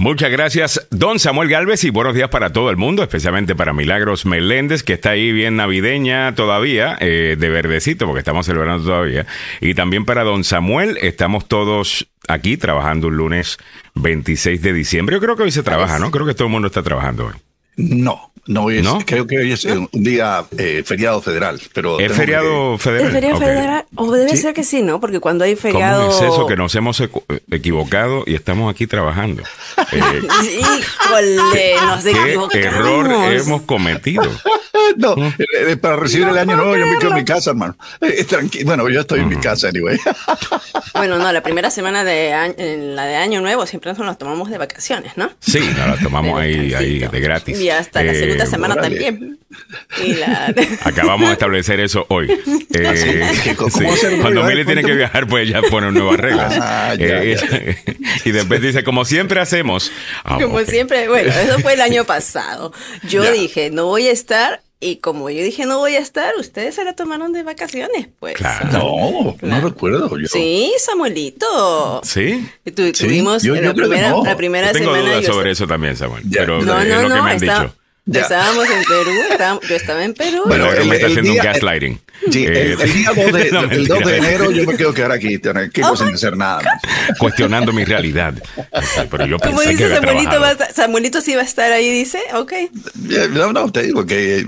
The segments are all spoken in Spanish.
Muchas gracias, don Samuel Galvez, y buenos días para todo el mundo, especialmente para Milagros Meléndez, que está ahí bien navideña todavía, eh, de verdecito, porque estamos celebrando todavía. Y también para don Samuel, estamos todos aquí trabajando un lunes 26 de diciembre. Yo creo que hoy se trabaja, ¿no? Creo que todo el mundo está trabajando hoy. No, no, hoy es, creo que hoy es un día eh, feriado federal. Pero ¿Es feriado federal? ¿Es feriado federal? O debe ser que sí, ¿no? Porque cuando hay feriado... ¿Cómo es eso que nos hemos equivocado y estamos aquí trabajando? Eh, Híjole, nos equivocamos. ¿Qué error hemos cometido? no, eh, para recibir el año nuevo yo me quedo en mi casa, hermano. tranquilo. Bueno, yo estoy en mi casa, anyway. bueno, no, la primera semana de año, la de año nuevo siempre nos la tomamos de vacaciones, ¿no? Sí, nos la tomamos ahí, ahí de gratis. Y hasta la segunda semana también. Acabamos de establecer eso hoy. Eh, Cuando Mili tiene que viajar, pues ya pone nuevas reglas. Ah, eh, y después dice, como siempre hacemos. Ah, como siempre, bueno, eso fue el año pasado. Yo dije, no voy a estar y como yo dije no voy a estar, ustedes se la tomaron de vacaciones, pues. Claro. No, no recuerdo yo. Sí, Samuelito. Sí. tuvimos la, primera, la primera tengo semana. Dudas sobre eso también, Samuel. Pero no, no, es lo que me han dicho. Estábamos en Perú, yo estaba en Perú. Bueno, me está haciendo un gaslighting. Sí, el, eh, día 2 de, el 2 de enero yo me quiero quedar aquí, tranquilo, oh sin hacer nada. Cuestionando mi realidad. Pero yo pensé Como dice que Samuelito, va a, Samuelito sí va a estar ahí, dice, ok. No, no, te digo que,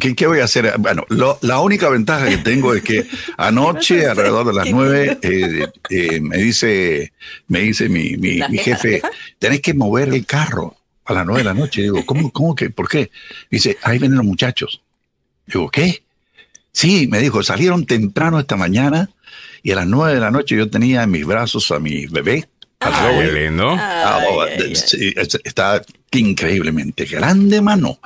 ¿qué, qué voy a hacer? Bueno, lo, la única ventaja que tengo es que anoche, alrededor de las 9, eh, eh, me dice, me dice mi, mi, mi jefe, tenés que mover el carro a las nueve de la noche. Digo, ¿cómo, cómo que? ¿Por qué? Dice, ahí vienen los muchachos. Digo, ¿qué? Sí, me dijo, salieron temprano esta mañana y a las nueve de la noche yo tenía en mis brazos a mi bebé. Ah, lindo. Ah, oh, está increíblemente grande, mano.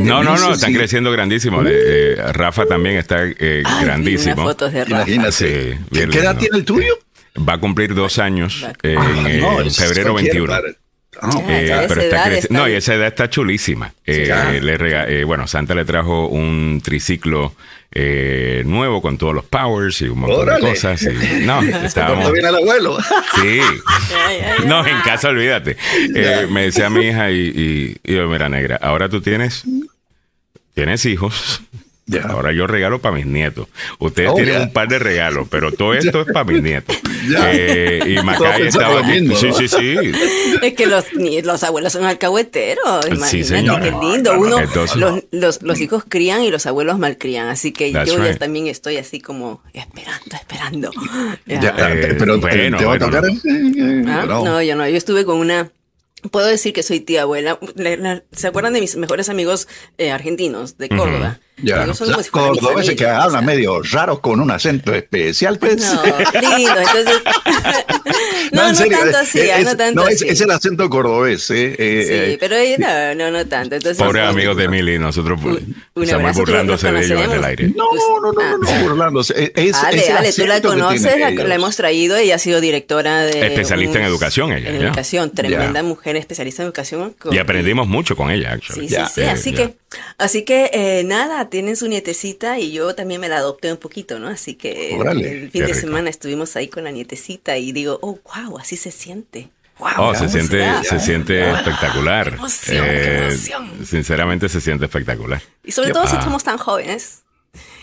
no, no, no, están creciendo grandísimo. Eh, Rafa también está eh, grandísimo. Fotos de Rafa. Imagínate. ¿Qué, edad tiene el tuyo? Va a cumplir dos años en, ah, febrero 21. No, eh, pero está no, y esa edad está chulísima. Eh, le eh, bueno, Santa le trajo un triciclo nuevo con todos los powers y un montón de cosas. Y, no, estábamos. viene el abuelo. Sí. no, en casa, olvídate. Me decía mi hija y, y, y yo, mira, negra, ahora tú tienes, tienes hijos Ahora yo regalo para mis nietos. Ustedes oh, tienen un par de regalos, pero todo esto es para mis nietos. Eh, y Macay estaba aquí. Sí, sí, sí. Es que los, los abuelos son alcahueteros. Sí, señor. Qué lindo. Uno, los, los, los, hijos crían y los abuelos malcrían. Así que yo ya también estoy así como esperando, esperando. Eh, pero, bueno, ¿te va a tocar? ¿Ah? No, yo no. Yo estuve con una puedo decir que soy tía abuela. ¿Se acuerdan de mis mejores amigos eh, argentinos de Córdoba? Ya, son cordobeses que hablan medio raro con un acento especial, pues. No, lindo, entonces... no, no, tanto así, es, no tanto no, es, es, el acento cordobés, ¿eh? eh sí, eh. pero no, no, no tanto. Entonces, Pobre amigos de Mili, nosotros pues, estamos burlándose de ellos en el aire. No, no, no, no, ah. burlándose. Es, Ale, Ale, tú la conoces, la, la, hemos traído, ella ha sido directora de... Especialista en educación, ella. En educación, tremenda mujer especialista en educación. Y aprendimos mucho con ella, actually. Sí, sí, sí, así que... Así que eh, nada, tienen su nietecita y yo también me la adopté un poquito, ¿no? Así que el fin de semana estuvimos ahí con la nietecita y digo, oh, wow, así se siente. Wow, oh, se siente, se siente espectacular. eh, Sinceramente se siente espectacular. Y sobre todo si somos tan jóvenes.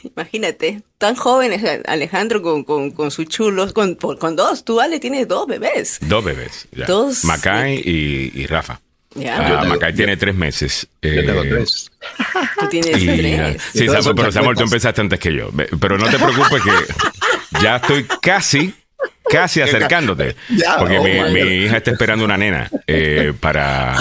Imagínate, tan jóvenes, Alejandro con, con, con sus chulos, con, con dos, tú Ale tienes dos bebés. Dos bebés, ya. Dos. Macay y, y Rafa. Ya. Ah, Macay tiene tres meses. Yo tengo eh, tres. Tú tienes y, tres. Sí, pero Samuel, tú empezaste antes que yo. Pero no te preocupes que ya estoy casi casi acercándote. porque mi, mi, hija está esperando una nena eh, para,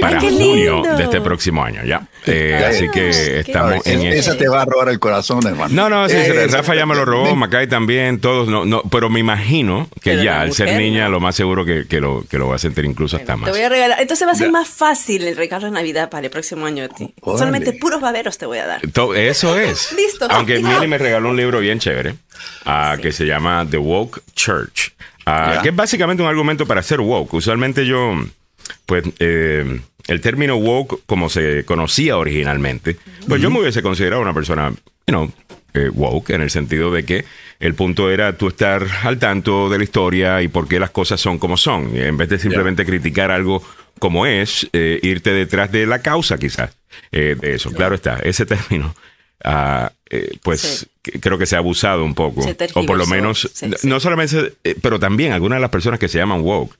para junio de este próximo año, ¿ya? Eh, así que estamos en Esa te va a robar el corazón, hermano. No, no, sí, eh, Rafa ya me lo robó, Macay también, todos, no, no, pero me imagino que ya, al ser niña, lo más seguro que, que, lo, que lo va a sentir incluso hasta más. Te voy a regalar, entonces va a ser más fácil el regalo de Navidad para el próximo año a ti. Solamente puros baberos te voy a dar. eso es. Listo. Aunque Mili me regaló un libro bien chévere, uh, que se llama The Woke Church, uh, que es básicamente un argumento para ser woke. Usualmente yo, pues, eh, el término woke, como se conocía originalmente, pues yo me hubiese considerado una persona, you know, eh, woke, en el sentido de que el punto era tú estar al tanto de la historia y por qué las cosas son como son. en vez de simplemente criticar algo como es, eh, irte detrás de la causa quizás de eso. Claro está, ese término. Eh, pues creo que se ha abusado un poco. O por lo menos, no solamente, pero también algunas de las personas que se llaman woke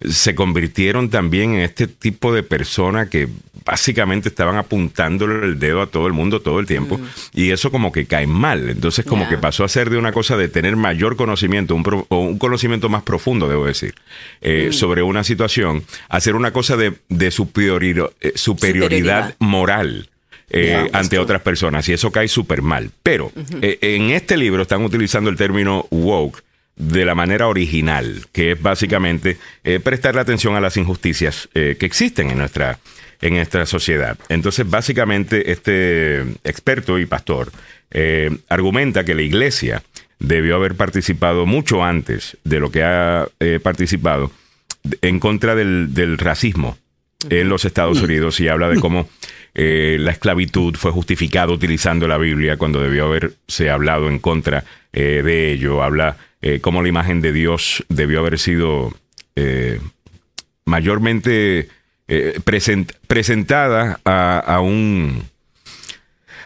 se convirtieron también en este tipo de persona que básicamente estaban apuntándole el dedo a todo el mundo todo el tiempo y eso como que cae mal. Entonces como que pasó a ser de una cosa de tener mayor conocimiento, un, o un conocimiento más profundo, debo decir, eh, mm. sobre una situación, a ser una cosa de, de superioridad, eh, superioridad, moral. Eh, ante otras personas y eso cae súper mal. Pero en este libro están utilizando el término woke de la manera original, que es básicamente eh, prestarle atención a las injusticias eh, que existen en nuestra, en nuestra sociedad. Entonces, básicamente, este experto y pastor eh, argumenta que la iglesia debió haber participado mucho antes de lo que ha participado en contra del, racismo en los Estados Unidos y habla de cómo la esclavitud fue justificada utilizando la Biblia cuando debió haberse hablado en contra de ello. Habla eh, cómo la imagen de Dios debió haber sido eh, mayormente eh, presentada a, un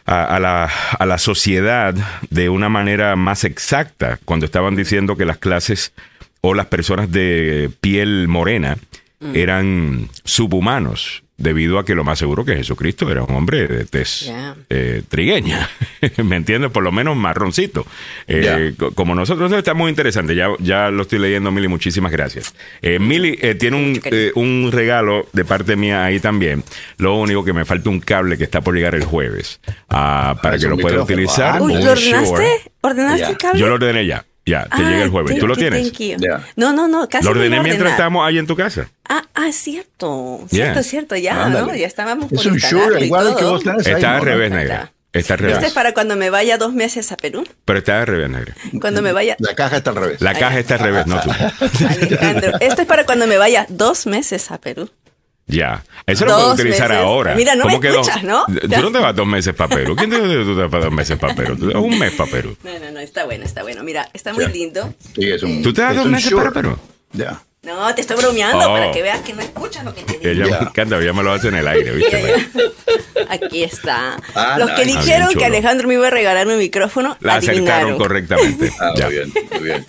a, la, a, la, sociedad de una manera más exacta cuando estaban diciendo que las clases o las personas de piel morena mm. eran subhumanos debido a que lo más seguro que Jesucristo era un hombre de tez eh, trigueña, ¿me entiendes? Por lo menos marroncito. Eh, como nosotros, está muy interesante, ya, ya lo estoy leyendo, Mili, muchísimas gracias. Eh, Mili eh, tiene un, un, regalo de parte mía ahí también, lo único que me falta un cable que está por llegar el jueves ah, para que lo pueda utilizar. ¿Lo ordenaste? ¿Ordenaste el cable? Yo lo ordené ya. Ya, te llega el jueves. ¿Tú lo tienes? No, no, no, casi Lo ordené mientras estábamos ahí en tu casa. Ah, ah, cierto. Cierto, cierto, ya, ¿no? Ya estábamos Es un sure, igual que vos tenés Está al revés, negra. Está al revés. Este es para cuando me vaya dos meses a Perú. Pero está al revés, negra. Cuando me vaya. La caja está al revés. La caja está al revés, no tú. Alejandro, esto es para cuando me vaya dos meses a Perú. Ya, eso lo puedo utilizar ahora. Mira, no me escuchas, ¿no? Tú no te vas dos meses para Perú. ¿Quién te dice que tú te vas dos meses para Perú? Un mes para Perú. No, no, no, está bueno, está bueno. Mira, está muy lindo. Sí, es un, ¿Tú te das dos meses para Perú? Ya. No, te estoy bromeando para oh. que veas que no escuchas lo que te digo. Ella me encanta, ya me lo hace en el aire, ¿viste? Aquí está. Ah, Los que dijeron que Alejandro me iba a regalar un micrófono, la acertaron correctamente. Ah, muy bien, muy bien.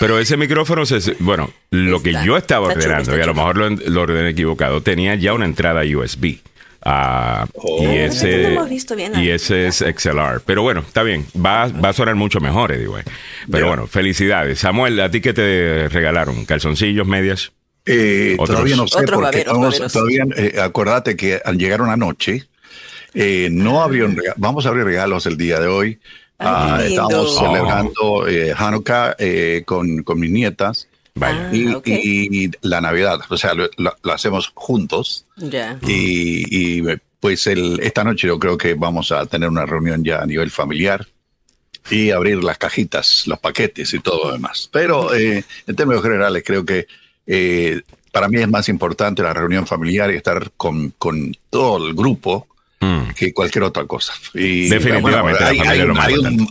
Pero ese micrófono, se, bueno, lo que yo estaba ordenando, y a lo mejor lo, ordené equivocado, tenía ya una entrada USB. Ah, y oh. ese y ese es XLR pero bueno está bien va, va a sonar mucho mejor Eddie pero bueno felicidades. Samuel a ti que te regalaron calzoncillos medias eh, todavía no sé porque todavía eh, acordate que llegaron anoche eh, no abrieron vamos a abrir regalos el día de hoy Ah, estamos celebrando eh, Hanukkah eh, con, con, mis nietas. Ah, y, la Navidad, o sea, lo, hacemos juntos. Y, pues el, esta noche yo creo que vamos a tener una reunión ya a nivel familiar y abrir las cajitas, los paquetes y todo lo demás. Pero eh, en términos generales creo que para mí es más importante la reunión familiar y estar con, con todo el grupo Mm. que cualquier otra cosa. Y, Definitivamente.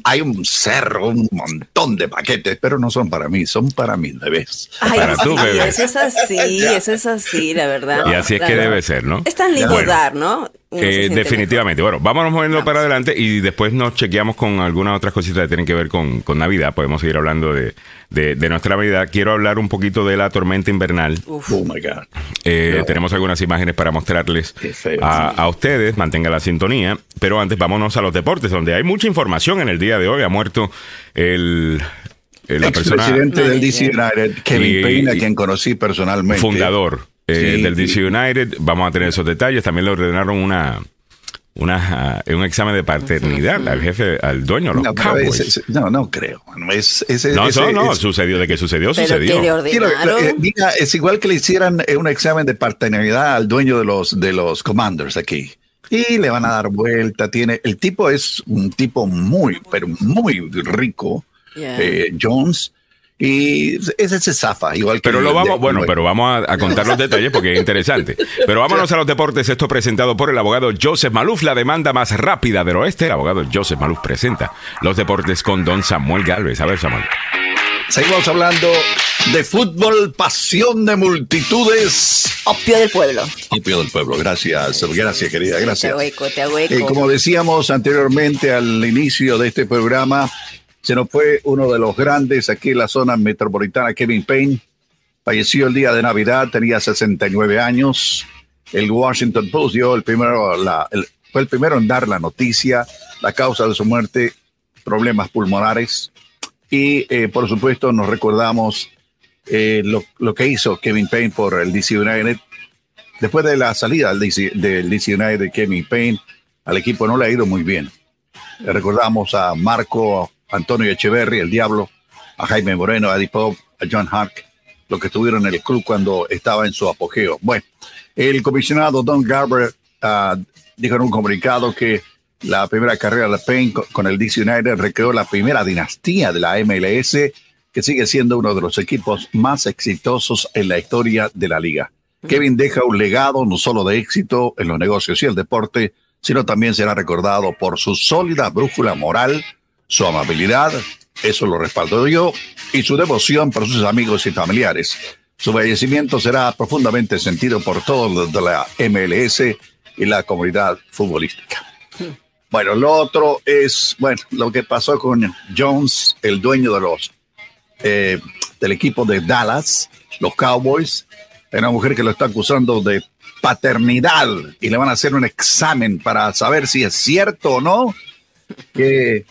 hay, un, cerro, un montón de paquetes, pero no son para mí, son para mis bebés. para tu bebé. Eso es así, eso es así, la verdad. Y así es que debe ser, ¿no? Es tan lindo dar, ¿no? Eh, definitivamente. Bueno, vámonos moviendo para adelante y después nos chequeamos con algunas otras cositas que tienen que ver con, Navidad. Podemos seguir hablando de, nuestra Navidad. Quiero hablar un poquito de la tormenta invernal. Oh my God. Eh, tenemos algunas imágenes para mostrarles a, ustedes. Mantenga la sintonía. Pero antes, vámonos a los deportes, donde hay mucha información en el día de hoy. Ha muerto el la persona, presidente del DC United, Kevin Payne, a quien conocí personalmente. Fundador eh, del DC United. Vamos a tener esos detalles. También le ordenaron una, una, un examen de paternidad al jefe, al dueño no, no, no creo. Es, no, eso no, sucedió. De que sucedió, sucedió. Eh, es igual que le hicieran eh, un examen de paternidad al dueño de los, de los commanders aquí. Y le van a dar vuelta. Tiene, el tipo es un tipo muy, pero muy rico, Jones y ese se zafa, igual que. Pero lo vamos, bueno, pero vamos a, contar los detalles porque es interesante. Pero vámonos a los deportes. Esto presentado por el abogado Joseph Maluf, la demanda más rápida del oeste. El abogado Joseph Maluf presenta los deportes con don Samuel Galvez. A ver, Samuel. Seguimos hablando de fútbol, pasión de multitudes. Opio del pueblo. Opio del pueblo, gracias, gracias querida, gracias. Te ahueco, te ahueco. Eh, como decíamos anteriormente al inicio de este programa, se nos fue uno de los grandes aquí en la zona metropolitana, Kevin Payne. Falleció el día de Navidad, tenía 69 años. El Washington Post dio el primero, fue el primero en dar la noticia, la causa de su muerte, problemas pulmonares. Y eh, por supuesto nos recordamos eh, lo, lo, que hizo Kevin Payne por el DC United. Después de la salida del DC, del DC United de Kevin Payne, al equipo no le ha ido muy bien. Recordamos a Marco Antonio Echeverry, el Diablo, a Jaime Moreno, a Eddie Pope, a John Hark, lo que estuvieron en el club cuando estaba en su apogeo. Bueno, el comisionado Don Garber uh, dijo en un comunicado que la primera carrera de Payne con el DC United recreó la primera dinastía de la MLS, que sigue siendo uno de los equipos más exitosos en la historia de la liga. Kevin deja un legado no solo de éxito en los negocios y el deporte, sino también será recordado por su sólida brújula moral, su amabilidad, eso lo respaldo yo, y su devoción por sus amigos y familiares. Su fallecimiento será profundamente sentido por todos los de la MLS y la comunidad futbolística. Bueno, lo otro es, bueno, lo que pasó con Jones, el dueño de los, eh, del equipo de Dallas, los Cowboys, una mujer que lo está acusando de paternidad y le van a hacer un examen para saber si es cierto o no que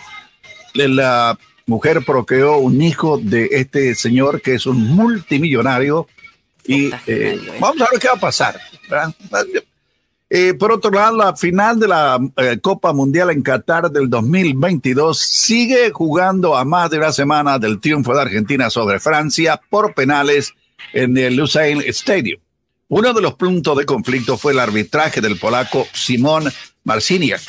la mujer procreó un hijo de este señor que es un multimillonario y eh, vamos a ver qué va a pasar. Eh, por otro lado, la final de la eh, Copa Mundial en Qatar del 2022 sigue jugando a más de una semana del triunfo de Argentina sobre Francia por penales en el Lusail Stadium. Uno de los puntos de conflicto fue el arbitraje del polaco Simón Marciniak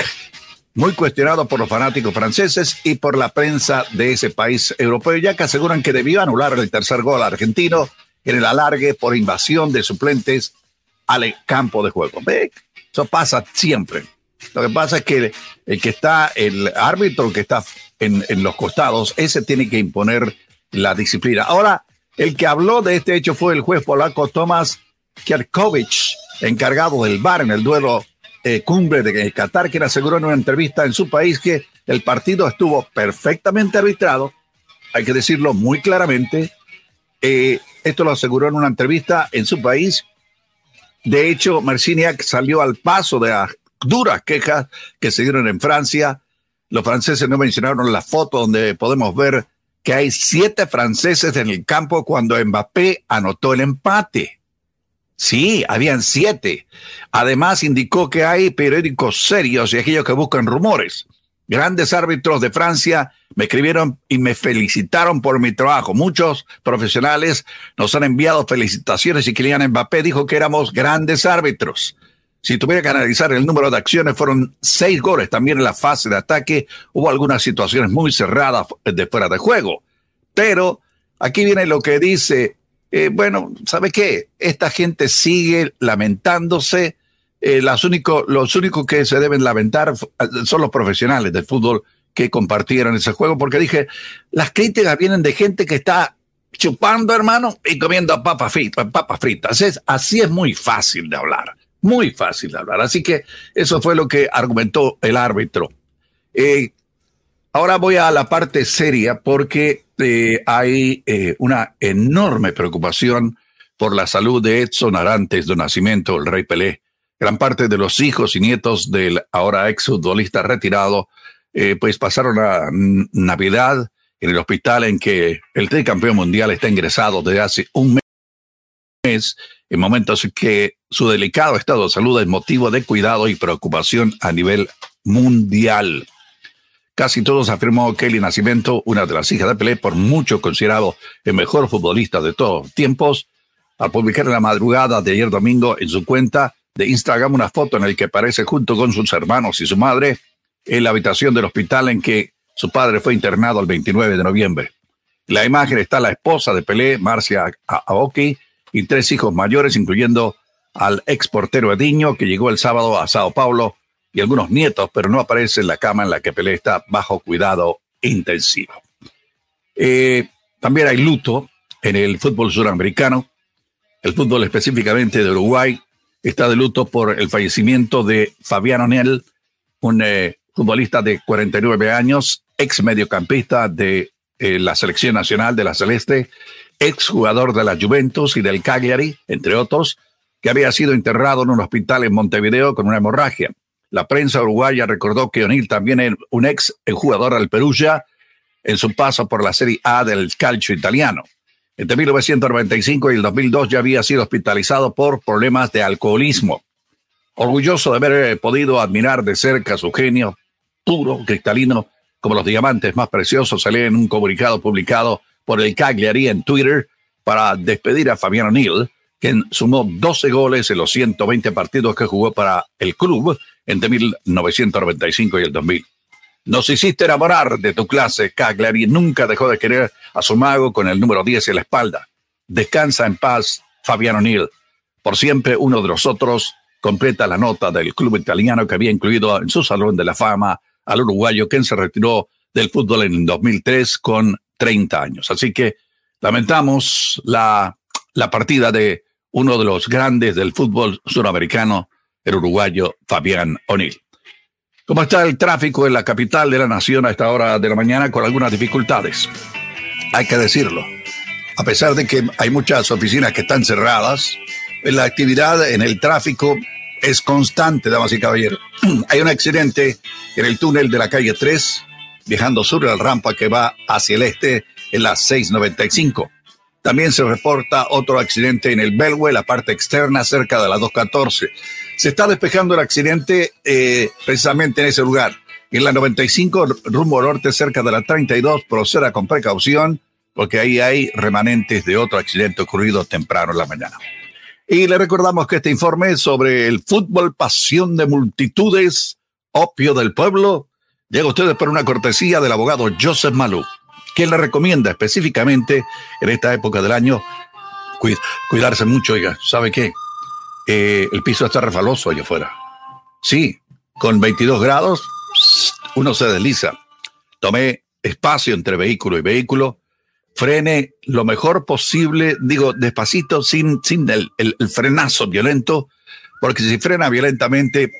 muy cuestionado por los fanáticos franceses y por la prensa de ese país europeo, ya que aseguran que debió anular el tercer gol argentino en el alargue por invasión de suplentes al campo de juego. ¿Ve? Eso pasa siempre. Lo que pasa es que el que está, el árbitro que está en, los costados, ese tiene que imponer la disciplina. Ahora, el que habló de este hecho fue el juez polaco Tomás Kierkowicz, encargado del VAR en el duelo eh, cumbre de Qatar, quien aseguró en una entrevista en su país que el partido estuvo perfectamente arbitrado, hay que decirlo muy claramente. Eh, esto lo aseguró en una entrevista en su país. De hecho, Marciniak salió al paso de las duras quejas que se dieron en Francia. Los franceses no mencionaron la foto donde podemos ver que hay siete franceses en el campo cuando Mbappé anotó el empate. Sí, habían siete. Además, indicó que hay periódicos serios y aquellos que buscan rumores. Grandes árbitros de Francia me escribieron y me felicitaron por mi trabajo. Muchos profesionales nos han enviado felicitaciones y Kylian Mbappé dijo que éramos grandes árbitros. Si tuviera que analizar el número de acciones, fueron seis goles. También en la fase de ataque hubo algunas situaciones muy cerradas de fuera de juego. Pero aquí viene lo que dice eh, bueno, ¿sabe qué? Esta gente sigue lamentándose. Eh, los únicos que se deben lamentar son los profesionales del fútbol que compartieron ese juego, porque dije, las críticas vienen de gente que está chupando, hermano, y comiendo papas fritas. Así es muy fácil de hablar, muy fácil de hablar. Así que eso fue lo que argumentó el árbitro. Eh, ahora voy a la parte seria porque este, hay eh, una enorme preocupación por la salud de Edson Arantes de Nacimiento, el Rey Pelé. Gran parte de los hijos y nietos del ahora ex futbolista retirado, eh, pues pasaron la Navidad en el hospital en que el tricampeón mundial está ingresado desde hace un mes, en momentos en que su delicado estado de salud es motivo de cuidado y preocupación a nivel mundial. Casi todos afirmó Kelly Nacimiento, una de las hijas de Pelé, por mucho considerado el mejor futbolista de todos tiempos, al publicar en la madrugada de ayer domingo en su cuenta de Instagram una foto en la que aparece junto con sus hermanos y su madre en la habitación del hospital en que su padre fue internado el 29 de noviembre. En la imagen está la esposa de Pelé, Marcia Aoki, y tres hijos mayores, incluyendo al ex portero Ediño, que llegó el sábado a Sao Paulo, y algunos nietos, pero no aparece en la cama en la que Pelé está bajo cuidado intensivo. Eh, también hay luto en el fútbol suramericano. El fútbol específicamente de Uruguay está de luto por el fallecimiento de Fabián Onel, un eh, futbolista de 49 años, ex mediocampista de eh, la selección nacional de la Celeste, ex jugador de la Juventus y del Cagliari, entre otros, que había sido enterrado en un hospital en Montevideo con una hemorragia. La prensa uruguaya recordó que O'Neill también es un ex jugador al Perugia en su paso por la Serie A del calcio italiano. Entre 1995 y el 2002 ya había sido hospitalizado por problemas de alcoholismo. Orgulloso de haber podido admirar de cerca su genio puro, cristalino, como los diamantes más preciosos, se lee en un comunicado publicado por el Cagliari en Twitter para despedir a Fabián O'Neill, quien sumó 12 goles en los 120 partidos que jugó para el club entre 1995 y el 2000. Nos hiciste enamorar de tu clase, Cagliari nunca dejó de querer a su mago con el número 10 en la espalda. Descansa en paz, Fabián O'Neill. Por siempre uno de nosotros completa la nota del club italiano que había incluido en su salón de la fama al uruguayo quien se retiró del fútbol en el 2003 con 30 años. Así que lamentamos la, la partida de uno de los grandes del fútbol suramericano, el uruguayo Fabián O'Neill. ¿Cómo está el tráfico en la capital de la nación a esta hora de la mañana con algunas dificultades? Hay que decirlo. A pesar de que hay muchas oficinas que están cerradas, la actividad en el tráfico es constante, damas y caballeros. Hay un accidente en el túnel de la calle 3, viajando sobre la rampa que va hacia el este en la 695. También se reporta otro accidente en el Belway, la parte externa, cerca de la 214. Se está despejando el accidente eh, precisamente en ese lugar. En la 95, rumbo norte, cerca de la 32, proceda con precaución, porque ahí hay remanentes de otro accidente ocurrido temprano en la mañana. Y le recordamos que este informe sobre el fútbol, pasión de multitudes, opio del pueblo, llega a ustedes por una cortesía del abogado Joseph Malou, quien le recomienda específicamente en esta época del año cuidarse mucho, oiga, ¿sabe qué? Eh, el piso está refaloso allá afuera. Sí, con 22 grados, uno se desliza. Tomé espacio entre vehículo y vehículo frene lo mejor posible, digo, despacito, sin, sin el, frenazo violento, porque si frena violentamente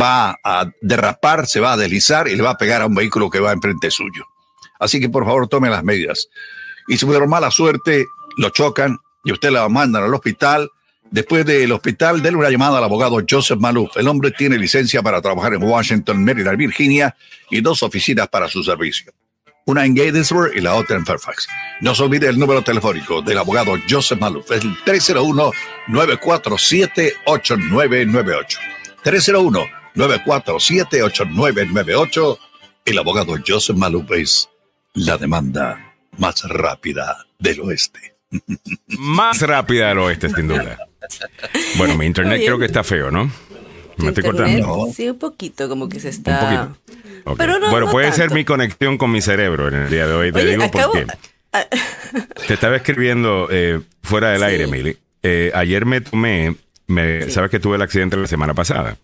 va a derrapar, se va a deslizar y le va a pegar a un vehículo que va enfrente suyo. Así que por favor tome las medidas. Y si por mala suerte lo chocan y usted la mandan al hospital, después del hospital, déle una llamada al abogado Joseph Malouf. El hombre tiene licencia para trabajar en Washington, Maryland, Virginia y dos oficinas para su servicio una en Gatesburg y la otra en Fairfax. No se olvide el número telefónico del abogado Joseph Maluf, es el 301-947-8998. 301-947-8998. El abogado Joseph Maluf es la demanda más rápida del oeste. Más rápida del oeste, sin duda. Bueno, mi internet creo que está feo, ¿no? ¿Me estoy cortando? Sí, un poquito, como que se está... bueno, puede ser mi conexión con mi cerebro en el día de hoy. Te digo por qué. Te estaba escribiendo eh, fuera del aire, Mili. Eh, ayer me tomé, me, sabes que tuve el accidente la semana pasada.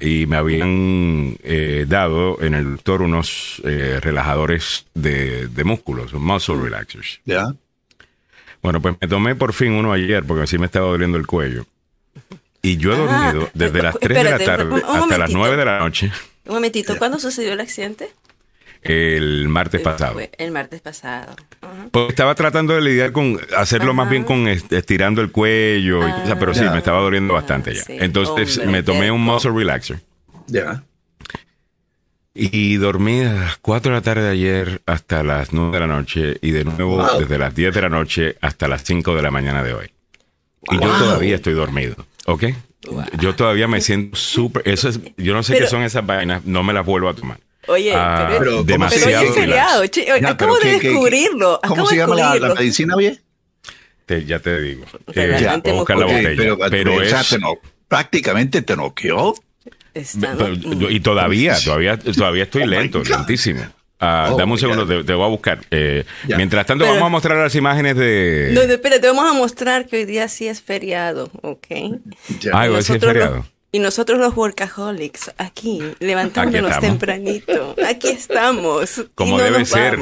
Y me habían eh, dado en el doctor unos relajadores de, músculos, muscle relaxers. Ya. Bueno, pues me tomé por fin uno ayer porque así me estaba doliendo el cuello. Y yo he ah, dormido desde las 3 de la tarde hasta las 9 de la noche. Un momentito, ¿cuándo sucedió el accidente? El martes pasado. El martes pasado. Pues estaba tratando de lidiar con hacerlo más bien con estirando el cuello, pero sí, me estaba doliendo bastante ya. Entonces me tomé un muscle relaxer. Ya. Y dormí a las 4 de la tarde de ayer hasta las 9 de la noche y de nuevo desde las 10 de la noche hasta las 5 de la mañana de hoy. Y yo todavía estoy dormido, ¿ok? Yo todavía me siento súper. Eso es, yo no sé qué son esas vainas, no me las vuelvo a tomar. Oye, ah, pero, demasiado. Pero acabo de descubrirlo. ¿Cómo se llama la, medicina, bien? ya te digo. Eh, ya, buscar la botella. Pero, pero es, prácticamente te noqueó. Y todavía, todavía, todavía estoy oh lento, lentísimo. Ah, oh, dame un segundo, te, voy a buscar. Eh, mientras tanto, vamos a mostrar las imágenes de. No, espera, te vamos a mostrar que hoy día sí es feriado, ¿ok? Ah, hoy sí es feriado. Y nosotros los workaholics, aquí, levantándonos tempranito, aquí estamos. Como debe ser.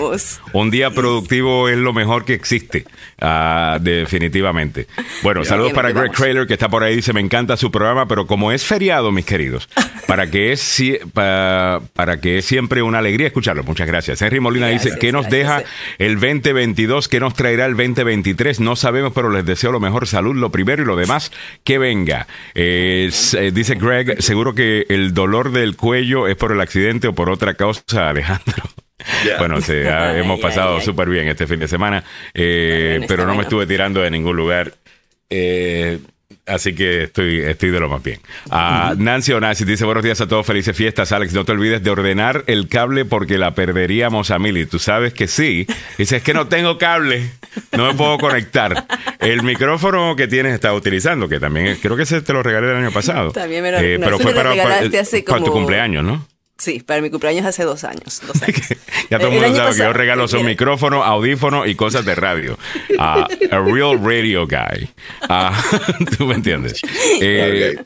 Un día productivo es lo mejor que existe, uh, definitivamente. Bueno, saludos para Greg Trailer, que está por ahí, dice, me encanta su programa, pero como es feriado, mis queridos, para que es, para, para que es siempre una alegría escucharlo. Muchas gracias. Henry Molina dice, ¿qué nos deja el 2022? ¿Qué nos traerá el 2023? No sabemos, pero les deseo lo mejor, salud, lo primero y lo demás, que venga. Eh, dice Greg, seguro que el dolor del cuello es por el accidente o por otra causa, Alejandro. Bueno, se, hemos pasado súper bien este fin de semana, eh, pero no me estuve tirando de ningún lugar. Eh, Así que estoy, estoy de lo más bien. Uh, Nancy Onassi dice buenos días a todos, felices fiestas. Alex, no te olvides de ordenar el cable porque la perderíamos a Mili. Tú sabes que sí. Dice, es que no tengo cable, no me puedo conectar. El micrófono que tienes está utilizando, que también creo que ese te lo regalé el año pasado. También me lo, eh, pero fue para, para tu cumpleaños, ¿no? Sí, para mi cumpleaños hace dos años. ya todo el mundo sabe que yo regalo son micrófono, audífono y cosas de radio. a real radio guy. Uh, ¿Tú me entiendes? Eh,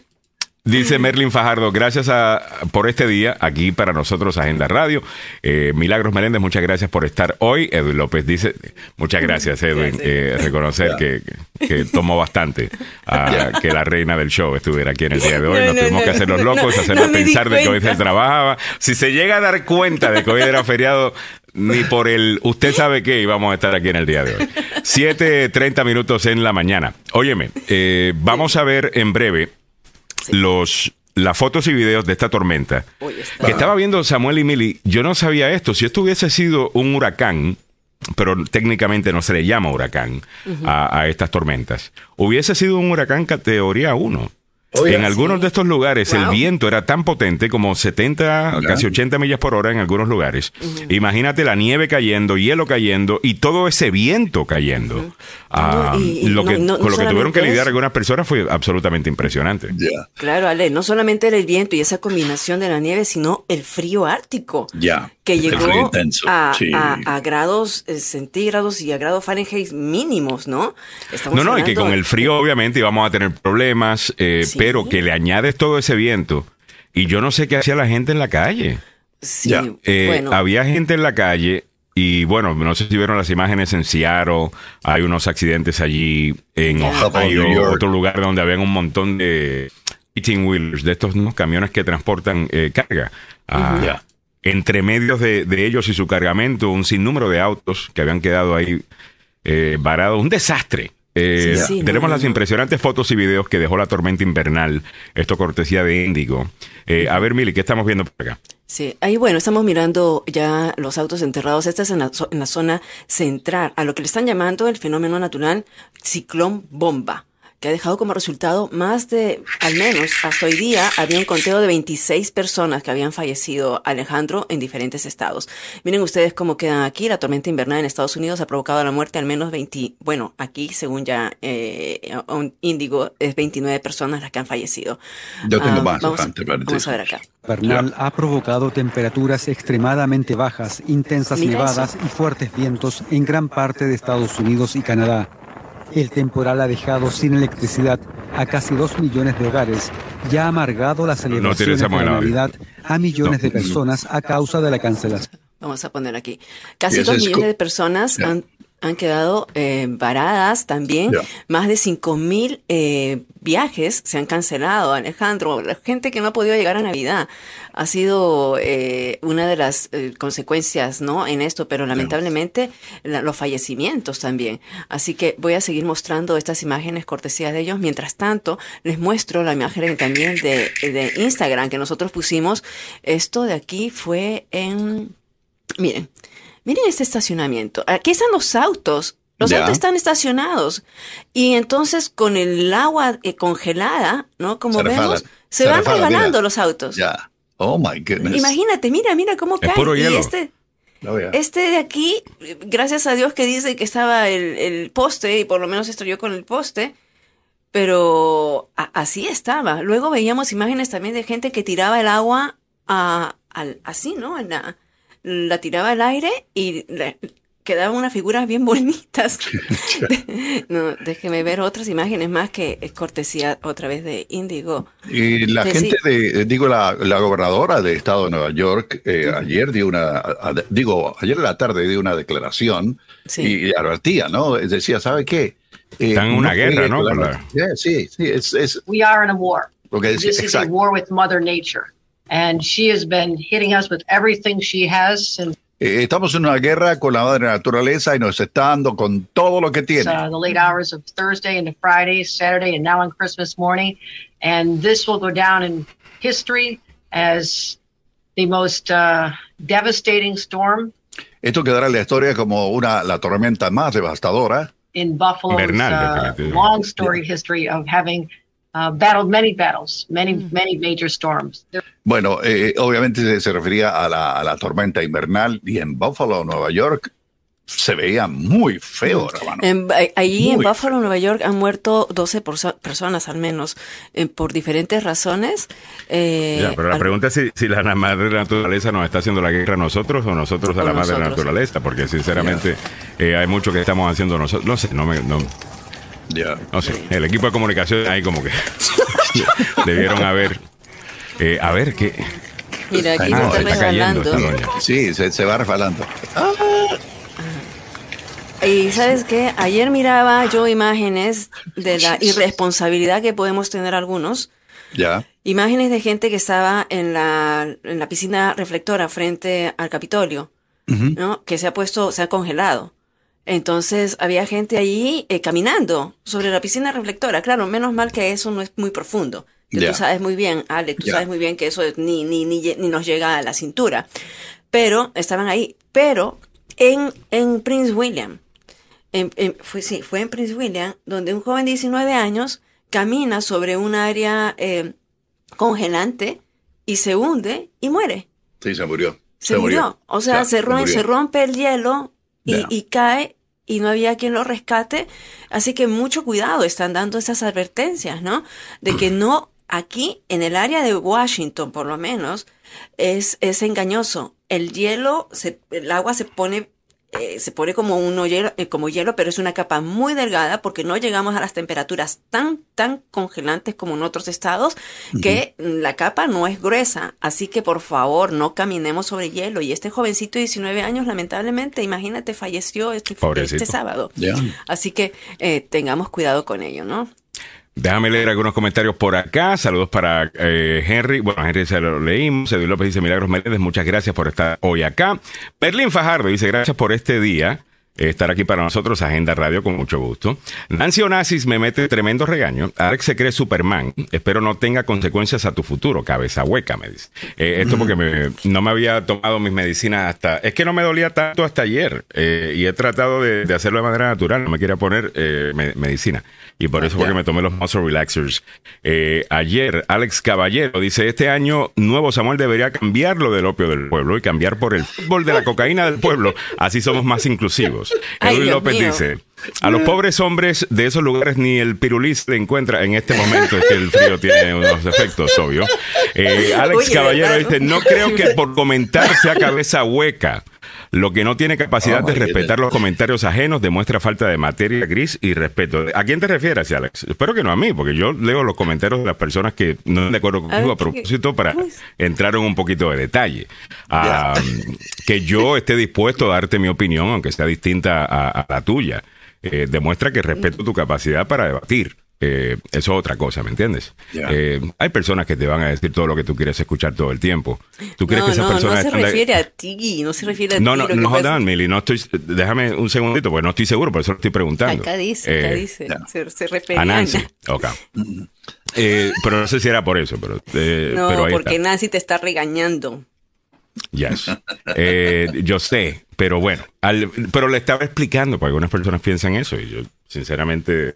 Dice Merlin Fajardo, gracias a, por este día aquí para nosotros, Agenda Radio. Eh, Milagros Meléndez, muchas gracias por estar hoy. Edwin López dice, muchas gracias Edwin, eh, reconocer que, que, tomó bastante a que la reina del show estuviera aquí en el día de hoy. Nos tuvimos que hacer los locos, hacernos pensar de que hoy se trabajaba. Si se llega a dar cuenta de que hoy era feriado, ni por el usted sabe qué íbamos a estar aquí en el día de hoy. 7.30 minutos en la mañana. Óyeme, eh, vamos a ver en breve los las fotos y videos de esta tormenta. Que estaba viendo Samuel y Mili, yo no sabía esto. Si esto hubiese sido un huracán, pero técnicamente no se le llama huracán a, a, estas tormentas, hubiese sido un huracán categoría 1 en algunos de estos lugares el viento era tan potente como 70, casi 80 millas por hora en algunos lugares. Imagínate la nieve cayendo, hielo cayendo y todo ese viento cayendo. Ah, lo que, con lo que tuvieron que lidiar algunas personas fue absolutamente impresionante. Claro, Ale, no solamente el viento y esa combinación de la nieve, sino el frío ártico. Ya. Que llegó a, grados eh, centígrados y a grados Fahrenheit mínimos, ¿no? no, no, y que con el frío obviamente íbamos a tener problemas. Eh, pero que le añades todo ese viento y yo no sé qué hacía la gente en la calle. Sí, eh, Había gente en la calle y bueno, no sé si vieron las imágenes en Seattle, hay unos accidentes allí, en Ohio, otro lugar donde habían un montón de eating wheelers, de estos camiones que transportan eh, carga. Ah, entre medios de, ellos y su cargamento, un sinnúmero de autos que habían quedado ahí eh, varados. Un desastre. Eh, tenemos las impresionantes fotos y videos que dejó la tormenta invernal. Esto cortesía de Índigo. Eh, a ver, Mili, ¿qué estamos viendo por acá? Sí, ahí bueno, estamos mirando ya los autos enterrados. Esta es en la, en la zona central, a lo que le están llamando el fenómeno natural ciclón bomba que ha dejado como resultado más de, al menos hasta hoy día, había un conteo de 26 personas que habían fallecido, Alejandro, en diferentes estados. Miren ustedes cómo quedan aquí. La tormenta invernal en Estados Unidos ha provocado la muerte de al menos 20, bueno, aquí según ya eh, un índigo, es 29 personas las que han fallecido. Yo tengo ah, más. Vamos, vamos a ver acá. Invernal ha provocado temperaturas extremadamente bajas, intensas nevadas y fuertes vientos en gran parte de Estados Unidos y Canadá. El temporal ha dejado sin electricidad a casi dos millones de hogares y ha amargado la celebración de Navidad a millones de personas a causa de la cancelación. Vamos a poner aquí. Casi dos millones de personas han han quedado eh, varadas también. Más de 5 mil eh, viajes se han cancelado, Alejandro. La gente que no ha podido llegar a Navidad ha sido eh, una de las consecuencias ¿no? en esto, pero lamentablemente los fallecimientos también. Así que voy a seguir mostrando estas imágenes cortesías de ellos. Mientras tanto, les muestro la imagen también de, de Instagram que nosotros pusimos. Esto de aquí fue en... Miren, miren este estacionamiento, aquí están los autos, los autos están estacionados y entonces con el agua eh, congelada, ¿no? Como vemos, se, van regalando los autos. Ya. Oh my goodness. Imagínate, mira, mira cómo cae. y este este de aquí, gracias a Dios que dice que estaba el, poste y por lo menos estoy yo con el poste, pero así estaba. Luego veíamos imágenes también de gente que tiraba el agua a, así, ¿no? En la, la tiraba al aire y quedaban unas figuras bien bonitas. no, déjeme ver otras imágenes más que es cortesía otra vez de Índigo. Y la gente de, digo, la, gobernadora del estado de Nueva York eh, ayer dio una, digo, ayer en la tarde dio una declaración y, advertía, ¿no? Decía, ¿sabe qué? Eh, Están en una guerra, ¿no? Sí, sí, es, es, We are in a war. This is a war with Mother Nature. And she has been hitting us with everything she has since eh, estamos en una guerra con la madre naturaleza y nos está dando con todo lo que tiene. Uh, the late hours of Thursday into Friday, Saturday, and now on Christmas morning, and this will go down in history as the most uh, devastating storm. Esto quedará en la historia como una la tormenta más devastadora. In Buffalo's uh, long story history of having uh, battled many battles, many, mm. many major storms. Bueno, eh, obviamente se refería a la, a la, tormenta invernal y en Buffalo, Nueva York, se veía muy feo, hermano. En, allí en Buffalo, Nueva York, han muerto 12 personas al menos, por diferentes razones. Eh, ya, pero la pregunta es si, si, la madre naturaleza nos está haciendo la guerra a nosotros o nosotros a la madre naturaleza, porque sinceramente eh, hay mucho que estamos haciendo nosotros. No sé, no me... No, no sé, el equipo de comunicación ahí como que debieron haber... Eh, a ver, ¿qué...? Mira, aquí ah, se está, resbalando. Sí, se, va resbalando. Ah. Y sabes qué, ayer miraba yo imágenes de la irresponsabilidad que podemos tener algunos. Ya. Imágenes de gente que estaba en la, en la piscina reflectora frente al Capitolio, ¿no? Que se ha puesto, se ha congelado. Entonces había gente allí eh, caminando sobre la piscina reflectora. Claro, menos mal que eso no es muy profundo. Tú sabes muy bien, Alex, tú sabes muy bien que eso ni, ni, ni, ni, nos llega a la cintura. Pero estaban ahí. Pero en, en Prince William, en, fue, sí, fue en Prince William, donde un joven de 19 años camina sobre un área eh, congelante y se hunde y muere. Sí, se murió. Se, murió. O sea, se, se rompe el hielo y, cae y no había quien lo rescate. Así que mucho cuidado, están dando esas advertencias, ¿no? De que no, aquí en el área de Washington por lo menos, es, es engañoso. El hielo, se, el agua se pone eh, se pone como uno hielo, eh, como hielo, pero es una capa muy delgada porque no llegamos a las temperaturas tan, tan congelantes como en otros estados que la capa no es gruesa. Así que por favor no caminemos sobre hielo. Y este jovencito de 19 años, lamentablemente, imagínate, falleció este, este sábado. Así que eh, tengamos cuidado con ello, ¿no? Déjame leer algunos comentarios por acá. Saludos para eh, Henry. Bueno, Henry se lo leímos. Edwin López dice Milagros Meléndez, muchas gracias por estar hoy acá. Berlín Fajardo dice gracias por este día estar aquí para nosotros, Agenda Radio, con mucho gusto. Nancy Onassis me mete tremendo regaño. Alex se cree Superman. Espero no tenga consecuencias a tu futuro, cabeza hueca, me dice. Eh, esto porque no me había tomado mis medicinas hasta... Es que no me dolía tanto hasta ayer eh, y he tratado de, hacerlo de manera natural. No me quería poner eh, medicina. Y por eso fue que me tomé los muscle relaxers. ayer, Alex Caballero dice, este año Nuevo Samuel debería cambiar lo del opio del pueblo y cambiar por el fútbol de la cocaína del pueblo. Así somos más inclusivos. Edwin López dice, a los pobres hombres de esos lugares ni el pirulis se encuentra en este momento, es que el frío tiene unos efectos, obvio. Eh, Alex Caballero dice, no creo que por comentar sea cabeza hueca. Lo que no tiene capacidad de respetar los comentarios ajenos demuestra falta de materia gris y respeto. ¿A quién te refieres, Alex? Espero que no a mí, porque yo leo los comentarios de las personas que no están de acuerdo conmigo a, propósito para entrar en un poquito de detalle. Ah, que yo esté dispuesto a darte mi opinión, aunque sea distinta a, la tuya, eh, demuestra que respeto tu capacidad para debatir. Eh, eso es otra cosa, ¿me entiendes? Eh, hay personas que te van a decir todo lo que tú quieres escuchar todo el tiempo. ¿Tú crees no, que esa no, persona no se refiere a ti, no se refiere a no, ti. No, no, no, Mili, no estoy, déjame un segundito, porque no estoy seguro, por eso lo estoy preguntando. Acá dice, acá eh, dice, se, se refiere a Nancy. Ok. Eh, pero no sé si era por eso, pero... no, pero porque Nancy te está regañando. Yes. yo sé, pero bueno, pero le estaba explicando, porque algunas personas piensan eso y yo sinceramente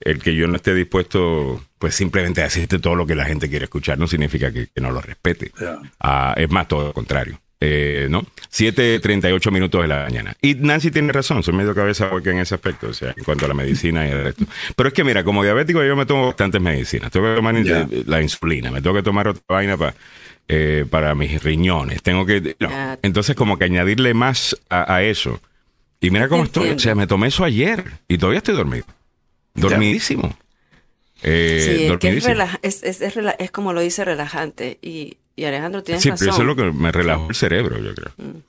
el que yo no esté dispuesto, pues simplemente a decirte todo lo que la gente quiere escuchar, no significa que, no lo respete. Ah, es más, todo lo contrario. Eh, ¿No? 7.38 minutos de la mañana. Y Nancy tiene razón, soy medio cabeza porque en ese aspecto, o sea, en cuanto a la medicina y el resto. Pero es que mira, como diabético yo me tomo bastantes medicinas. Tengo que tomar la insulina, me tengo que tomar otra vaina para... Eh, para mis riñones. Tengo que. Entonces, como que añadirle más a, eso. Y mira cómo estoy. O sea, me tomé eso ayer y todavía estoy dormido. Dormidísimo. Eh, sí, es, es, como lo dice relajante. Y, Alejandro tiene sí, razón. Sí, pero eso es lo que me relajó el cerebro, yo creo. Mm.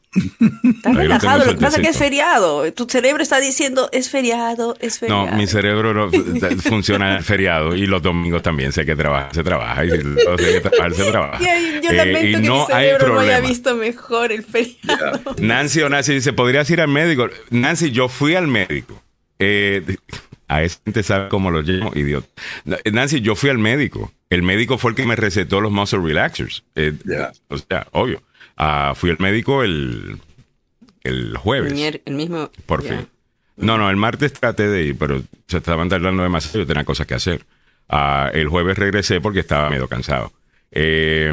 Estás relajado, lo que pasa es que es feriado. Tu cerebro está diciendo, es feriado, es feriado. No, mi cerebro no, funciona el feriado y los domingos también sé que trabaja, se trabaja. Y los sé que trabajar, se trabaja. Y, yo lamento eh, que no mi cerebro no haya visto mejor el feriado. Nancy o Nancy dice, ¿podrías ir al médico? Nancy, yo fui al médico. Eh, a ese gente sabe cómo lo llamo, idiota. Nancy, yo fui al médico. El médico fue el que me recetó los muscle relaxers. Eh, o sea, obvio. Ah, fui al médico el, el jueves. El mismo. Por fin. No, no, el martes traté de ir, pero se estaban tardando demasiado. Yo tenía cosas que hacer. Ah, el jueves regresé porque estaba medio cansado. Eh,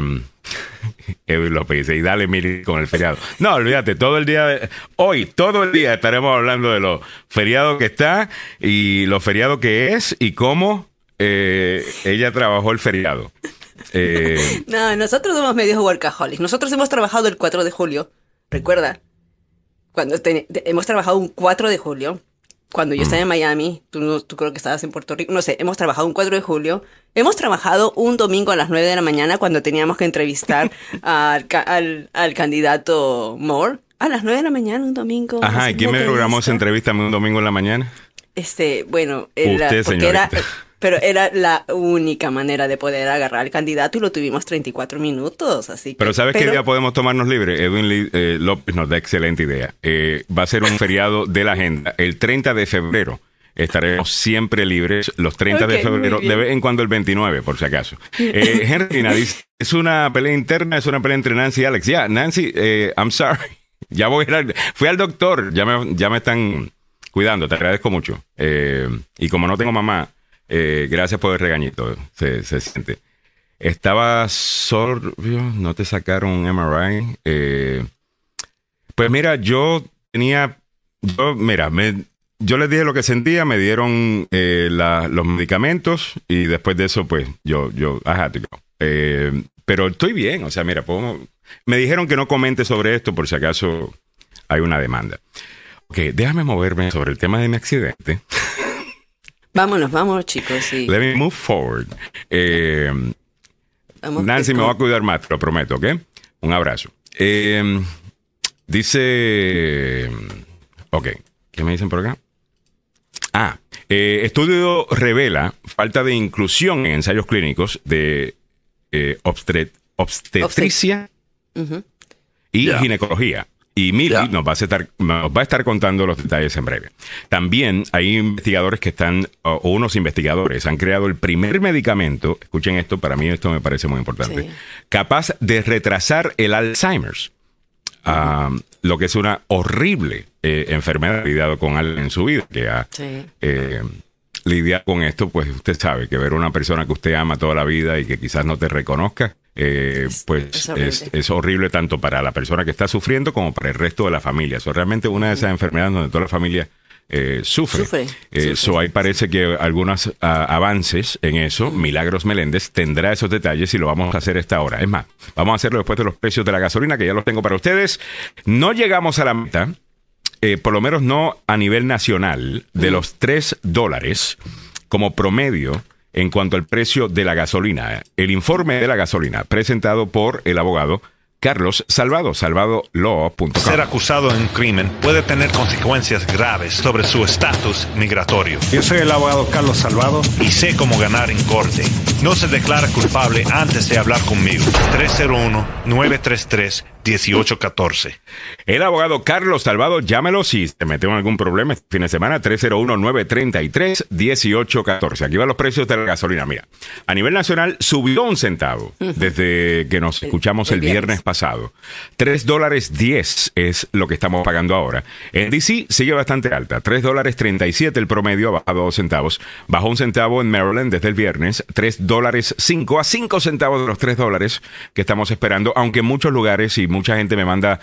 Edwin López y dale mil con el feriado. No, olvídate, todo el día, hoy, todo el día estaremos hablando de lo feriado que está y lo feriado que es y cómo eh, ella trabajó el feriado. Eh, no, nosotros somos medios workaholics. Nosotros hemos trabajado el 4 de julio, recuerda. Cuando hemos trabajado un 4 de julio cuando yo estaba en Miami, tú, tú creo que estabas en Puerto Rico, no sé, hemos trabajado un 4 de julio, hemos trabajado un domingo a las 9 de la mañana cuando teníamos que entrevistar al, al, candidato Moore. A las 9 de la mañana, un domingo. Ajá, ¿y quién me programó esa entrevista un domingo en la mañana? Este, bueno, Usted, porque era, pero era la única manera de poder agarrar al candidato y lo tuvimos 34 minutos, así Pero ¿sabes qué día podemos tomarnos libre? Edwin eh, López nos da excelente idea. Eh, va a ser un feriado de la agenda. El 30 de febrero estaremos siempre libres los 30 de febrero, de vez en cuando el 29, por si acaso. Eh, Henry dice, es una pelea interna, es una pelea entre Nancy y Alex. Ya, Nancy, eh, I'm sorry. Ya voy a ir Fui al doctor, ya me, ya me están cuidando, te agradezco mucho. y como no tengo mamá, eh, gracias por el regañito, se, siente. Estaba sorbio, no te sacaron un MRI. Eh, pues mira, yo tenía, yo, mira, me, yo les dije lo que sentía, me dieron eh, los medicamentos y después de eso, pues yo, yo, ajá, pero estoy bien, o sea, mira, me dijeron que no comente sobre esto por si acaso hay una demanda. Ok, déjame moverme sobre el tema de mi accidente. Vámonos, vámonos, chicos. Sí. Let me move forward. Eh, Nancy me va a cuidar más, te lo prometo, ¿ok? Un abrazo. Eh, dice. Ok, ¿qué me dicen por acá? Ah, eh, estudio revela falta de inclusión en ensayos clínicos de obstetricia y ginecología. Y Mili nos, va a estar, nos va a estar contando los detalles en breve. También hay investigadores que están, o, unos investigadores, han creado el primer medicamento, escuchen esto, para mí esto me parece muy importante, capaz de retrasar el Alzheimer's. Ah, lo que es una horrible eh, enfermedad lidiado con alguien en su vida, que ha eh, lidiado con esto, pues usted sabe que ver a una persona que usted ama toda la vida y que quizás no te reconozca, eh, pues es horrible. tanto para la persona que está sufriendo como para el resto de la familia. Eso es realmente una de esas enfermedades donde toda la familia eh, sufre. Eso eh, ahí parece que algunos avances en eso. Milagros Meléndez tendrá esos detalles y lo vamos a hacer esta hora. Es más, vamos a hacerlo después de los precios de la gasolina, que ya los tengo para ustedes. No llegamos a la meta, por lo menos no a nivel nacional, de los 3 dólares como promedio en cuanto al precio de la gasolina. El informe de la gasolina presentado por el abogado Carlos Salvado, salvadolaw.com. Ser acusado en un crimen puede tener consecuencias graves sobre su estatus migratorio. Yo soy el abogado Carlos Salvado y sé cómo ganar en corte. No se declara culpable antes de hablar conmigo. 301-933. 1814. El abogado Carlos Salvado, llámelo si te metió en algún problema este fin de semana, 301-933-1814. Aquí van los precios de la gasolina. Mira, a nivel nacional subió un centavo desde que nos escuchamos el viernes pasado. 3 dólares 10 es lo que estamos pagando ahora. En DC sigue bastante alta, 3 dólares 37 el promedio, ha bajado 2 centavos. Bajó un centavo en Maryland desde el viernes, 3 dólares 5 a 5 centavos de los 3 dólares que estamos esperando, aunque en muchos lugares y mucha gente me manda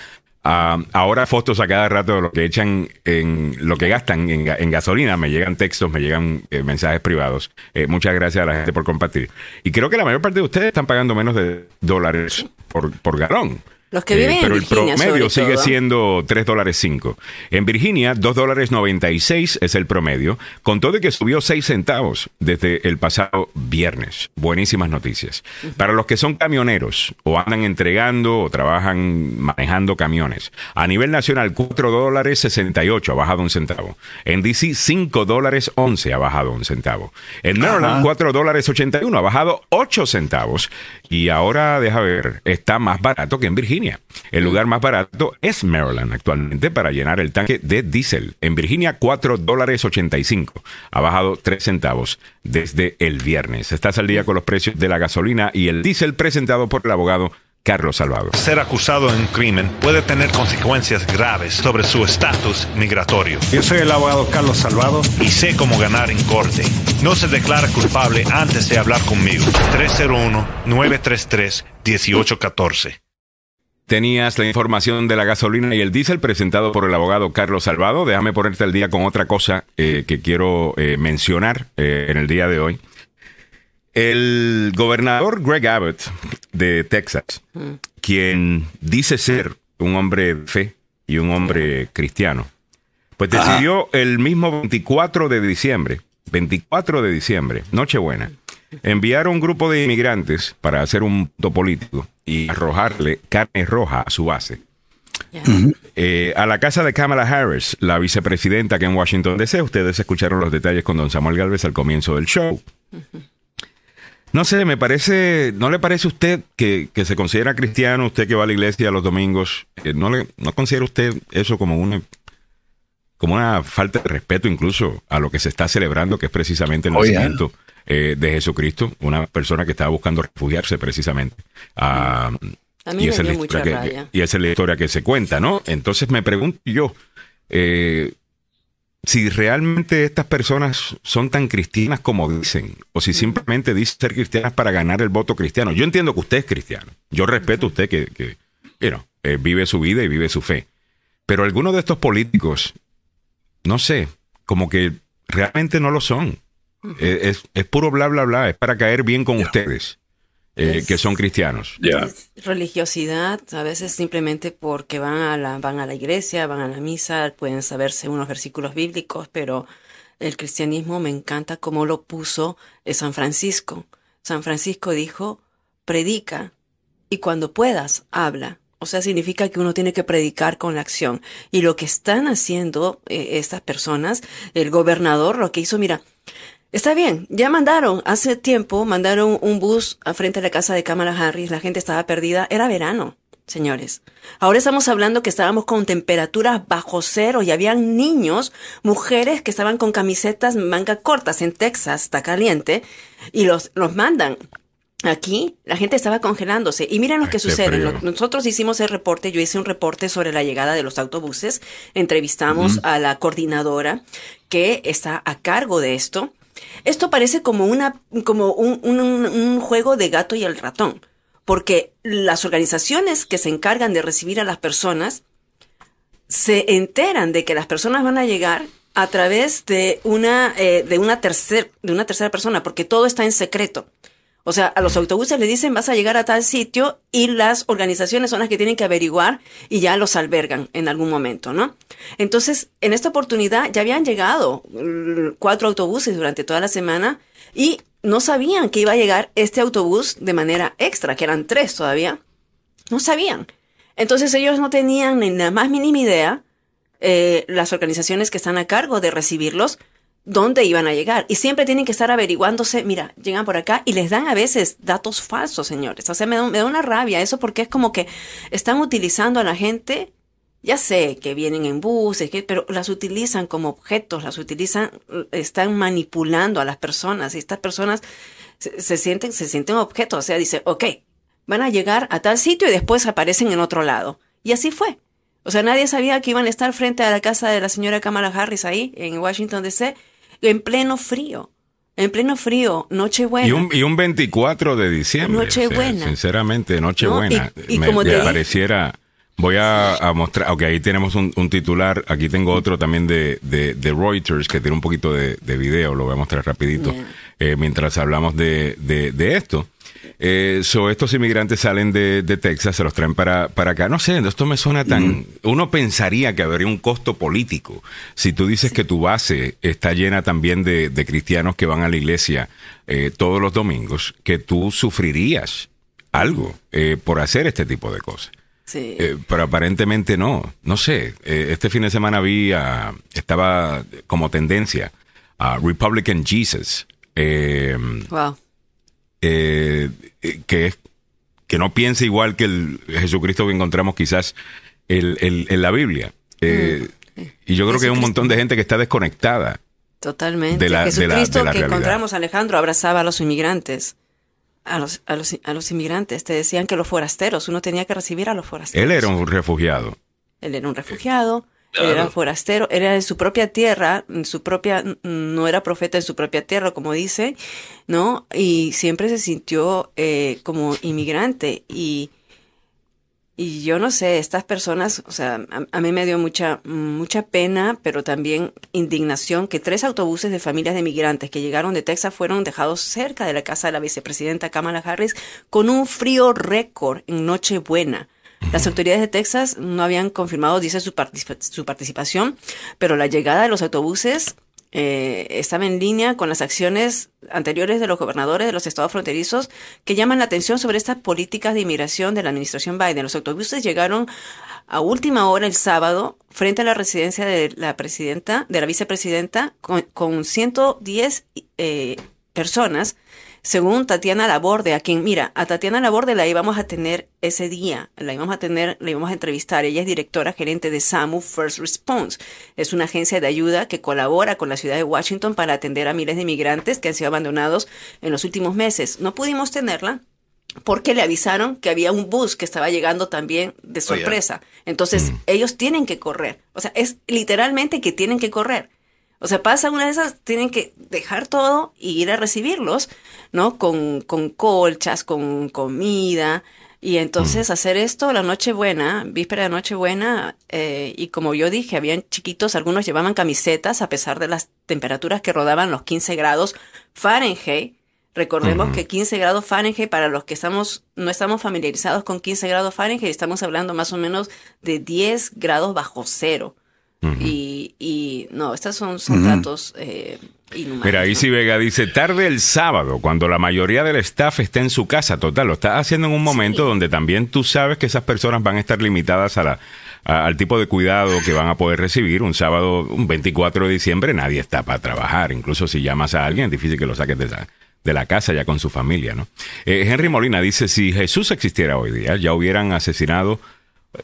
Ah, ahora fotos a cada rato de lo que echan en lo que gastan en, gasolina. Me llegan textos, me llegan eh, mensajes privados. Eh, muchas gracias a la gente por compartir. Y creo que la mayor parte de ustedes están pagando menos de dólares por, por galón. Los que viven eh, pero el promedio sigue siendo 3 dólares 5. En Virginia, 2 dólares 96 es el promedio, con todo de que subió 6 centavos desde el pasado viernes. Buenísimas noticias. Para los que son camioneros o andan entregando o trabajan manejando camiones, a nivel nacional 4 dólares 68 ha bajado un centavo. En DC 5 dólares 11 ha bajado un centavo. En Maryland 4 dólares 81 ha bajado 8 centavos. Y ahora, deja ver, está más barato que en Virginia. El lugar más barato es Maryland actualmente para llenar el tanque de diésel. En Virginia, 4 dólares 85. Ha bajado 3 centavos desde el viernes. Estás al día con los precios de la gasolina y el diésel presentado por el abogado Carlos Salvado. Ser acusado de un crimen puede tener consecuencias graves sobre su estatus migratorio. Yo soy el abogado Carlos Salvado. Y sé cómo ganar en corte. No se declara culpable antes de hablar conmigo. 301-933-1814. Tenías la información de la gasolina y el diésel presentado por el abogado Carlos Salvado. Déjame ponerte al día con otra cosa eh, que quiero eh, mencionar eh, en el día de hoy. El gobernador Greg Abbott de Texas, quien dice ser un hombre de fe y un hombre cristiano, pues decidió el mismo 24 de diciembre, 24 de diciembre, Nochebuena, enviar a un grupo de inmigrantes para hacer un punto político y arrojarle carne roja a su base. Eh, a la casa de Kamala Harris, la vicepresidenta que en Washington DC, ustedes escucharon los detalles con don Samuel Galvez al comienzo del show. No sé, me parece, ¿no le parece a usted que, se considera cristiano, usted que va a la iglesia los domingos, eh, ¿no, le, ¿no considera usted eso como una, como una falta de respeto incluso a lo que se está celebrando, que es precisamente el nacimiento eh, de Jesucristo, una persona que estaba buscando refugiarse precisamente? a mí y, esa que, y esa es la historia que se cuenta, ¿no? Entonces me pregunto yo, eh, si realmente estas personas son tan cristianas como dicen, o si simplemente dicen ser cristianas para ganar el voto cristiano. Yo entiendo que usted es cristiano. Yo respeto a usted que, que eh, vive su vida y vive su fe. Pero algunos de estos políticos, no sé, como que realmente no lo son. Es, es, puro bla, bla, bla. Es para caer bien con ustedes. Eh, que son cristianos. Religiosidad, a veces simplemente porque van a, la, van a la iglesia, van a la misa, pueden saberse unos versículos bíblicos, pero el cristianismo me encanta como lo puso San Francisco. San Francisco dijo, predica y cuando puedas, habla. O sea, significa que uno tiene que predicar con la acción. Y lo que están haciendo eh, estas personas, el gobernador, lo que hizo, mira, Está bien, ya mandaron, hace tiempo mandaron un bus a frente a la casa de Kamala Harris, la gente estaba perdida, era verano, señores. Ahora estamos hablando que estábamos con temperaturas bajo cero y habían niños, mujeres que estaban con camisetas manga cortas en Texas, está caliente, y los, los mandan. Aquí la gente estaba congelándose. Y miren lo que sucede. Nosotros hicimos el reporte, yo hice un reporte sobre la llegada de los autobuses. Entrevistamos a la coordinadora que está a cargo de esto. Esto parece como, una, como un, un, juego de gato y el ratón, porque las organizaciones que se encargan de recibir a las personas se enteran de que las personas van a llegar a través de una, eh, de una, tercer, de una tercera persona, porque todo está en secreto. O sea, a los autobuses le dicen vas a llegar a tal sitio y las organizaciones son las que tienen que averiguar y ya los albergan en algún momento, ¿no? Entonces, en esta oportunidad ya habían llegado mm, cuatro autobuses durante toda la semana y no sabían que iba a llegar este autobús de manera extra, que eran tres todavía. No sabían. Entonces ellos no tenían ni la más mínima idea, eh, las organizaciones que están a cargo de recibirlos, dónde iban a llegar. Y siempre tienen que estar averiguándose, mira, llegan por acá y les dan a veces datos falsos, señores. O sea, me da, una rabia eso porque es como que están utilizando a la gente, ya sé que vienen en buses, pero las utilizan como objetos, las utilizan, están manipulando a las personas y estas personas se, sienten, se sienten objetos. O sea, dice, ok, van a llegar a tal sitio y después aparecen en otro lado. Y así fue. O sea, nadie sabía que iban a estar frente a la casa de la señora Kamala Harris ahí, en Washington, D.C., en pleno frío. En pleno frío, Nochebuena. Y un, y un 24 de diciembre. Nochebuena. sinceramente, Nochebuena. y, me, como te pareciera Voy a, mostrar, ok, ahí tenemos un, titular, aquí tengo otro también de, de, Reuters que tiene un poquito de, video, lo voy a mostrar rapidito, eh, mientras hablamos de, de esto. Eh, estos inmigrantes salen de, Texas, se los traen para, para acá. No sé, esto me suena tan... Uno pensaría que habría un costo político. Si tú dices que tu base está llena también de, cristianos que van a la iglesia eh, todos los domingos, que tú sufrirías algo eh, por hacer este tipo de cosas. Sí. Eh, pero aparentemente no. No sé. este fin de semana vi, estaba como tendencia a Republican Jesus. wow eh, que, que no piense igual que el Jesucristo que encontramos quizás en la Biblia. Eh, mm. Y yo creo que hay un montón de gente que está desconectada. Totalmente. De la, Jesucristo que encontramos, Alejandro, abrazaba a los inmigrantes. A los, a, los, a los inmigrantes. Te decían que los forasteros, uno tenía que recibir a los forasteros. Él era un refugiado. Él era un refugiado. Era forastero, era en su propia tierra, en su propia, no era profeta en su propia tierra, como dice, ¿no? Y siempre se sintió eh, como inmigrante y, y yo no sé, estas personas, o sea, a, mí me dio mucha, mucha pena, pero también indignación que tres autobuses de familias de migrantes que llegaron de Texas fueron dejados cerca de la casa de la vicepresidenta Kamala Harris con un frío récord en Nochebuena. Las autoridades de Texas no habían confirmado, dice, su, su participación, pero la llegada de los autobuses eh, estaba en línea con las acciones anteriores de los gobernadores de los estados fronterizos que llaman la atención sobre estas políticas de inmigración de la administración Biden. Los autobuses llegaron a última hora el sábado frente a la residencia de la presidenta, de la vicepresidenta, con, con 110 eh, personas según Tatiana Laborde, a quien, mira, a Tatiana Laborde la íbamos a tener ese día, la íbamos a tener, la íbamos a entrevistar. Ella es directora gerente de SAMU First Response. Es una agencia de ayuda que colabora con la ciudad de Washington para atender a miles de inmigrantes que han sido abandonados en los últimos meses. No pudimos tenerla porque le avisaron que había un bus que estaba llegando también de sorpresa. Entonces, mm. ellos tienen que correr. O sea, es literalmente que tienen que correr. O sea, pasa una de esas, tienen que dejar todo y ir a recibirlos, ¿no? Con, con colchas, con comida. Y entonces mm. hacer esto la Nochebuena, víspera de Nochebuena, eh, y como yo dije, habían chiquitos, algunos llevaban camisetas a pesar de las temperaturas que rodaban los 15 grados Fahrenheit. Recordemos que 15 grados Fahrenheit, para los que estamos, no estamos familiarizados con 15 grados Fahrenheit, estamos hablando más o menos de 10 grados bajo cero y, no, estos son, son datos eh, inhumanos. Mira, Isi Vega dice, tarde el sábado, cuando la mayoría del staff está en su casa, total, lo estás haciendo en un momento donde también tú sabes que esas personas van a estar limitadas a la, al tipo de cuidado que van a poder recibir. Un sábado, un 24 de diciembre, nadie está para trabajar. Incluso si llamas a alguien, es difícil que lo saques de la, de la casa ya con su familia, ¿no? Eh, Henry Molina dice, si Jesús existiera hoy día, ya hubieran asesinado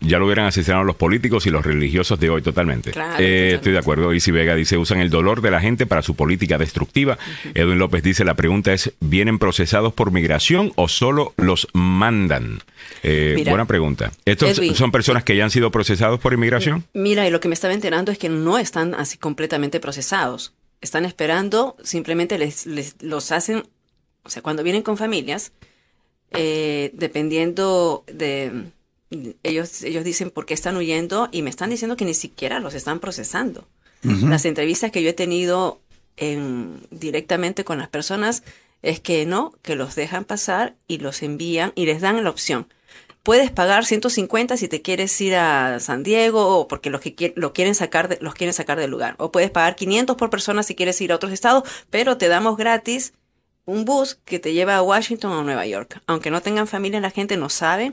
ya lo hubieran asesinado los políticos y los religiosos de hoy totalmente. Eh, estoy de acuerdo. Isi Vega dice, usan el dolor de la gente para su política destructiva. Edwin López dice, la pregunta es, ¿vienen procesados por migración o solo los mandan? Eh, buena pregunta. ¿Estos son personas que ya han sido procesados por inmigración? Mira, y lo que me estaba enterando es que no están así completamente procesados. Están esperando, simplemente les, los hacen, o sea, cuando vienen con familias, eh, dependiendo de ellos, ellos dicen por qué están huyendo y me están diciendo que ni siquiera los están procesando. Las entrevistas que yo he tenido en, directamente con las personas es que no, que los dejan pasar y los envían y les dan la opción. Puedes pagar 150 si te quieres ir a San Diego o porque los que lo quieren sacar los quieren sacar del lugar. O puedes pagar 500 por persona si quieres ir a otros estados, pero te damos gratis un bus que te lleva a Washington o Nueva York. Aunque no tengan familia, la gente no sabe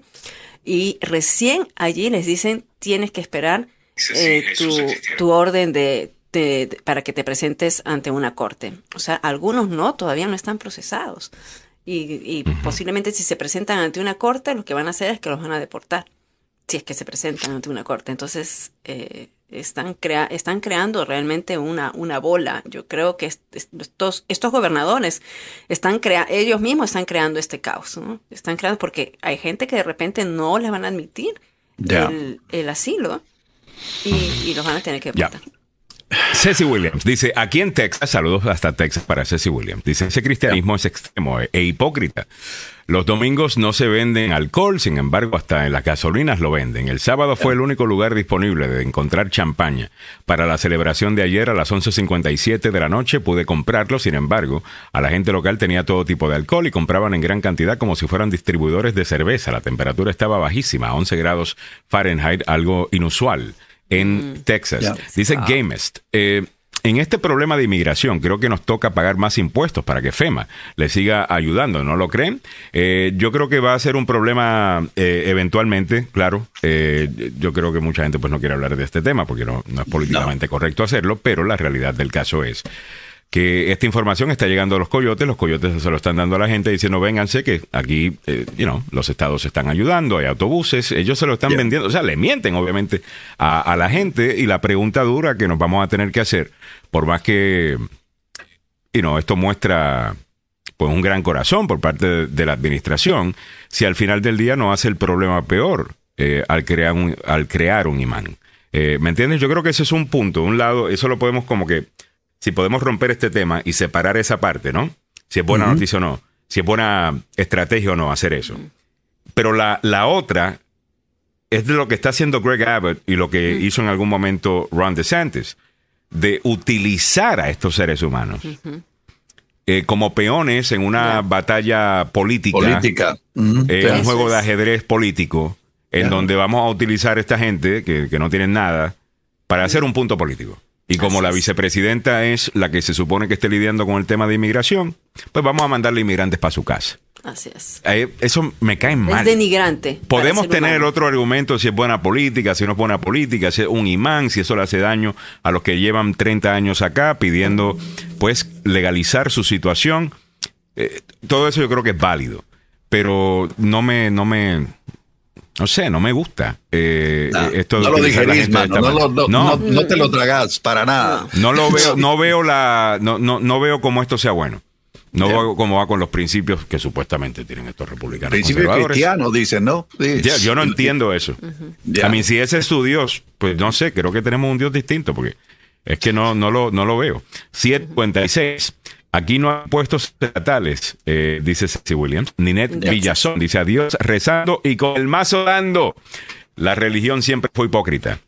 y recién allí les dicen tienes que esperar eh, tu, orden de, para que te presentes ante una corte. O sea, algunos no, todavía no están procesados. Y, posiblemente si se presentan ante una corte, lo que van a hacer es que los van a deportar, si es que se presentan ante una corte. Entonces, eh, están, crea están creando realmente una, una bola. Yo creo que estos, estos gobernadores están crea ellos mismos están creando este caos. ¿no? Están creando porque hay gente que de repente no les van a admitir el, asilo y, los van a tener que votar. Ceci Williams dice, aquí en Texas, saludos hasta Texas para Ceci Williams, dice, ese cristianismo es extremo e hipócrita. Los domingos no se venden alcohol, sin embargo, hasta en las gasolinas lo venden. El sábado fue el único lugar disponible de encontrar champaña. Para la celebración de ayer a las 11.57 de la noche pude comprarlo, sin embargo, a la gente local tenía todo tipo de alcohol y compraban en gran cantidad como si fueran distribuidores de cerveza. La temperatura estaba bajísima, 11 grados Fahrenheit, algo inusual en mm. Texas. Dice Gamest. Eh, en este problema de inmigración, creo que nos toca pagar más impuestos para que FEMA le siga ayudando, ¿no lo creen? Eh, yo creo que va a ser un problema eh, eventualmente, claro. Eh, yo creo que mucha gente pues no quiere hablar de este tema porque no, no es políticamente correcto hacerlo, pero la realidad del caso es que esta información está llegando a los coyotes, los coyotes se lo están dando a la gente diciendo, vénganse que aquí, eh, you know, los estados están ayudando, hay autobuses, ellos se lo están vendiendo, o sea, le mienten obviamente a, la gente y la pregunta dura que nos vamos a tener que hacer, por más que, you know, esto muestra pues un gran corazón por parte de, la administración, si al final del día no hace el problema peor eh, al, crear un, al crear un imán. Eh, ¿Me entiendes? Yo creo que ese es un punto. Un lado, eso lo podemos como que si podemos romper este tema y separar esa parte, ¿no? Si es buena noticia o no, si es buena estrategia o no hacer eso. Pero la, la otra es de lo que está haciendo Greg Abbott y lo que hizo en algún momento Ron DeSantis, de utilizar a estos seres humanos. Eh, como peones en una batalla política, política. Eh, un juego de ajedrez político, en donde vamos a utilizar a esta gente que, que no tienen nada para hacer un punto político. Y como la vicepresidenta es la que se supone que esté lidiando con el tema de inmigración, pues vamos a mandarle inmigrantes para su casa. Así es. Eh, eso me cae mal. Es denigrante. Podemos tener otro argumento si es buena política, si no es buena política, si es un imán, si eso le hace daño a los que llevan 30 años acá pidiendo pues legalizar su situación. Eh, todo eso yo creo que es válido. Pero no me, no me, no sé, no me gusta. Eh, no, esto no lo digerís, mano, no, no, no, te lo tragas para nada. No lo veo, no veo la, no, no, no veo cómo esto sea bueno. No veo cómo va con los principios que supuestamente tienen estos republicanos. Principios cristianos, dicen, ¿no? yo no entiendo eso. A mí, si ese es su Dios, pues no sé, creo que tenemos un Dios distinto, porque es que no, no, lo, no lo veo. 756. Aquí no hay puestos estatales, eh, dice Ceci Williams. Ninette Villazón dice adiós rezando y con el mazo dando. La religión siempre fue hipócrita.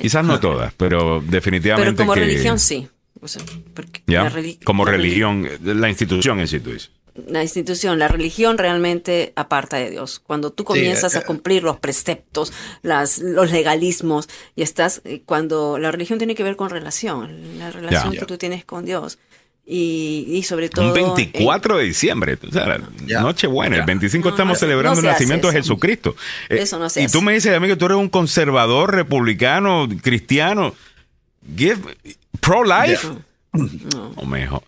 Quizás no todas, pero definitivamente. Pero como religión sí. como religión, la institución en sí, tú dices la institución, la religión realmente aparta de Dios. Cuando tú comienzas a eh, cumplir los preceptos, las, los legalismos, y estás, eh, cuando la religión tiene que ver con relación, la relación que tú tienes con Dios. Y, sobre todo... Un 24 de diciembre, o sea, noche buena, el 25 estamos celebrando el nacimiento de Jesucristo. Eh, eso no se Y tú me dices a mí que tú eres un conservador, republicano, cristiano. Give, O mejor.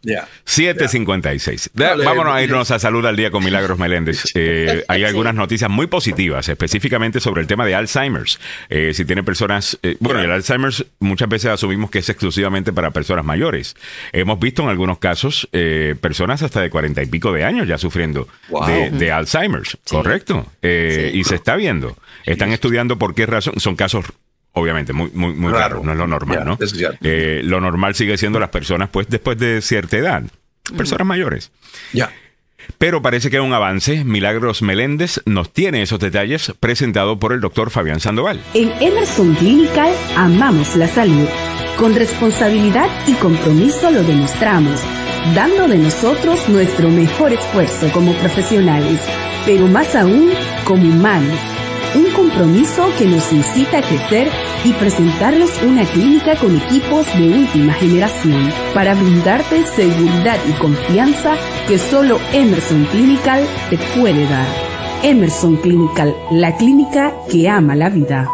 756. Vámonos a irnos a salud al día con Milagros Meléndez. Eh, hay algunas noticias muy positivas, específicamente sobre el tema de Alzheimer's. Eh, si tiene personas. Eh, bueno, el Alzheimer's muchas veces asumimos que es exclusivamente para personas mayores. Hemos visto en algunos casos personas hasta de cuarenta y pico de años ya sufriendo de, Alzheimer's. Correcto. Y se está viendo. Están estudiando por qué razón. Son casos obviamente, muy, muy, muy raro, no es lo normal, ¿no? Eh, lo normal sigue siendo las personas, pues, después de cierta edad, personas mayores. Ya. Pero parece que hay un avance. Milagros Meléndez nos tiene esos detalles presentado por el doctor Fabián Sandoval. En Emerson Clinical amamos la salud. Con responsabilidad y compromiso lo demostramos, dando de nosotros nuestro mejor esfuerzo como profesionales, pero más aún como humanos un compromiso que nos incita a crecer y presentarles una clínica con equipos de última generación para brindarte seguridad y confianza que solo Emerson Clinical te puede dar. Emerson Clinical, la clínica que ama la vida.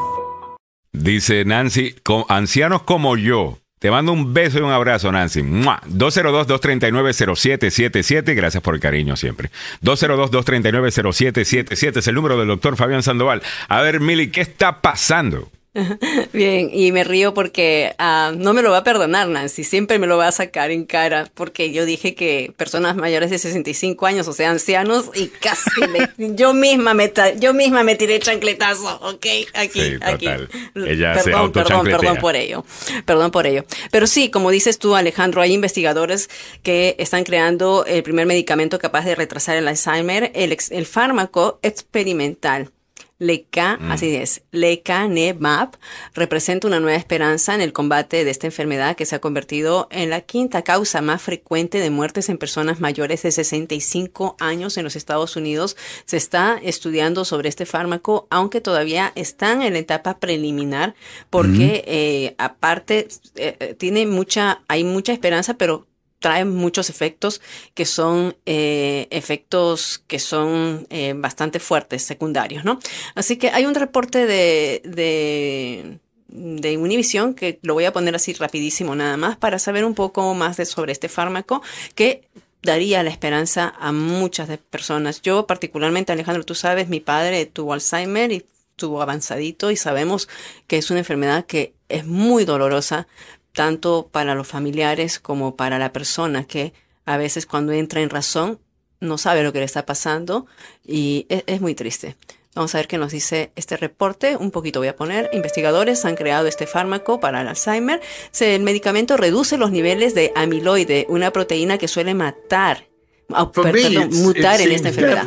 Dice Nancy, ancianos como yo te mando un beso y un abrazo, Nancy. 202-239-0777. Gracias por el cariño siempre. 202-239-0777 es el número del doctor Fabián Sandoval. A ver, Mili, ¿qué está pasando? Bien, y me río porque uh, no me lo va a perdonar Nancy, siempre me lo va a sacar en cara porque yo dije que personas mayores de 65 años, o sea, ancianos, y casi me, yo misma me yo misma me tiré chancletazo, ¿ok? Aquí, sí, aquí. Ella perdón, se perdón, perdón por ello, perdón por ello. Pero sí, como dices tú, Alejandro, hay investigadores que están creando el primer medicamento capaz de retrasar el Alzheimer, el, el fármaco experimental Leca, mm. así es, lecanemab representa una nueva esperanza en el combate de esta enfermedad que se ha convertido en la quinta causa más frecuente de muertes en personas mayores de 65 años en los Estados Unidos. Se está estudiando sobre este fármaco, aunque todavía están en la etapa preliminar, porque eh, aparte eh, eh, tiene mucha, hay mucha esperanza, pero trae muchos efectos que son eh, efectos que son eh, bastante fuertes, secundarios, ¿no? Así que hay un reporte de, de, de Univision que lo voy a poner así rapidísimo nada más para saber un poco más de, sobre este fármaco que daría la esperanza a muchas de personas. Yo particularmente, Alejandro, tú sabes, mi padre tuvo Alzheimer y tuvo avanzadito y sabemos que es una enfermedad que es muy dolorosa, tanto para los familiares como para la persona que a veces cuando entra en razón no sabe lo que le está pasando y es, muy triste. Vamos a ver qué nos dice este reporte. Un poquito voy a poner. Investigadores han creado este fármaco para el Alzheimer. el medicamento reduce los niveles de amiloide, una proteína que suele matar, mutar en esta enfermedad.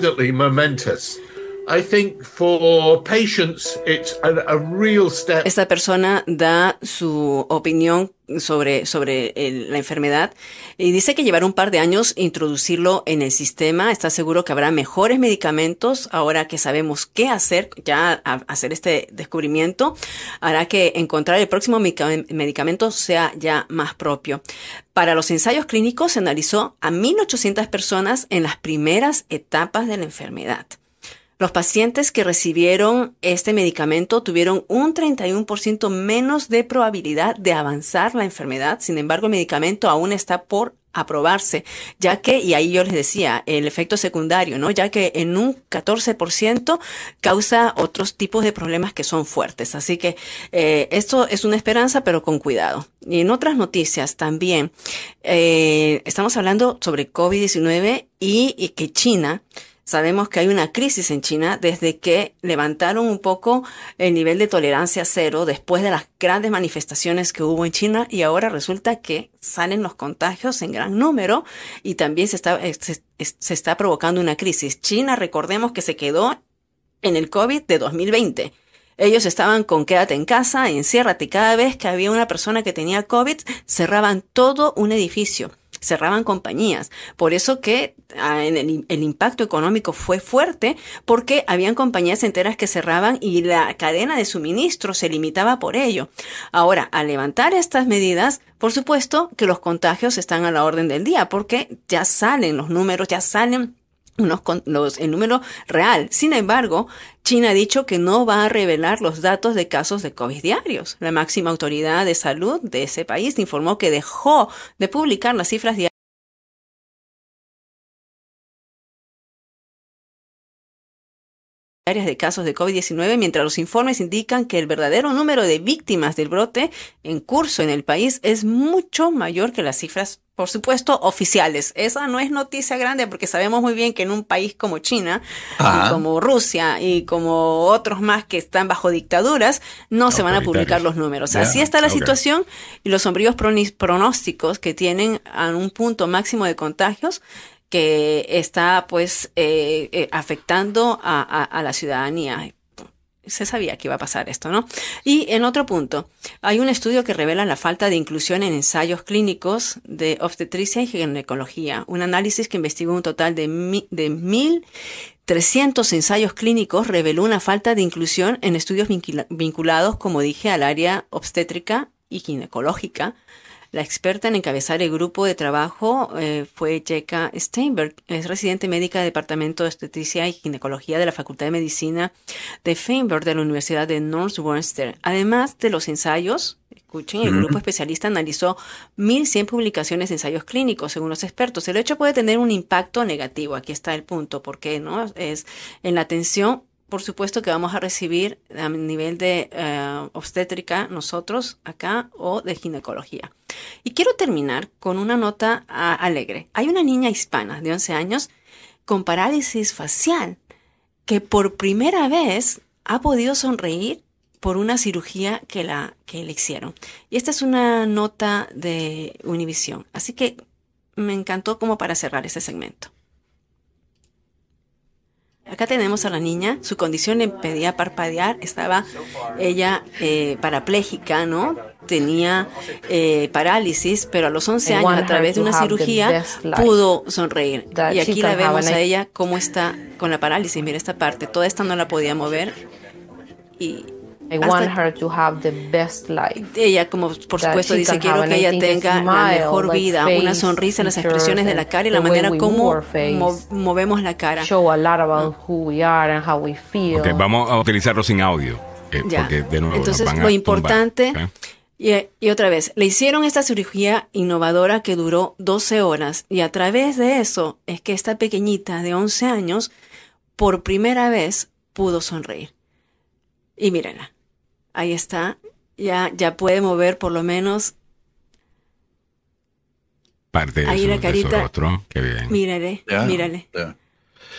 Esta persona da su opinión sobre, sobre la enfermedad y dice que llevará un par de años introducirlo en el sistema. Está seguro que habrá mejores medicamentos ahora que sabemos qué hacer, ya hacer este descubrimiento hará que encontrar el próximo medicamento sea ya más propio. Para los ensayos clínicos se analizó a 1.800 personas en las primeras etapas de la enfermedad. Los pacientes que recibieron este medicamento tuvieron un 31% menos de probabilidad de avanzar la enfermedad. Sin embargo, el medicamento aún está por aprobarse, ya que, y ahí yo les decía, el efecto secundario, ¿no? Ya que en un 14% causa otros tipos de problemas que son fuertes. Así que eh, esto es una esperanza, pero con cuidado. Y en otras noticias también, eh, estamos hablando sobre COVID-19 y que China Sabemos que hay una crisis en China desde que levantaron un poco el nivel de tolerancia cero después de las grandes manifestaciones que hubo en China y ahora resulta que salen los contagios en gran número y también se está, se, está provocando una crisis. China, recordemos que se quedó en el COVID de 2020. Ellos estaban con quédate en casa, enciérrate. Cada vez que había una persona que tenía COVID, cerraban todo un edificio cerraban compañías. Por eso que ah, el, impacto económico fue fuerte, porque habían compañías enteras que cerraban y la cadena de suministro se limitaba por ello. Ahora, al levantar estas medidas, por supuesto que los contagios están a la orden del día, porque ya salen los números, ya salen unos, los, el número real. Sin embargo, China ha dicho que no va a revelar los datos de casos de COVID diarios. La máxima autoridad de salud de ese país informó que dejó de publicar las cifras diarias de casos de COVID-19, mientras los informes indican que el verdadero número de víctimas del brote en curso en el país es mucho mayor que las cifras, por supuesto, oficiales. Esa no es noticia grande porque sabemos muy bien que en un país como China, como Rusia y como otros más que están bajo dictaduras, no, se van a publicar los números. Así está la situación y los sombríos pronósticos que tienen a un punto máximo de contagios que está pues eh, eh, afectando a, la ciudadanía se sabía que iba a pasar esto, ¿no? Y en otro punto, hay un estudio que revela la falta de inclusión en ensayos clínicos de obstetricia y ginecología, un análisis que investigó un total de, de 1.300 ensayos clínicos reveló una falta de inclusión en estudios vinculados, como dije, al área obstétrica y ginecológica, la experta en encabezar el grupo de trabajo eh, fue Jeka Steinberg. Es residente médica del Departamento de Obstetricia y Ginecología de la Facultad de Medicina de Feinberg de la Universidad de Northwestern. Además de los ensayos, escuchen, el grupo especialista analizó 1.100 publicaciones de ensayos clínicos, según los expertos. El hecho puede tener un impacto negativo. Aquí está el punto, porque no es en la atención por supuesto que vamos a recibir a nivel de eh, obstétrica nosotros acá o de ginecología. Y quiero terminar con una nota ah, alegre. Hay una niña hispana de 11 años con parálisis facial que por primera vez ha podido sonreír por una cirugía que, la, que le hicieron. Y esta es una nota de Univision. Así que me encantó como para cerrar ese segmento. Acá tenemos a la niña, su condición le impedía parpadear, estaba ella eh, parapléjica, ¿no? Tenía eh, parálisis, pero a los 11 años, a través de una cirugía, pudo sonreír. Y aquí la vemos a ella cómo está con la parálisis. Mira esta parte, toda esta no la podía mover. Y I want her to have the best life. Ella, como por supuesto, dice: Quiero que ella tenga la mejor vida, una sonrisa, las expresiones de la cara y la manera como movemos la cara. Show a lot about who we are and how we feel. Okay, vamos a utilizarlo sin audio. Eh, porque de nuevo Entonces, lo importante. Y, y, otra vez, le hicieron esta cirugía innovadora que duró 12 horas y a través de eso es que esta pequeñita de 11 años por primera vez pudo sonreír. Y mírenla. Ahí está. Ya, ya puede mover por lo menos. Parte de, Ahí su, la carita. rostro. Qué bien. Mírale, mírale.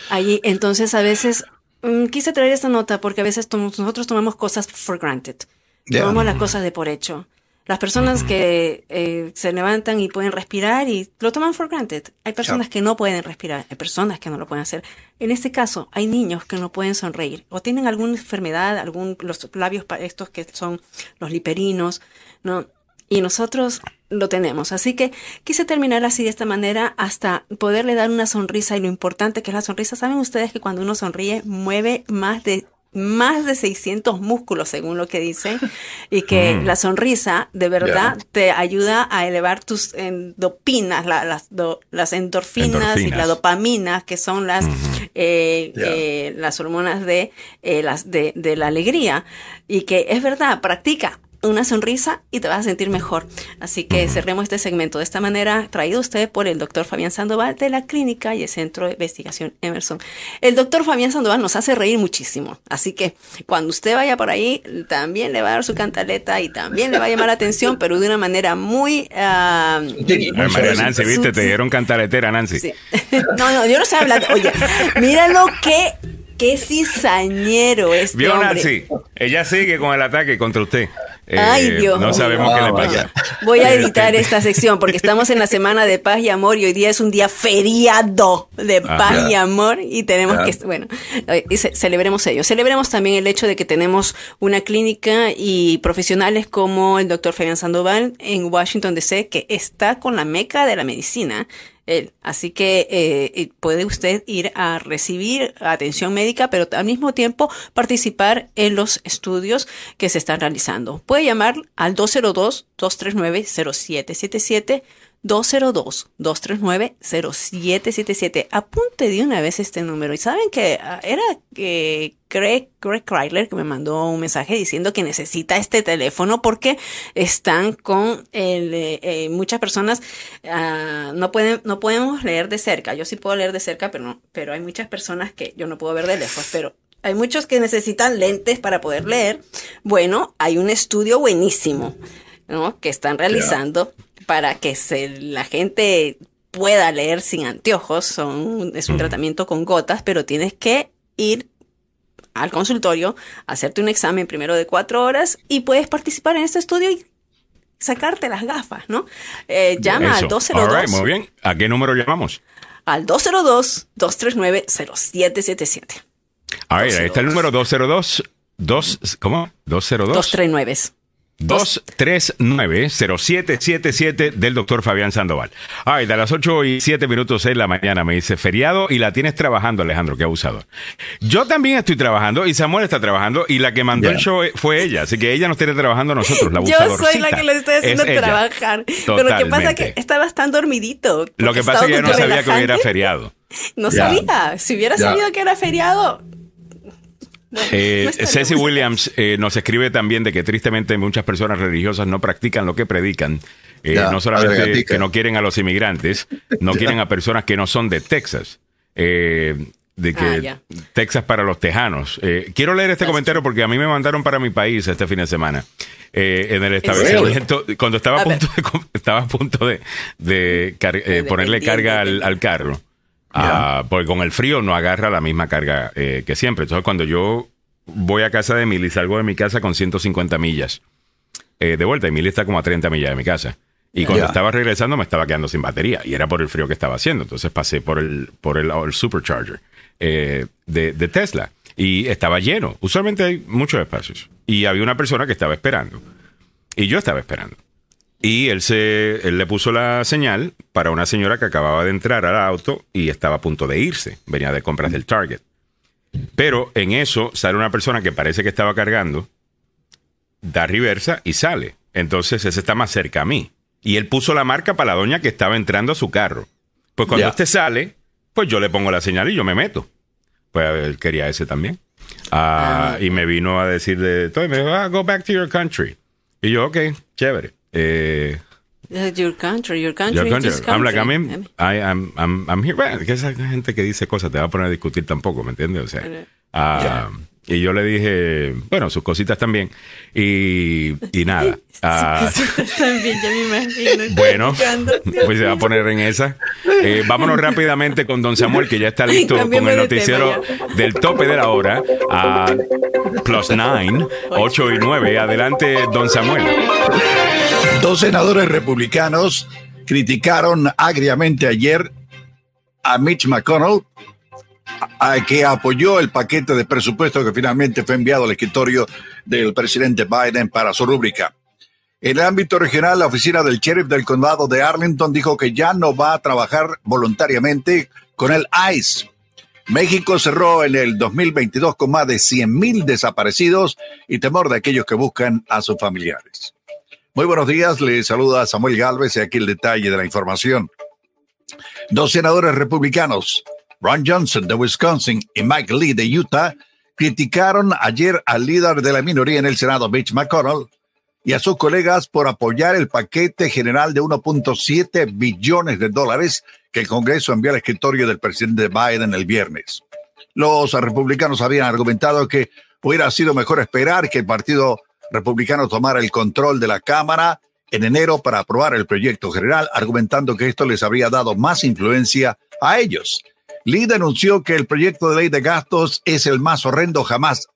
Allí, entonces a veces mm, quise traer esta nota porque a veces nosotros tomamos cosas for granted. Tomamos las cosas de por hecho. Las personas que eh, se levantan y pueden respirar y lo toman for granted. Hay personas que no pueden respirar, hay personas que no lo pueden hacer. En este caso, hay niños que no pueden sonreír o tienen alguna enfermedad, algún los labios estos que son los liperinos, ¿no? Y nosotros lo tenemos. Así que quise terminar así de esta manera hasta poderle dar una sonrisa y lo importante que es la sonrisa. Saben ustedes que cuando uno sonríe mueve más de más de 600 músculos, según lo que dicen, y que mm. la sonrisa de verdad te ayuda a elevar tus endopinas, las, las endorfinas, y la dopamina, que son las, eh, eh, las hormonas de, eh, las de, de la alegría, y que es verdad, practica, una sonrisa y te vas a sentir mejor. Así que cerremos este segmento de esta manera, traído usted por el doctor Fabián Sandoval de la Clínica y el Centro de Investigación Emerson. El doctor Fabián Sandoval nos hace reír muchísimo, así que cuando usted vaya por ahí, también le va a dar su cantaleta y también le va a llamar la atención, pero de una manera muy... Uh, María Nancy, viste, te dieron cantaletera, Nancy. No, no, yo no sé hablar. Oye, míralo que qué cizañero este ¿Vio, Nancy? Ella sigue con el ataque contra usted. Ay, eh, Dios. No sabemos qué le pasa. Voy a editar esta sección porque estamos en la semana de paz y amor y hoy día es un día feriado de paz y amor y tenemos que, bueno, celebremos ello. Celebremos también el hecho de que tenemos una clínica y profesionales como el doctor Fabián Sandoval en Washington DC que está con la meca de la medicina Así que eh, puede usted ir a recibir atención médica, pero al mismo tiempo participar en los estudios que se están realizando. Puede llamar al 202-239-0777 202-239-0777. Apunte de una vez este número. Y saben que ah, era que Greg, Greg Kryler que me mandó un mensaje diciendo que necesita este teléfono porque están con el, eh, eh, muchas personas uh, no pueden no podemos leer de cerca. Yo sí puedo leer de cerca, pero no, pero hay muchas personas que yo no puedo ver de lejos, pero hay muchos que necesitan lentes para poder leer. Bueno, hay un estudio buenísimo, ¿no? que están realizando para que se, la gente pueda leer sin anteojos. Son, es un tratamiento con gotas, pero tienes que ir al consultorio, hacerte un examen primero de cuatro horas y puedes participar en este estudio y sacarte las gafas, ¿no? Eh, llama al 202. muy bien. ¿A qué número llamamos? Al 202-239-0777. A ver, ahí está el número 202. Dos, ¿Cómo? 202. 239. 239-0777 del doctor Fabián Sandoval. Ay, de las 8 y 7 minutos de la mañana me dice feriado y la tienes trabajando, Alejandro, qué abusador. Yo también estoy trabajando y Samuel está trabajando y la que mandó el show fue ella, así que ella nos tiene trabajando a nosotros, la Yo soy la que lo estoy haciendo trabajar. Pero lo que pasa es que estabas tan dormidito. Lo que pasa es que yo no sabía que hubiera feriado. No sabía. Si hubiera sabido que era feriado, eh, Ceci Williams eh, nos escribe también de que tristemente muchas personas religiosas no practican lo que predican. Eh, no solamente que no quieren a los inmigrantes, no quieren a personas que no son de Texas. de que ah, Texas para los tejanos. Eh, quiero leer este comentario porque a mí me mandaron para mi país este fin de semana. Eh, en el establecimiento, cuando estaba a, punto de, estaba a punto de, de, ponerle carga al, carro. Ah, porque con el frío no agarra la misma carga que siempre. Entonces, cuando yo voy a casa de Emily salgo de mi casa con 150 millas de vuelta, Emily está como a 30 millas de mi casa. Y cuando estaba regresando me estaba quedando sin batería y era por el frío que estaba haciendo. Entonces pasé por el, por el, supercharger eh, de, Tesla y estaba lleno. Usualmente hay muchos espacios. Y había una persona que estaba esperando. Y yo estaba esperando. Y él, se, él le puso la señal para una señora que acababa de entrar al auto y estaba a punto de irse. Venía de compras del Target. Pero en eso sale una persona que parece que estaba cargando, da reversa y sale. Entonces ese está más cerca a mí. Y él puso la marca para la doña que estaba entrando a su carro. Pues cuando este sale, pues yo le pongo la señal y yo me meto. Pues él quería ese también. Ah, y me vino a decir de todo, me dijo, ah, go back to your country. Y yo, ok, chévere. Eh, your country, your country. Your country. I'm like, I'm, I, I'm, I'm, here. Bueno, que esa gente que dice cosas te va a poner a discutir tampoco, ¿me entiendes? O sea, uh, y yo le dije, bueno, sus cositas también. Y, y nada. sus ah, cositas también, ya me imagino. Bueno, pues se va a poner en esa. Eh, vámonos rápidamente con Don Samuel, que ya está listo con el noticiero del tope de la hora. A plus nine, ocho y nueve. Adelante, Don Samuel. Dos senadores republicanos criticaron agriamente ayer a Mitch McConnell que apoyó el paquete de presupuesto que finalmente fue enviado al escritorio del presidente Biden para su rúbrica. En el ámbito regional, la oficina del sheriff del condado de Arlington dijo que ya no va a trabajar voluntariamente con el ICE. México cerró en el 2022 con más de 100.000 desaparecidos y temor de aquellos que buscan a sus familiares. Muy buenos días, le saluda Samuel Galvez y aquí el detalle de la información. Dos senadores republicanos, Ron Johnson de Wisconsin y Mike Lee de Utah criticaron ayer al líder de la minoría en el Senado, Mitch McConnell, y a sus colegas por apoyar el paquete general de 1.7 billones de dólares que el Congreso envió al escritorio del presidente Biden el viernes. Los republicanos habían argumentado que hubiera sido mejor esperar que el Partido Republicano tomara el control de la Cámara en enero para aprobar el proyecto general, argumentando que esto les habría dado más influencia a ellos. Lee denunció que el proyecto de ley de gastos es el más horrendo jamás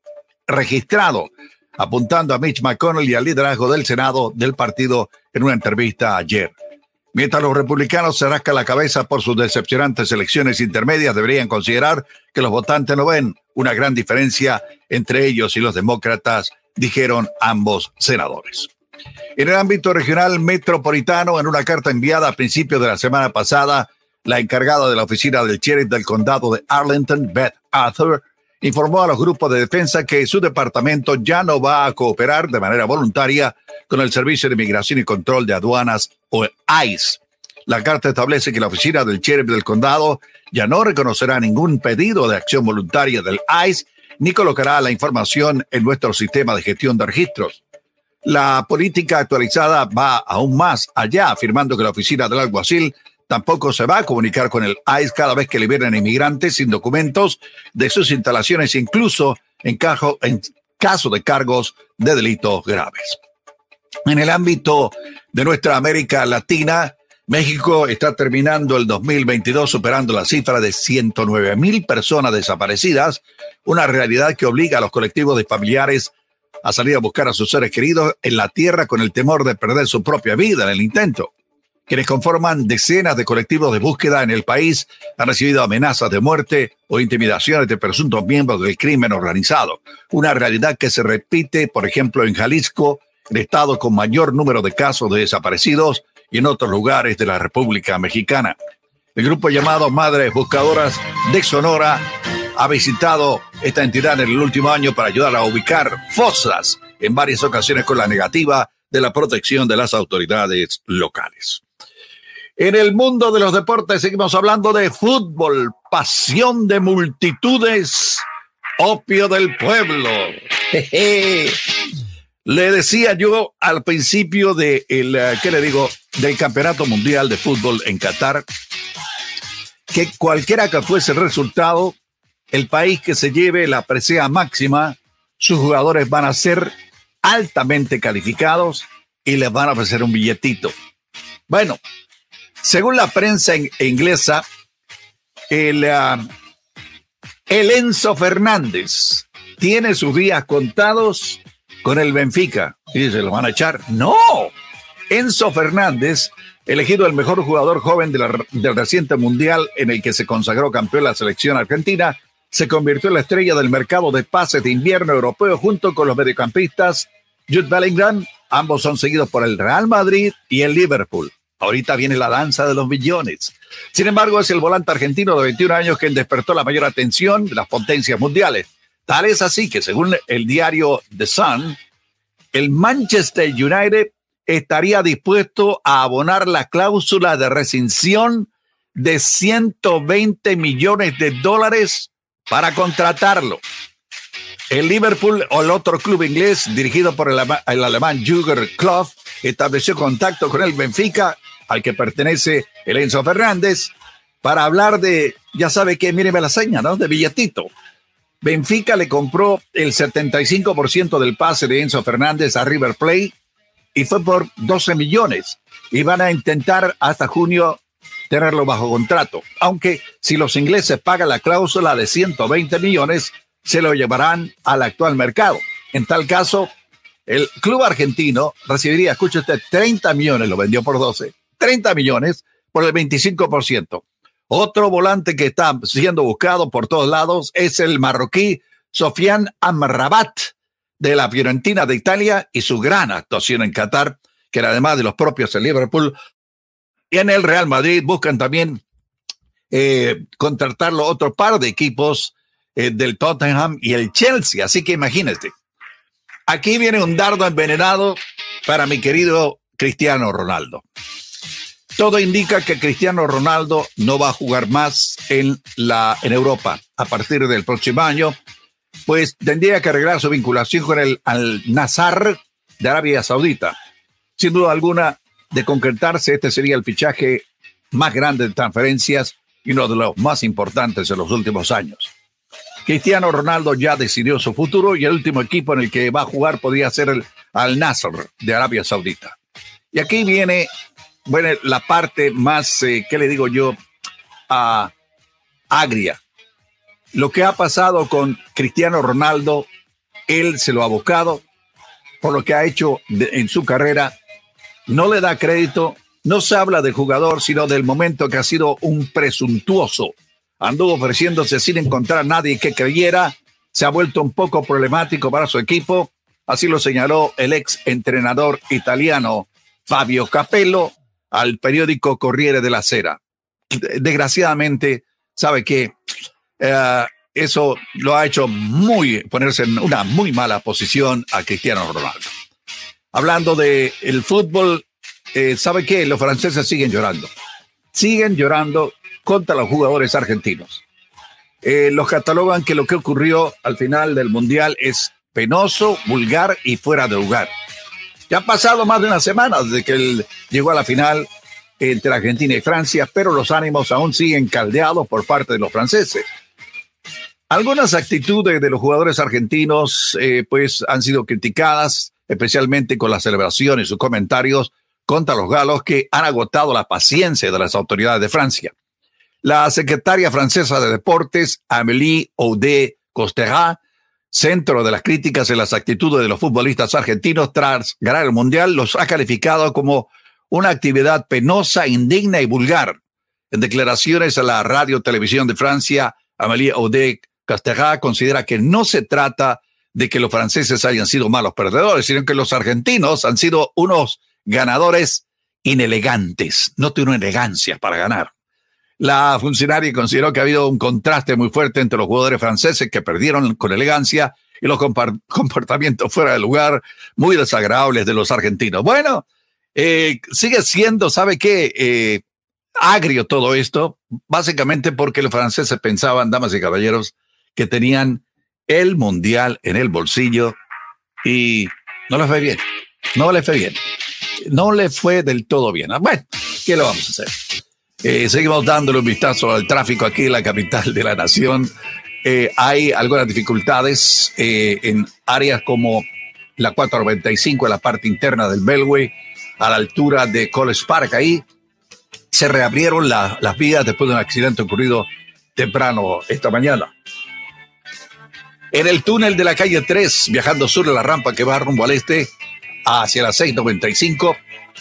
registrado, apuntando a Mitch McConnell y al liderazgo del Senado del partido en una entrevista ayer. Mientras los republicanos se rascan la cabeza por sus decepcionantes elecciones intermedias, deberían considerar que los votantes no ven una gran diferencia entre ellos y los demócratas, dijeron ambos senadores. En el ámbito regional metropolitano, en una carta enviada a principios de la semana pasada, la encargada de la oficina del sheriff del condado de Arlington, Beth Arthur, informó a los grupos de defensa que su departamento ya no va a cooperar de manera voluntaria con el Servicio de Inmigración y Control de Aduanas o ICE. La carta establece que la oficina del sheriff del condado ya no reconocerá ningún pedido de acción voluntaria del ICE ni colocará la información en nuestro sistema de gestión de registros. La política actualizada va aún más allá, afirmando que la oficina del alguacil Tampoco se va a comunicar con el ICE cada vez que liberen inmigrantes sin documentos de sus instalaciones, incluso en, en caso de cargos de delitos graves. En el ámbito de nuestra América Latina, México está terminando el 2022 superando la cifra de 109 mil personas desaparecidas, una realidad que obliga a los colectivos de familiares a salir a buscar a sus seres queridos en la tierra con el temor de perder su propia vida en el intento quienes conforman decenas de colectivos de búsqueda en el país han recibido amenazas de muerte o intimidaciones de presuntos miembros del crimen organizado, una realidad que se repite, por ejemplo, en Jalisco, el estado con mayor número de casos de desaparecidos y en otros lugares de la República Mexicana. El grupo llamado Madres Buscadoras de Sonora ha visitado esta entidad en el último año para ayudar a ubicar fosas en varias ocasiones con la negativa de la protección de las autoridades locales. En el mundo de los deportes seguimos hablando de fútbol, pasión de multitudes, opio del pueblo. Le decía yo al principio de el, eh, ¿qué le digo? Del Campeonato Mundial de Fútbol en Qatar, que cualquiera que fuese el resultado, el país que se lleve la presea máxima, sus jugadores van a ser altamente calificados y les van a ofrecer un billetito. Bueno, según la prensa inglesa, el, uh, el Enzo Fernández tiene sus días contados con el Benfica. ¿Y se lo van a echar? No. Enzo Fernández, elegido el mejor jugador joven del reciente mundial en el que se consagró campeón la selección argentina, se convirtió en la estrella del mercado de pases de invierno europeo junto con los mediocampistas Jude Bellingham. Ambos son seguidos por el Real Madrid y el Liverpool. Ahorita viene la danza de los millones. Sin embargo, es el volante argentino de 21 años quien despertó la mayor atención de las potencias mundiales. Tal es así que, según el diario The Sun, el Manchester United estaría dispuesto a abonar la cláusula de rescisión de 120 millones de dólares para contratarlo. El Liverpool o el otro club inglés dirigido por el, alemán Jürgen Klopp estableció contacto con el Benfica, al que pertenece el Enzo Fernández, para hablar de, ya sabe que, míreme la seña, ¿no? De billetito. Benfica le compró el 75% del pase de Enzo Fernández a River Plate y fue por 12 millones. Y van a intentar hasta junio tenerlo bajo contrato. Aunque si los ingleses pagan la cláusula de 120 millones, se lo llevarán al actual mercado. En tal caso, el club argentino recibiría, escuche usted, 30 millones, lo vendió por 12, 30 millones por el 25%. Otro volante que está siendo buscado por todos lados es el marroquí Sofian Amrabat de la Fiorentina de Italia y su gran actuación en Qatar, que además de los propios de Liverpool, y en el Real Madrid buscan también eh, contratarlo otro par de equipos eh, del Tottenham y el Chelsea. Así que imagínate. Aquí viene un dardo envenenado para mi querido Cristiano Ronaldo. Todo indica que Cristiano Ronaldo no va a jugar más en, la, en Europa a partir del próximo año, pues tendría que arreglar su vinculación con el Al Nazar de Arabia Saudita. Sin duda alguna, de concretarse, este sería el fichaje más grande de transferencias y uno de los más importantes en los últimos años. Cristiano Ronaldo ya decidió su futuro y el último equipo en el que va a jugar podría ser el Al Nasr de Arabia Saudita. Y aquí viene, bueno, la parte más, eh, ¿qué le digo yo? Ah, agria. Lo que ha pasado con Cristiano Ronaldo, él se lo ha abocado por lo que ha hecho en su carrera no le da crédito, no se habla del jugador, sino del momento que ha sido un presuntuoso. Anduvo ofreciéndose sin encontrar a nadie que creyera, se ha vuelto un poco problemático para su equipo, así lo señaló el ex entrenador italiano Fabio Capello al periódico Corriere della Sera. Desgraciadamente, sabe que eh, eso lo ha hecho muy, ponerse en una muy mala posición a Cristiano Ronaldo hablando de el fútbol, eh, ¿sabe qué? Los franceses siguen llorando. Siguen llorando contra los jugadores argentinos. Eh, los catalogan que lo que ocurrió al final del Mundial es penoso, vulgar y fuera de lugar. Ya ha pasado más de una semana desde que él llegó a la final entre Argentina y Francia, pero los ánimos aún siguen caldeados por parte de los franceses. Algunas actitudes de los jugadores argentinos eh, pues han sido criticadas, especialmente con las celebraciones y sus comentarios contra los galos que han agotado la paciencia de las autoridades de Francia. La secretaria francesa de Deportes, Amélie Audet Costera, centro de las críticas en las actitudes de los futbolistas argentinos tras ganar el Mundial, los ha calificado como una actividad penosa, indigna y vulgar. En declaraciones a la Radio Televisión de Francia, Amélie Audet Costera considera que no se trata de que los franceses hayan sido malos perdedores, sino que los argentinos han sido unos ganadores inelegantes, no tienen elegancia para ganar. La funcionaria consideró que ha habido un contraste muy fuerte entre los jugadores franceses que perdieron con elegancia y los comportamientos fuera de lugar muy desagradables de los argentinos. Bueno, eh, sigue siendo, ¿sabe qué? Eh, agrio todo esto, básicamente porque los franceses pensaban, damas y caballeros, que tenían el mundial en el bolsillo y no le fue bien. No le fue bien. No le fue del todo bien. Ah, bueno, ¿qué le vamos a hacer? Eh, seguimos dándole un vistazo al tráfico aquí en la capital de la nación. eh, hay algunas dificultades eh, en áreas como la 495 en la parte interna del Belway, a la altura de College Park. Ahí se reabrieron las vías después de un accidente ocurrido temprano esta mañana. En el túnel de la calle 3, viajando sur de la rampa que va rumbo al este, hacia la 695,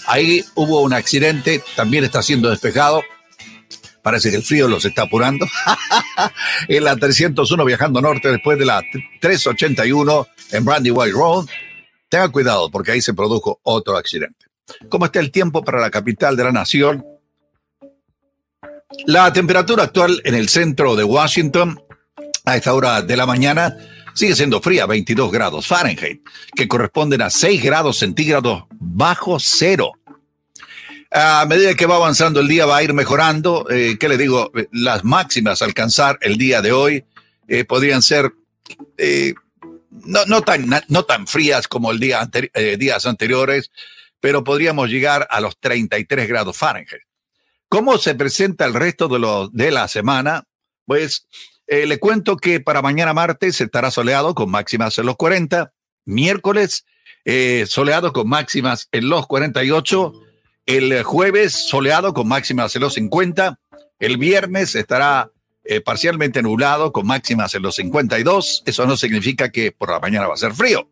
ahí hubo un accidente, también está siendo despejado. Parece que el frío los está apurando. en la 301 viajando norte después de la 381 en Brandy White Road. Tenga cuidado porque ahí se produjo otro accidente. ¿Cómo está el tiempo para la capital de la nación? La temperatura actual en el centro de Washington a esta hora de la mañana sigue siendo fría, 22 grados Fahrenheit, que corresponden a 6 grados centígrados bajo cero. A medida que va avanzando el día va a ir mejorando. Eh, ¿Qué le digo? Las máximas a alcanzar el día de hoy eh, podrían ser eh, no, tan, no tan frías como el día eh, días anteriores, pero podríamos llegar a los 33 grados Fahrenheit. ¿Cómo se presenta el resto de, lo, de la semana? Pues le cuento que para mañana martes estará soleado con máximas en los 40, miércoles soleado con máximas en los 48, el jueves soleado con máximas en los 50. El viernes estará eh, parcialmente nublado con máximas en los 52. Eso no significa que por la mañana va a ser frío.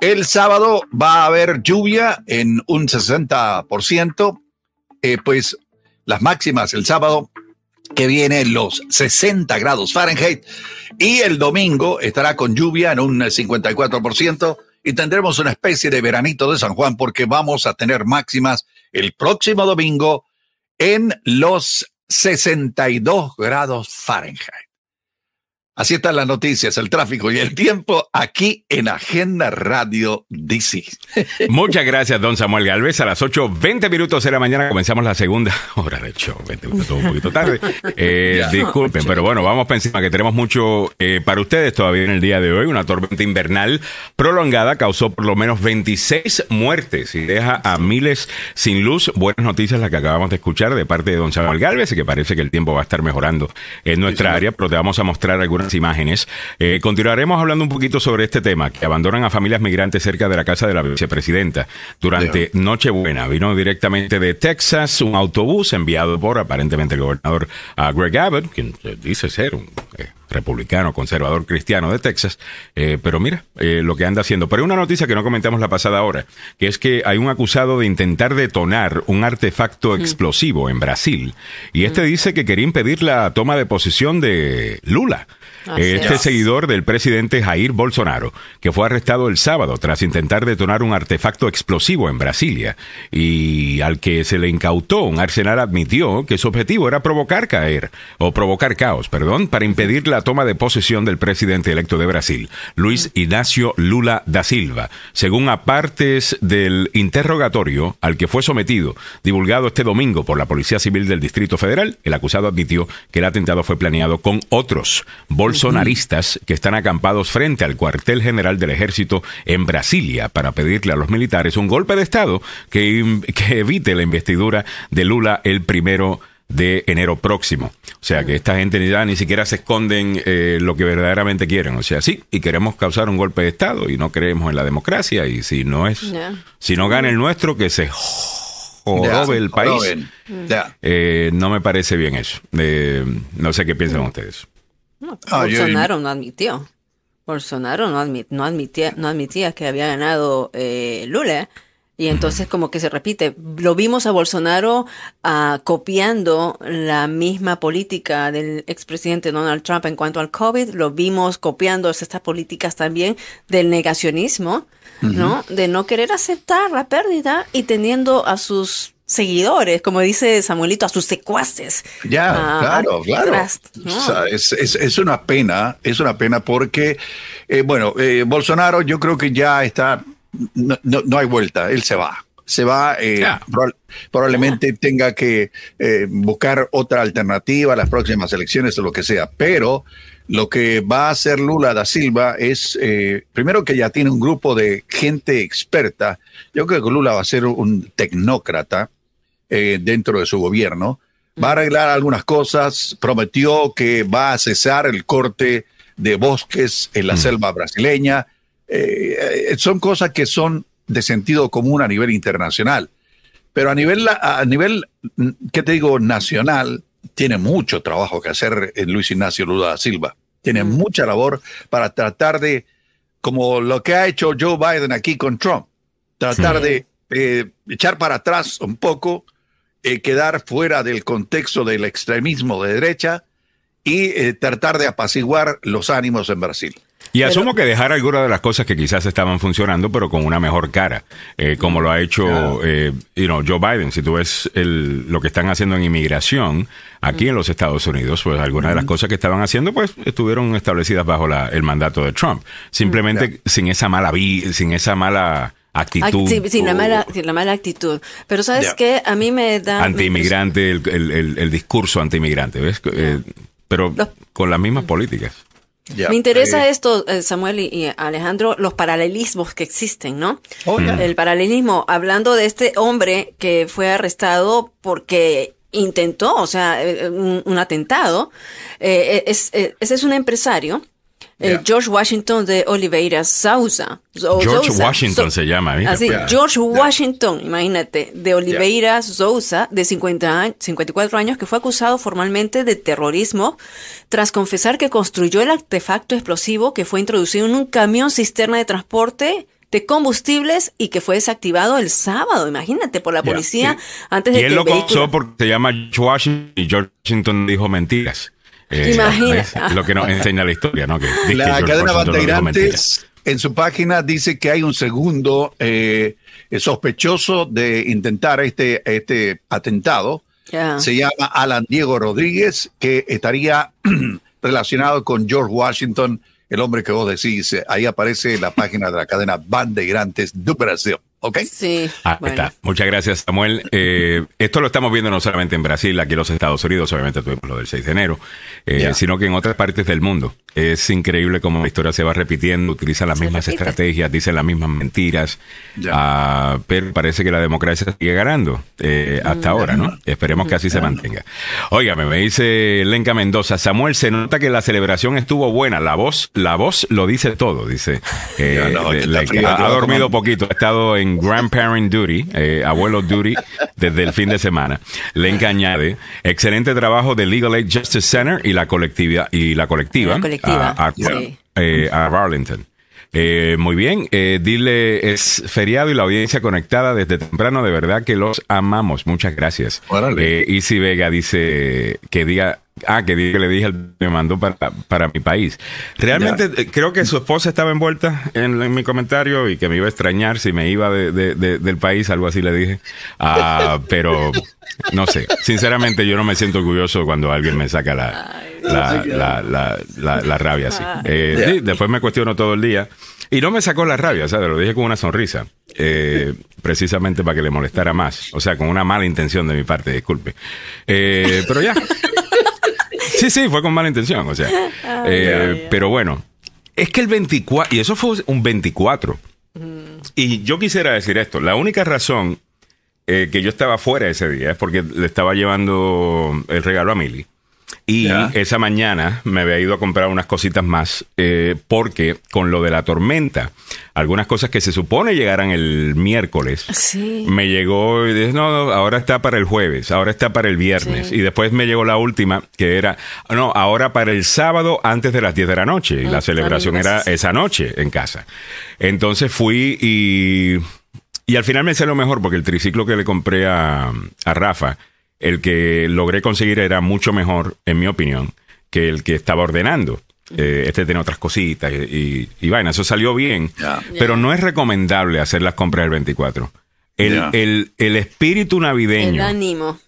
El sábado va a haber lluvia en un 60%. Eh, pues las máximas el sábado que viene los 60 grados Fahrenheit. Y el domingo estará con lluvia en un 54% y tendremos una especie de veranito de San Juan porque vamos a tener máximas el próximo domingo en los 62 grados Fahrenheit. Así están las noticias, el tráfico y el tiempo aquí en Agenda Radio DC. Muchas gracias, don Samuel Galvez. A las 8.20 minutos de la mañana comenzamos la segunda hora de show. 20 minutos, un poquito tarde. Eh, disculpen, pero bueno, vamos pensando que tenemos mucho eh, para ustedes todavía en el día de hoy. Una tormenta invernal prolongada causó por lo menos 26 muertes y deja a miles sin luz. Buenas noticias las que acabamos de escuchar de parte de don Samuel Galvez, y que parece que el tiempo va a estar mejorando en nuestra área, pero te vamos a mostrar algunas imágenes. Eh, continuaremos hablando un poquito sobre este tema, que abandonan a familias migrantes cerca de la casa de la vicepresidenta. Durante Nochebuena vino directamente de Texas un autobús enviado por aparentemente el gobernador Greg Abbott, quien dice ser un eh, republicano, conservador cristiano de Texas. Eh, pero mira lo que anda haciendo. Pero hay una noticia que no comentamos la pasada hora, que es que hay un acusado de intentar detonar un artefacto explosivo en Brasil. Y este dice que quería impedir la toma de posesión de Lula este seguidor del presidente Jair Bolsonaro, que fue arrestado el sábado tras intentar detonar un artefacto explosivo en Brasilia y al que se le incautó un arsenal admitió que su objetivo era provocar caer o provocar caos, perdón, para impedir la toma de posesión del presidente electo de Brasil, Luis Ignacio Lula da Silva, según apartes del interrogatorio al que fue sometido, divulgado este domingo por la Policía Civil del Distrito Federal, el acusado admitió que el atentado fue planeado con otros bolsonaristas que están acampados frente al cuartel general del ejército en Brasilia para pedirle a los militares un golpe de Estado que, evite la investidura de Lula el primero de enero próximo. O sea que esta gente ya ni siquiera se esconden eh, lo que verdaderamente quieren. O sea, sí, y queremos causar un golpe de Estado y no creemos en la democracia y si no es, si no gana el nuestro, que se jorobe el país. Eh, no me parece bien eso. Eh, no sé qué piensan ustedes. Ah, Bolsonaro no admitió. Bolsonaro no, no, admitía, no admitía que había ganado eh, Lula. Y entonces como que se repite, lo vimos a Bolsonaro ah, copiando la misma política del expresidente Donald Trump en cuanto al COVID, lo vimos copiando estas políticas también del negacionismo, ¿no? De no querer aceptar la pérdida y teniendo a sus seguidores, como dice Samuelito, a sus secuaces. Ya, claro, claro. es, una pena, es una pena porque, eh, bueno, eh, Bolsonaro yo creo que ya está, no, no, hay vuelta, él se va. Se va, eh, probablemente tenga que buscar otra alternativa a las próximas elecciones o lo que sea, pero lo que va a hacer Lula da Silva es, primero que ya tiene un grupo de gente experta, yo creo que Lula va a ser un tecnócrata, eh, dentro de su gobierno, va a arreglar algunas cosas, prometió que va a cesar el corte de bosques en la mm. selva brasileña. Eh, son cosas que son de sentido común a nivel internacional. Pero a nivel, a nivel, ¿qué te digo?, nacional, tiene mucho trabajo que hacer en Luis Ignacio Lula da Silva. Tiene mm. mucha labor para tratar de, como lo que ha hecho Joe Biden aquí con Trump, tratar de eh, echar para atrás un poco, eh, quedar fuera del contexto del extremismo de derecha y eh, tratar de apaciguar los ánimos en Brasil. Y asumo que dejar algunas de las cosas que quizás estaban funcionando, pero con una mejor cara, eh, como lo ha hecho eh, Joe Biden. Si tú ves el, lo que están haciendo en inmigración aquí en los Estados Unidos, pues algunas de las cosas que estaban haciendo, pues estuvieron establecidas bajo la, el mandato de Trump. Simplemente sin esa mala vi, sin esa mala actitud. Sí, sin la mala, la mala actitud. Pero sabes qué, a mí me da... Anti-inmigrante, el, el, el, discurso anti-inmigrante, ¿ves? Eh, pero con las mismas políticas. Me interesa eh, esto, eh, Samuel y, Alejandro, los paralelismos que existen, ¿no? Oh, El paralelismo, hablando de este hombre que fue arrestado porque intentó, o sea, eh, un, atentado. es, ese es un empresario eh, George Washington de Oliveira Sousa. George Washington se llama. Así, George Washington, imagínate, de Oliveira Sousa, de 50 54 años, que fue acusado formalmente de terrorismo tras confesar que construyó el artefacto explosivo que fue introducido en un camión cisterna de transporte de combustibles y que fue desactivado el sábado, imagínate, por la policía antes de y él lo vehículo... porque se llama George Washington y George Washington dijo mentiras. Eh, Imagínate. Lo que nos enseña la historia, ¿no? Que, la cadena Bandeirantes en su página dice que hay un segundo eh, sospechoso de intentar este, este atentado. Se llama Alan Diego Rodríguez, que estaría relacionado con George Washington, el hombre que vos decís. Ahí aparece la página de la cadena Bandeirantes de Brasil. ¿Ok? Sí. Ah, está. Muchas gracias, Samuel. Eh, esto lo estamos viendo no solamente en Brasil, aquí en los Estados Unidos, obviamente tuvimos lo del 6 de enero, eh, sino que en otras partes del mundo. Es increíble cómo la historia se va repitiendo, utilizan las mismas estrategias, dicen las mismas mentiras, uh, pero parece que la democracia sigue ganando eh, hasta mm. ahora, ¿no? Esperemos que así se mantenga. Óigame, me dice Lenca Mendoza, Samuel, se nota que la celebración estuvo buena, la voz, la voz lo dice todo, dice. Eh, ha dormido poquito, ha estado en grandparent duty, eh, abuelo duty, desde el fin de semana. Le añade, excelente trabajo de Legal Aid Justice Center y la colectiva, y la colectiva, a, eh, Arlington. Eh, muy bien, dile, es feriado y la audiencia conectada desde temprano, de verdad que los amamos, muchas gracias. Eh, Isi Vega dice que diga Ah, que le dije, me mandó para, para mi país. Realmente eh, creo que su esposa estaba envuelta en, mi comentario y que me iba a extrañar si me iba de, del país, algo así le dije. Ah, pero no sé, sinceramente yo no me siento orgulloso cuando alguien me saca la, la, la, la, rabia así. Eh, después me cuestiono todo el día. Y no me sacó la rabia, o sea, lo dije con una sonrisa, eh, precisamente para que le molestara más, o sea, con una mala intención de mi parte, disculpe. pero ya, Sí, sí, fue con mala intención, o sea. Eh, pero bueno, es que el 24, y eso fue un 24. Y yo quisiera decir esto, la única razón eh, que yo estaba fuera ese día es porque le estaba llevando el regalo a Milly. Y esa mañana me había ido a comprar unas cositas más eh, porque con lo de la tormenta, algunas cosas que se supone llegaran el miércoles, me llegó y dije, no, ahora está para el jueves, ahora está para el viernes. Y después me llegó la última que era, no, ahora para el sábado antes de las 10 de la noche. Y la celebración era esa noche en casa. Entonces fui y... Y al final me lo mejor porque el triciclo que le compré a, a Rafa el que logré conseguir era mucho mejor, en mi opinión, que el que estaba ordenando. Eh, este tiene otras cositas y, y, vaina, eso salió bien, pero no es recomendable hacer las compras el 24. El, el, espíritu navideño. El ánimo.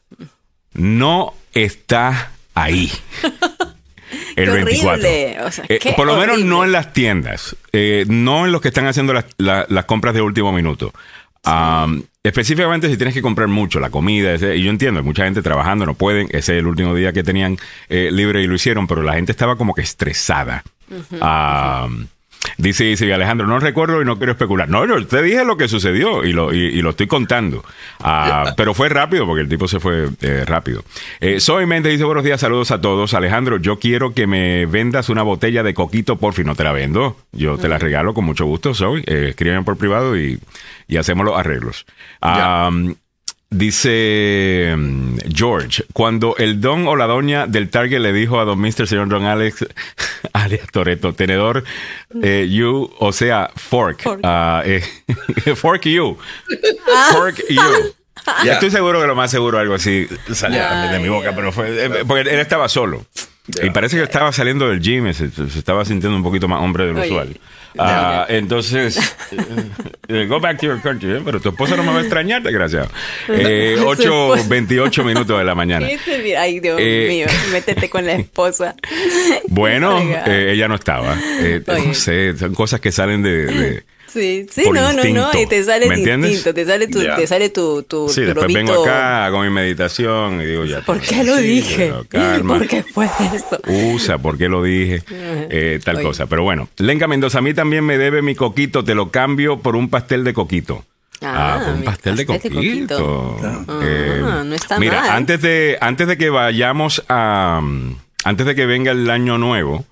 No está ahí. el 24. Eh, por lo menos no en las tiendas, eh, no en los que están haciendo las, las compras de último minuto específicamente si tienes que comprar mucho, la comida, y yo entiendo, mucha gente trabajando, no pueden, ese es el último día que tenían eh, libre y lo hicieron, pero la gente estaba como que estresada. Dice, sí, Alejandro, no recuerdo y no quiero especular. No, yo te dije lo que sucedió y lo, y, lo estoy contando. Ah, pero fue rápido porque el tipo se fue eh, rápido. Eh, Soy Mente dice, buenos días, saludos a todos. Alejandro, yo quiero que me vendas una botella de coquito, por fin, no te la vendo. Yo te la regalo con mucho gusto, Soy. Eh, escríbeme por privado y, y hacemos los arreglos. Dice mm, George, cuando el don o la doña del Target le dijo a don Mr. señor don Alex, alias Toreto, tenedor, eh, you, o sea, fork, fork, uh, eh, fork you, ah. fork you. Estoy seguro que lo más seguro algo así salía de mi boca, pero fue, eh, porque él estaba solo. Y parece que estaba saliendo del gym, se, estaba sintiendo un poquito más hombre de lo usual. Ah, entonces, eh, go back to your country, ¿eh? pero tu esposa no me va a extrañar, desgraciado. Eh, 8.28 minutos de la mañana. Ay, Dios eh, mío, métete con la esposa. Bueno, ella no estaba. no sé, son cosas que salen de Sí, sí, no, no, no, y te sale distinto, te sale tu, te sale tu, tu Sí, después vengo acá, hago mi meditación y digo ya. ¿Por qué lo dije? ¿Por qué fue esto? Usa, ¿por qué lo dije? Eh, tal cosa. Pero bueno, Lenca Mendoza, a mí también me debe mi coquito, te lo cambio por un pastel de coquito. Ah, ah por un pastel, de coquito. Ah, eh, no está mira, antes de antes de que vayamos a antes de que venga el año nuevo,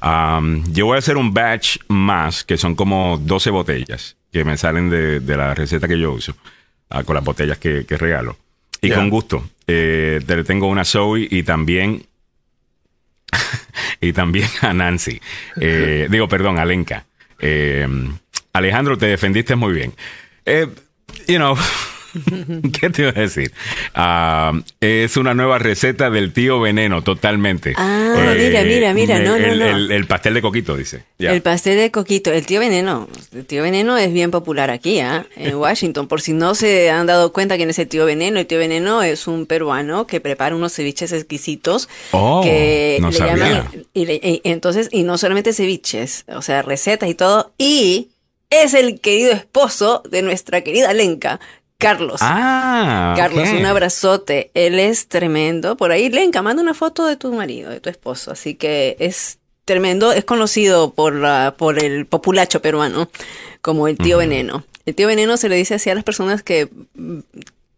yo voy a hacer un batch más, que son como 12 botellas que me salen de, la receta que yo uso, ah, con las botellas que, regalo. Y con gusto. Eh, te tengo una Zoe y también. y también a Nancy. Eh, digo, perdón, a Lenka. Eh, Alejandro, te defendiste muy bien. you know. ¿Qué te iba a decir? Ah, es una nueva receta del tío Veneno, totalmente. Ah, mira, mira, mira, no, el, no, El, pastel de coquito, dice. El pastel de coquito, el tío Veneno. El tío Veneno es bien popular aquí, ¿ah? en Washington. Por si no se han dado cuenta quién es el tío Veneno, el tío Veneno es un peruano que prepara unos ceviches exquisitos. Oh, que no le sabía. y, entonces, y no solamente ceviches, o sea, recetas y todo, y es el querido esposo de nuestra querida Lenka, Carlos. Ah, Carlos, un abrazote. Él es tremendo. Por ahí, Lenka, manda una foto de tu marido, de tu esposo. Así que es tremendo. Es conocido por, la, por el populacho peruano como el tío veneno. El tío veneno se le dice así a las personas que mm,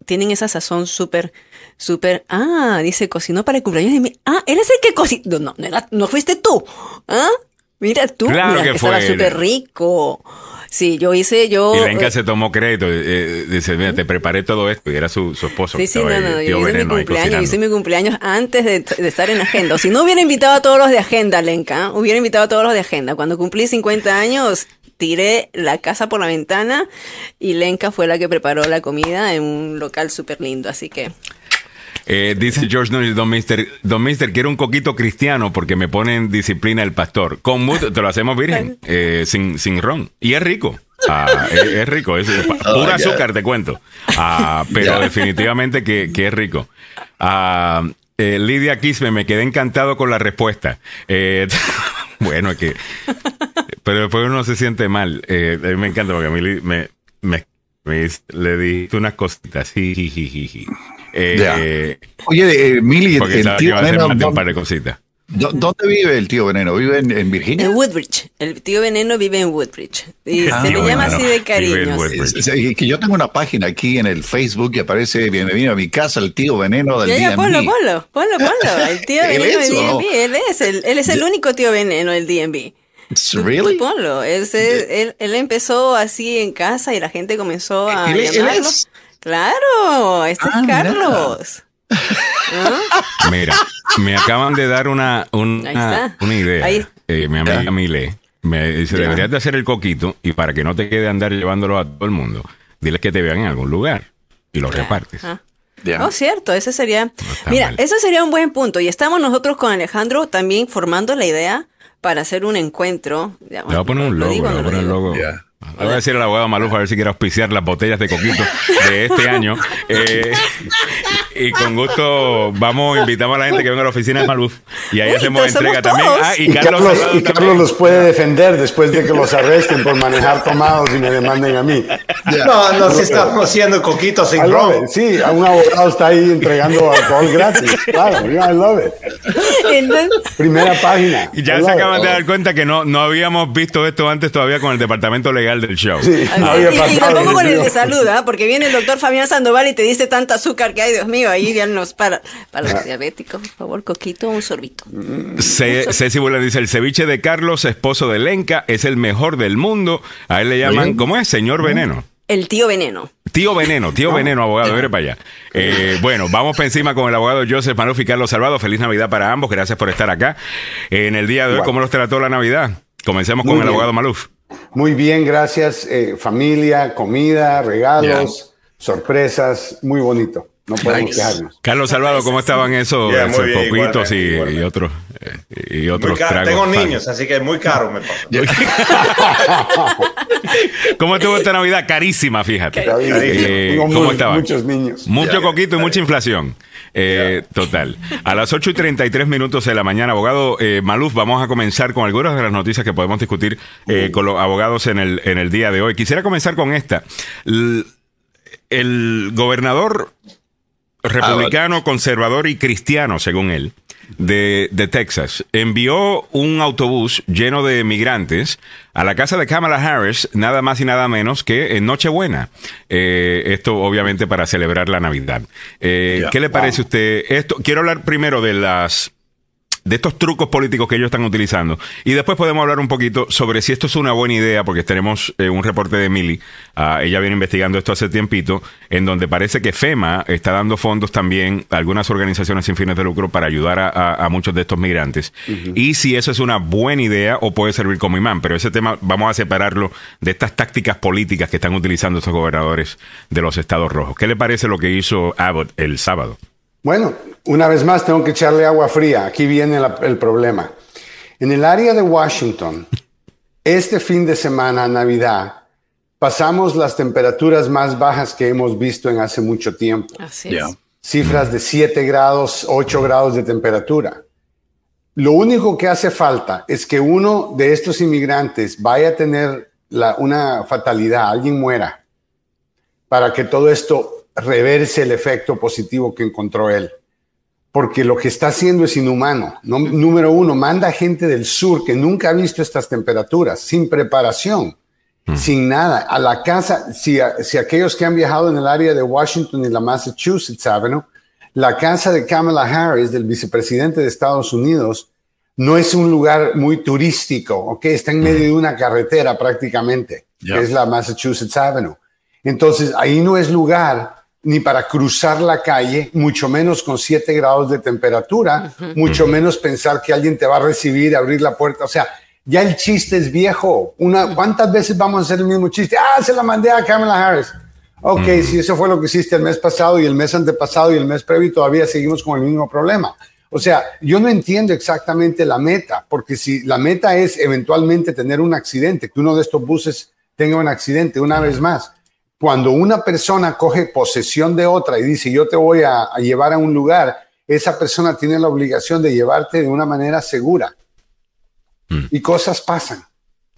tienen esa sazón súper, súper. Ah, dice, cocinó para el cumpleaños de mi. Ah, él es el que cocinó. No, no, no, fuiste tú. ¿Ah? Mira tú. Claro que, que súper rico. Sí, yo hice, yo... Y Lenka eh, se tomó crédito, eh, eh, dice, mira, te preparé todo esto y era su, su esposo. Sí, sí, no, no, yo hice mi cumpleaños, hice mi cumpleaños antes de, estar en agenda. si no hubiera invitado a todos los de agenda, Lenka, hubiera invitado a todos los de agenda. Cuando cumplí 50 años, tiré la casa por la ventana y Lenka fue la que preparó la comida en un local súper lindo, así que... Eh, dice George Núñez, don Mister, don Mister, quiero un coquito cristiano porque me pone en disciplina el pastor. Con mucho, te lo hacemos virgen, eh, sin, sin ron. Y es rico. Ah, es, rico, es, oh, pura azúcar, te cuento. Ah, pero definitivamente que, que, es rico. Ah, eh, Lidia Quisme, me quedé encantado con la respuesta. Eh, bueno, es que. Pero después uno se siente mal. Eh, a mí me encanta porque a mí me, me, me le di unas cositas. Eh, Oye, eh, Mili, el tío Veneno. Un par de cositas. ¿Dónde vive el tío Veneno? ¿Vive en, Virginia? En Woodbridge. El tío Veneno vive en Woodbridge. Y ah, se le llama así de cariño. que yo tengo una página aquí en el Facebook que aparece Bienvenido a mi casa, el tío Veneno del ya, Ponlo, ponlo, ponlo, ponlo. El tío Veneno del DMV. Él es el, él es el único tío Veneno del DMV. Really? Ponlo. Él, él, él, empezó así en casa y la gente comenzó a llamarlo. Claro, este es ah, Carlos. Mira. me acaban de dar una, una, una idea. Eh, mi amiga Mile me dice, deberías de hacer el coquito y para que no te quede andar llevándolo a todo el mundo, diles que te vean en algún lugar y lo repartes. No, cierto, ese sería... Mira, ese sería un buen punto. Y estamos nosotros con Alejandro también formando la idea para hacer un encuentro. le voy a poner un logo, le voy a poner el logo. Le voy a decir al abogado Maluf a ver si quiere auspiciar las botellas de coquito de este año. Eh, y con gusto vamos, invitamos a la gente que venga a la oficina de Maluf y ahí hacemos entrega también. Ah, y, Carlos, y Carlos, los puede defender después de que los arresten por manejar tomados y me demanden a mí. No, no, si estamos haciendo coquitos sin ron. Sí, un abogado está ahí entregando alcohol gratis. Claro, I love it. Primera página. Y ya se acaban de dar cuenta que no, no habíamos visto esto antes todavía con el departamento legal del show. Sí, no había y, y, tampoco con el de salud, ¿ah? porque viene el doctor Fabián Sandoval y te dice tanta azúcar que hay, Dios mío, ahí ya nos para, para los diabéticos, por favor, coquito, un sorbito. Ceci Buller dice, el ceviche de Carlos, esposo de Lenca, es el mejor del mundo. A él le llaman, ¿cómo es? Señor Veneno. El tío Veneno. Tío Veneno, tío Veneno, abogado, mire para allá. Eh, bueno, vamos para encima con el abogado Joseph Manuf y Carlos Salvado. Feliz Navidad para ambos, gracias por estar acá. En el día de hoy, ¿cómo los trató la Navidad? Comencemos con el abogado Maluf. Muy bien, gracias. Eh, familia, comida, regalos, sorpresas, muy bonito. No podemos quejarnos. Carlos Salvado, ¿cómo estaban esos, poquitos y, otros eh, y otros tragos? Tengo niños, así que es muy caro me ¿Cómo estuvo esta Navidad? Carísima, fíjate. Eh, ¿Cómo estaban? Muchos niños. Mucho coquito y mucha inflación. Eh, total. A las 8 y 33 minutos de la mañana, abogado eh, Maluf, vamos a comenzar con algunas de las noticias que podemos discutir eh, con los abogados en el, en el día de hoy. Quisiera comenzar con esta. el gobernador republicano, conservador y cristiano, según él, de, de, Texas, envió un autobús lleno de migrantes a la casa de Kamala Harris, nada más y nada menos que en Nochebuena. Eh, esto obviamente para celebrar la Navidad. Eh, ¿Qué le parece a usted esto? Quiero hablar primero de las de estos trucos políticos que ellos están utilizando. Y después podemos hablar un poquito sobre si esto es una buena idea, porque tenemos eh, un reporte de Emily, ah, ella viene investigando esto hace tiempito, en donde parece que FEMA está dando fondos también a algunas organizaciones sin fines de lucro para ayudar a, muchos de estos migrantes. Y si eso es una buena idea o puede servir como imán, pero ese tema vamos a separarlo de estas tácticas políticas que están utilizando estos gobernadores de los estados rojos. ¿Qué le parece lo que hizo Abbott el sábado? Bueno, una vez más tengo que echarle agua fría. Aquí viene el problema. En el área de Washington, este fin de semana, Navidad, pasamos las temperaturas más bajas que hemos visto en hace mucho tiempo. Así es. Cifras de 7 grados, 8 grados de temperatura. Lo único que hace falta es que uno de estos inmigrantes vaya a tener una fatalidad, alguien muera, para que todo esto reverse el efecto positivo que encontró él. Porque lo que está haciendo es inhumano. número uno, manda gente del sur que nunca ha visto estas temperaturas, sin preparación, mm. sin nada, a la casa. Si, si aquellos que han viajado en el área de Washington y la Massachusetts Avenue, la casa de Kamala Harris, del vicepresidente de Estados Unidos, no es un lugar muy turístico, ¿ok? Está en medio de una carretera prácticamente, que es la Massachusetts Avenue. Entonces, ahí no es lugar ni para cruzar la calle, mucho menos con 7 grados de temperatura, mucho menos pensar que alguien te va a recibir, abrir la puerta. O sea, ya el chiste es viejo. Una, ¿Cuántas veces vamos a hacer el mismo chiste? Ah, se la mandé a Kamala Harris. Ok, si eso fue lo que hiciste el mes pasado y el mes antepasado y el mes previo, todavía seguimos con el mismo problema. O sea, yo no entiendo exactamente la meta, porque si la meta es eventualmente tener un accidente, que uno de estos buses tenga un accidente una vez más, cuando una persona coge posesión de otra y dice, yo te voy a, llevar a un lugar, esa persona tiene la obligación de llevarte de una manera segura. Mm. Y cosas pasan.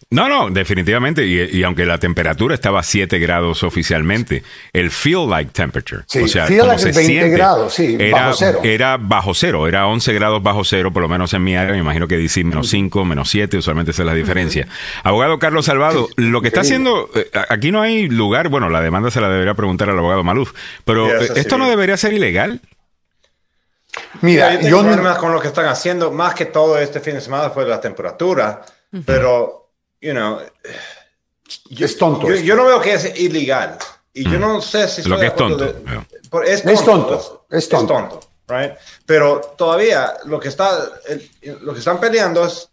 No, no, definitivamente. Y, aunque la temperatura estaba a 7 grados oficialmente, el feel like temperature, o sea, feel like 20 grados, sí, era, bajo cero. Era bajo cero, era 11 grados bajo cero, por lo menos en mi área. Me imagino que dice menos 5, menos 7, usualmente esa es la diferencia. abogado Carlos Salvado, lo que está haciendo, eh, aquí no hay lugar, bueno, la demanda se la debería preguntar al abogado Maluf, pero eh, ¿esto no debería ser ilegal? Mira, yo, tengo problemas con lo que están haciendo, más que todo este fin de semana fue la temperatura, pero you know, yo, es tonto. Yo, no veo que es ilegal. Y yo mm. no sé si Lo que es tonto. es tonto. Es tonto. right? Pero todavía lo que, está, lo que están peleando es,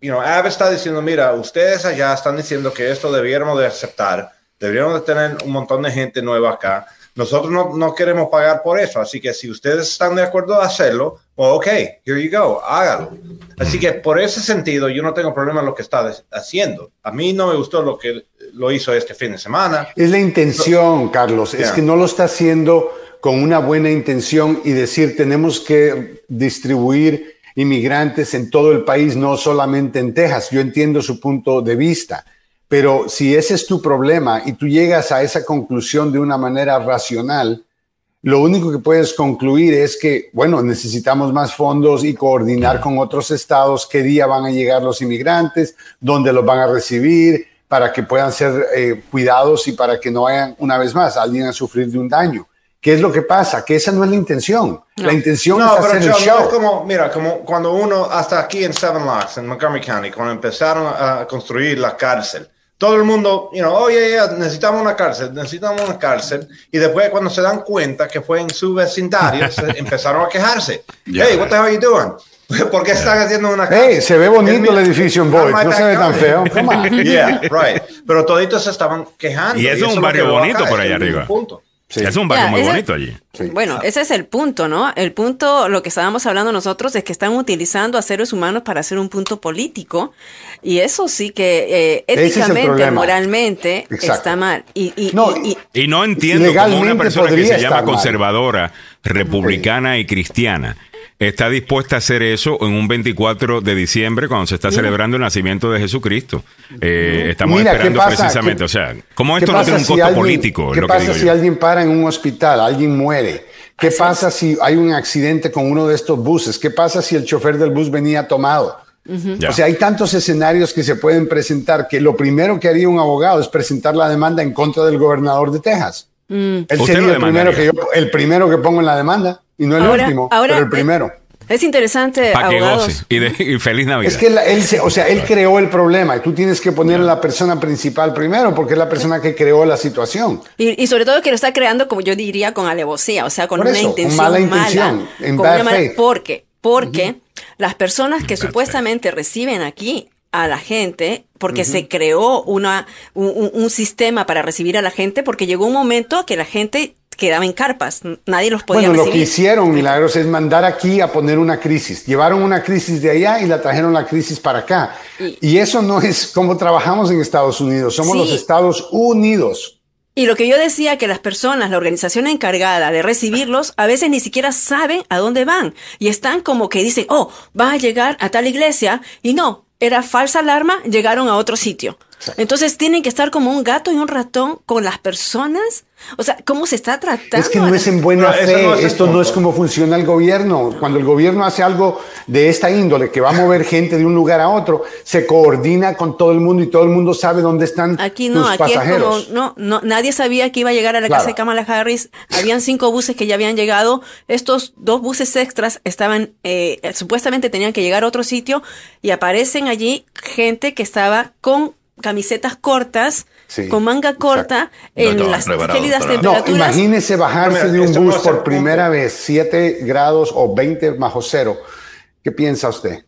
you know, Ab está diciendo, mira, ustedes allá están diciendo que esto debiéramos de aceptar, deberíamos de tener un montón de gente nueva acá, nosotros no, no, queremos pagar por eso. Así que si ustedes están de acuerdo a hacerlo, well, ok, here you go, hágalo. Así que por ese sentido, yo no tengo problema en lo que está haciendo. A mí no me gustó lo que lo hizo este fin de semana. Es la intención, Carlos. Es que no lo está haciendo con una buena intención y decir tenemos que distribuir inmigrantes en todo el país, no solamente en Texas. Yo entiendo su punto de vista, pero si ese es tu problema y tú llegas a esa conclusión de una manera racional, lo único que puedes concluir es que, bueno, necesitamos más fondos y coordinar con otros estados qué día van a llegar los inmigrantes, dónde los van a recibir, para que puedan ser eh, cuidados y para que no vayan una vez más alguien a sufrir de un daño. ¿Qué es lo que pasa? Que esa no es la intención. La intención es hacer el show. como, mira, como cuando uno, hasta aquí en Seven Locks, en Montgomery County, cuando empezaron a construir la cárcel, todo el mundo, you know, oye, necesitamos una cárcel, necesitamos una cárcel. Y después cuando se dan cuenta que fue en su vecindario, empezaron a quejarse. Hey, what the hell are you doing? ¿Por qué están haciendo una cárcel? Hey, se ve bonito el, edificio en Boyd, no se ve tan feo. yeah, right. Pero toditos se estaban quejando. Y eso es un barrio bonito por allá arriba. Punto. Es un barrio muy bonito allí. Bueno, ese es el punto, ¿no? El punto, lo que estábamos hablando nosotros, es que están utilizando a seres humanos para hacer un punto político. Y eso sí que eh, éticamente, moralmente, está mal. Y, y, no, y, no entiendo cómo una persona que se llama conservadora, republicana y cristiana está dispuesta a hacer eso en un 24 de diciembre cuando se está celebrando el nacimiento de Jesucristo. Eh, estamos esperando precisamente, o sea, ¿cómo esto no tiene un costo político? ¿Qué pasa si alguien para en un hospital, alguien muere? ¿Qué pasa si hay un accidente con uno de estos buses? ¿Qué pasa si el chofer del bus venía tomado? O sea, hay tantos escenarios que se pueden presentar que lo primero que haría un abogado es presentar la demanda en contra del gobernador de Texas. Mm. Él sería el primero, que yo, el primero que pongo en la demanda. Y no el último, pero el primero. Es interesante, abogados. Y, feliz Navidad. Es que él, o sea, él creó el problema y tú tienes que poner a la persona principal primero porque es la persona que creó la situación. Y, sobre todo que lo está creando, como yo diría, con alevosía, o sea, con una intención mala. Intención, en bad porque porque las personas que supuestamente reciben aquí a la gente, porque se creó una, un, un, sistema para recibir a la gente, porque llegó un momento que la gente quedaba en carpas, nadie los podía bueno, lo que hicieron, Milagros, es mandar aquí a poner una crisis. Llevaron una crisis de allá y la trajeron la crisis para acá. Y, eso no es como trabajamos en Estados Unidos, somos los Estados Unidos. Y lo que yo decía, que las personas, la organización encargada de recibirlos, a veces ni siquiera saben a dónde van. Y están como que dicen, oh, va a llegar a tal iglesia. Y no, era falsa alarma, llegaron a otro sitio. Entonces tienen que estar como un gato y un ratón con las personas. O sea, ¿cómo se está tratando? Es que no es en buena fe. Esto no es como funciona el gobierno. Cuando el gobierno hace algo de esta índole, que va a mover gente de un lugar a otro, se coordina con todo el mundo y todo el mundo sabe dónde están aquí no, aquí pasajeros. no, no, nadie sabía que iba a llegar a la casa de Kamala Harris. Habían cinco buses que ya habían llegado. Estos dos buses extras estaban, eh, supuestamente tenían que llegar a otro sitio y aparecen allí gente que estaba con camisetas cortas, con manga corta, en las gélidas temperaturas. No, imagínese bajarse de un bus por primera vez, 7 grados o 20 bajo cero. ¿Qué piensa usted?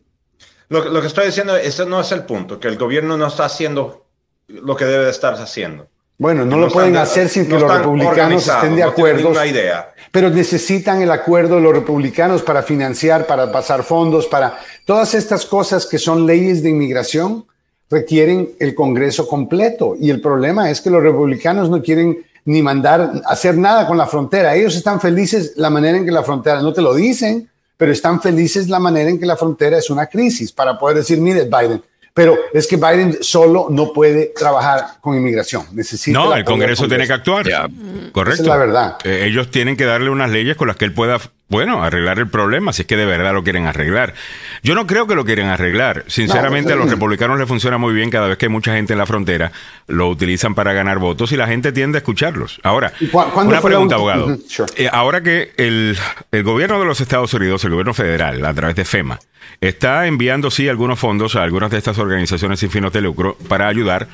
Lo, que estoy diciendo, ese no es el punto, que el gobierno no está haciendo lo que debe de estar haciendo. Bueno, no, lo pueden hacer sin que los republicanos estén de acuerdo. idea. Pero necesitan el acuerdo de los republicanos para financiar, para pasar fondos, para todas estas cosas que son leyes de inmigración requieren el Congreso completo. Y el problema es que los republicanos no quieren ni mandar hacer nada con la frontera. Ellos están felices la manera en que la frontera, no te lo dicen, pero están felices la manera en que la frontera es una crisis para poder decir, mire, Biden, pero es que Biden solo no puede trabajar con inmigración. Necesita no, el Congreso, tiene que actuar. Correcto. es la verdad. Eh, ellos tienen que darle unas leyes con las que él pueda, bueno, arreglar el problema, si es que de verdad lo quieren arreglar. Yo no creo que lo quieren arreglar. Sinceramente, a los republicanos les funciona muy bien cada vez que hay mucha gente en la frontera, lo utilizan para ganar votos y la gente tiende a escucharlos. Ahora, una pregunta, abogado. Eh, ahora que el, el gobierno de los Estados Unidos, el gobierno federal, a través de FEMA, está enviando, sí, algunos fondos a algunas de estas organizaciones sin fines de lucro para ayudar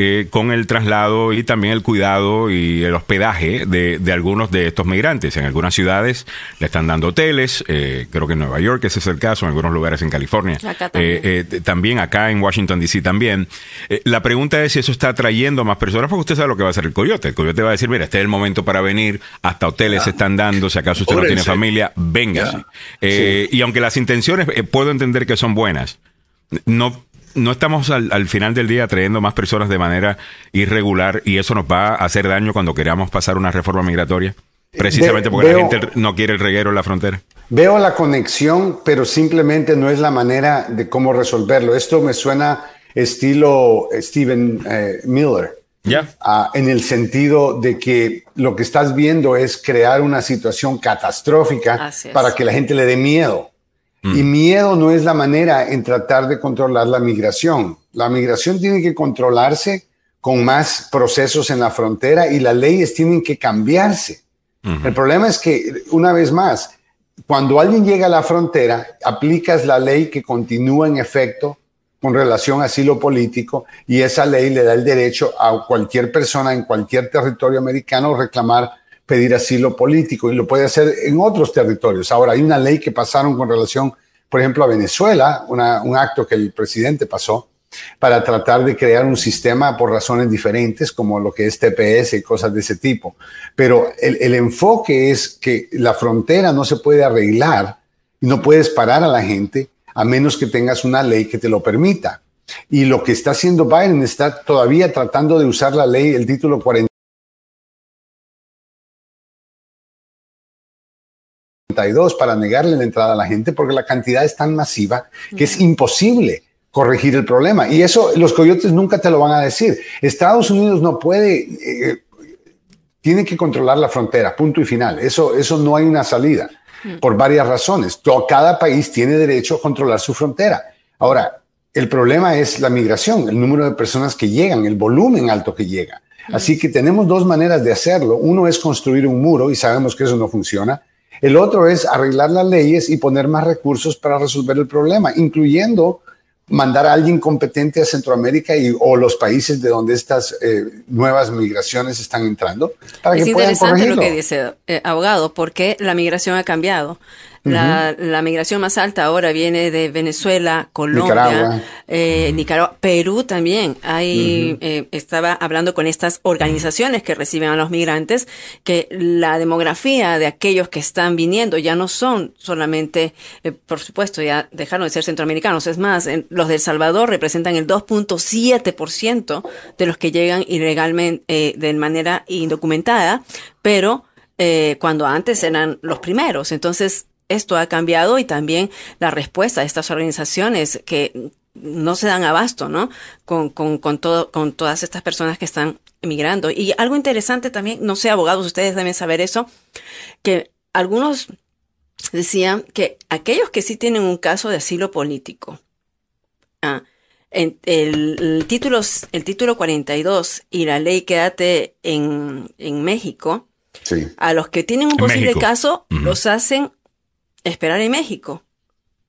eh, con el traslado y también el cuidado y el hospedaje de, de, algunos de estos migrantes. En algunas ciudades le están dando hoteles, eh, creo que en Nueva York ese es el caso, en algunos lugares en California. Acá también. Eh, también acá en Washington DC también. la pregunta es si eso está atrayendo a más personas, porque usted sabe lo que va a hacer el coyote. El coyote va a decir, mira, este es el momento para venir, hasta hoteles se están dando, si acaso usted no tiene familia, véngase. Y aunque las intenciones puedo entender que son buenas, no no estamos al, final del día trayendo más personas de manera irregular y eso nos va a hacer daño cuando queramos pasar una reforma migratoria, precisamente porque la gente no quiere el reguero en la frontera. Veo la conexión, pero simplemente no es la manera de cómo resolverlo. Esto me suena estilo Steven eh, Miller. Ya. Ah, en el sentido de que lo que estás viendo es crear una situación catastrófica para que la gente le dé miedo. Mm. Y miedo no es la manera en tratar de controlar la migración. La migración tiene que controlarse con más procesos en la frontera y las leyes tienen que cambiarse. El problema es que, una vez más, cuando alguien llega a la frontera, aplicas la ley que continúa en efecto con relación a asilo político y esa ley le da el derecho a cualquier persona en cualquier territorio americano reclamar pedir asilo político y lo puede hacer en otros territorios. Ahora, hay una ley que pasaron con relación, por ejemplo, a Venezuela, un acto que el presidente pasó para tratar de crear un sistema por razones diferentes, como lo que es TPS y cosas de ese tipo. Pero el, el enfoque es que la frontera no se puede arreglar y no puedes parar a la gente a menos que tengas una ley que te lo permita. Y lo que está haciendo Biden está todavía tratando de usar la ley, el título 40 para negarle la entrada a la gente porque la cantidad es tan masiva que es imposible corregir el problema. Y eso los coyotes nunca te lo van a decir. Estados Unidos no puede, eh, tiene que controlar la frontera, punto y final. Eso, eso no hay una salida por varias razones. Cada país tiene derecho a controlar su frontera. Ahora, el problema es la migración, el número de personas que llegan, el volumen alto que llega. Así que tenemos dos maneras de hacerlo. Uno es construir un muro y sabemos que eso no funciona. El otro es arreglar las leyes y poner más recursos para resolver el problema, incluyendo mandar a alguien competente a Centroamérica y, o los países de donde estas eh, nuevas migraciones están entrando. Para es interesante lo que dice eh, abogado, porque la migración ha cambiado. La, migración más alta ahora viene de Venezuela, Colombia, Nicaragua, eh, Perú también. Hay, eh, estaba hablando con estas organizaciones que reciben a los migrantes, que la demografía de aquellos que están viniendo ya no son solamente, eh, por supuesto, ya dejaron de ser centroamericanos. Es más, los de El Salvador representan el 2.7% de los que llegan ilegalmente, de manera indocumentada, pero cuando antes eran los primeros. Entonces, esto ha cambiado y también la respuesta de estas organizaciones que no se dan abasto, ¿no? Con, con, con, todo, con todas estas personas que están emigrando. Y algo interesante también, no sé, abogados, ustedes deben saber eso, que algunos decían que aquellos que sí tienen un caso de asilo político, ah, en el, título, el título 42 y la ley Quédate en, en México, a los que tienen un posible caso los hacen esperar en México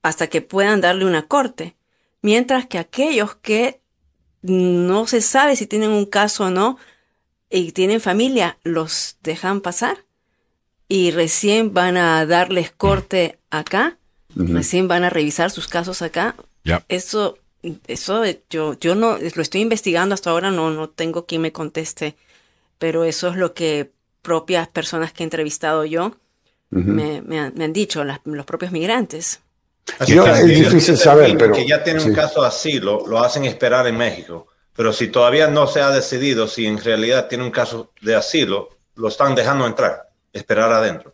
hasta que puedan darle una corte, mientras que aquellos que no se sabe si tienen un caso o no y tienen familia, los dejan pasar. Y recién van a darles corte acá, recién van a revisar sus casos acá. Eso, eso yo, yo no lo estoy investigando hasta ahora, no, no tengo quien me conteste, pero eso es lo que propias personas que he entrevistado yo me, me, han, dicho los propios migrantes. es difícil saber, pero... Que ya tienen un caso de asilo, lo hacen esperar en México, pero si todavía no se ha decidido si en realidad tiene un caso de asilo, lo están dejando entrar, esperar adentro.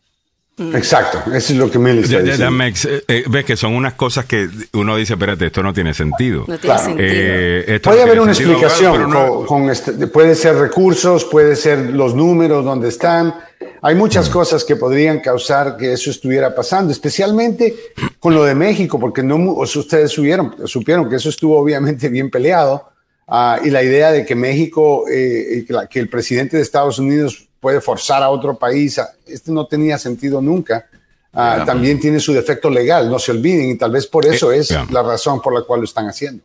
Mm. Exacto, eso es lo que me está diciendo. Eh, eh, ves que son unas cosas que uno dice, espérate, esto no tiene sentido. No tiene sentido. Eh, puede haber una explicación, con, este, puede ser recursos, puede ser los números donde están. Hay muchas mm. cosas que podrían causar que eso estuviera pasando, especialmente con lo de México, porque no ustedes supieron, supieron que eso estuvo obviamente bien peleado. Ah, y la idea de que México, que el presidente de Estados Unidos puede forzar a otro país. Este no tenía sentido nunca. Ah, también tiene su defecto legal, no se olviden, y tal vez por eso eh, es la razón por la cual lo están haciendo.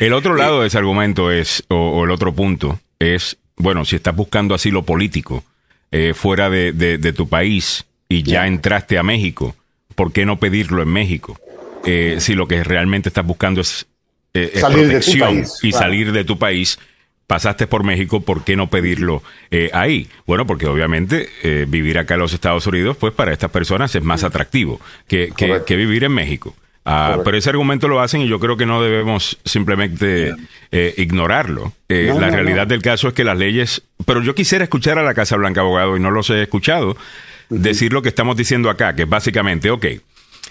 El otro lado de ese argumento es, o, el otro punto, es, bueno, si estás buscando asilo político eh, fuera de, tu país y ya entraste a México, ¿por qué no pedirlo en México? Eh, si lo que realmente estás buscando es, eh, protección y salir de tu país, pasaste por México, ¿por qué no pedirlo ahí? Bueno, porque obviamente vivir acá en los Estados Unidos, pues para estas personas es más atractivo que, que vivir en México. Ah, pero ese argumento lo hacen y yo creo que no debemos simplemente eh, ignorarlo. Eh, la realidad del caso es que las leyes... Pero yo quisiera escuchar a la Casa Blanca, abogado, y no los he escuchado, decir lo que estamos diciendo acá, que es básicamente, ok,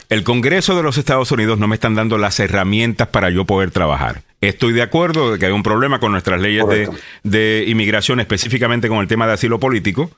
el Congreso de los Estados Unidos no me están dando las herramientas para yo poder trabajar. Estoy de acuerdo de que hay un problema con nuestras leyes de, de, inmigración, específicamente con el tema de asilo político.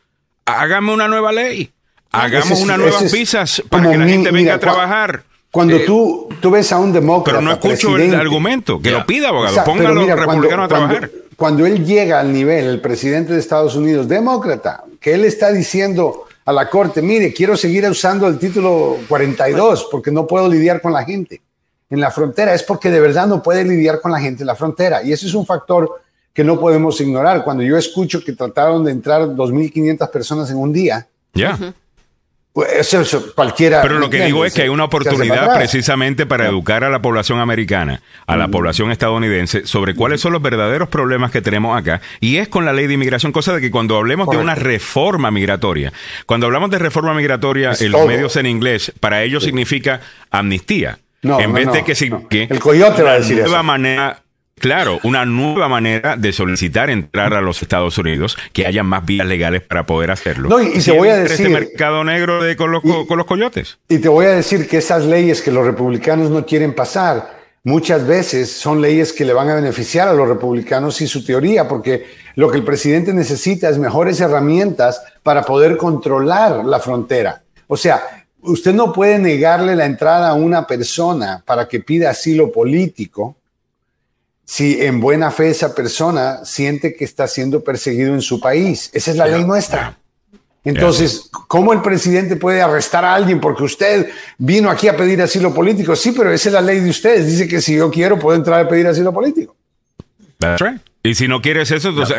Hágame una nueva ley. Hagamos unas nuevas visas para que la gente venga a trabajar. Cuando eh, tú, tú ves a un demócrata. Pero no escucho el argumento. Que lo pida, abogado. Ponga a los republicanos a trabajar. Cuando, él llega al nivel, el presidente de Estados Unidos, demócrata, que él está diciendo a la corte: mire, quiero seguir usando el título 42 porque no puedo lidiar con la gente en la frontera. Es porque de verdad no puede lidiar con la gente en la frontera. Y ese es un factor que no podemos ignorar. Cuando yo escucho que trataron de entrar 2.500 personas en un día. Ya. Pues, eso, cualquiera. Pero lo que digo es que hay una oportunidad precisamente para educar a la población americana, a la mm. población estadounidense, sobre cuáles son los verdaderos problemas que tenemos acá. Y es con la ley de inmigración, cosa de que cuando hablemos de una reforma migratoria, cuando hablamos de reforma migratoria en los medios en inglés, para ellos significa amnistía. En vez de que, que el coyote va a decir nueva manera Claro, una nueva manera de solicitar entrar a los Estados Unidos, que haya más vías legales para poder hacerlo. No, y, te voy a este decir. Este mercado negro de, con, los, con los coyotes. Y te voy a decir que esas leyes que los republicanos no quieren pasar, muchas veces son leyes que le van a beneficiar a los republicanos y su teoría, porque lo que el presidente necesita es mejores herramientas para poder controlar la frontera. O sea, usted no puede negarle la entrada a una persona para que pida asilo político si en buena fe esa persona siente que está siendo perseguido en su país. Esa es la ley nuestra. Entonces, ¿cómo el presidente puede arrestar a alguien porque usted vino aquí a pedir asilo político? Sí, pero esa es la ley de ustedes. Dice que si yo quiero, puedo entrar a pedir asilo político. Y si no quieres eso, entonces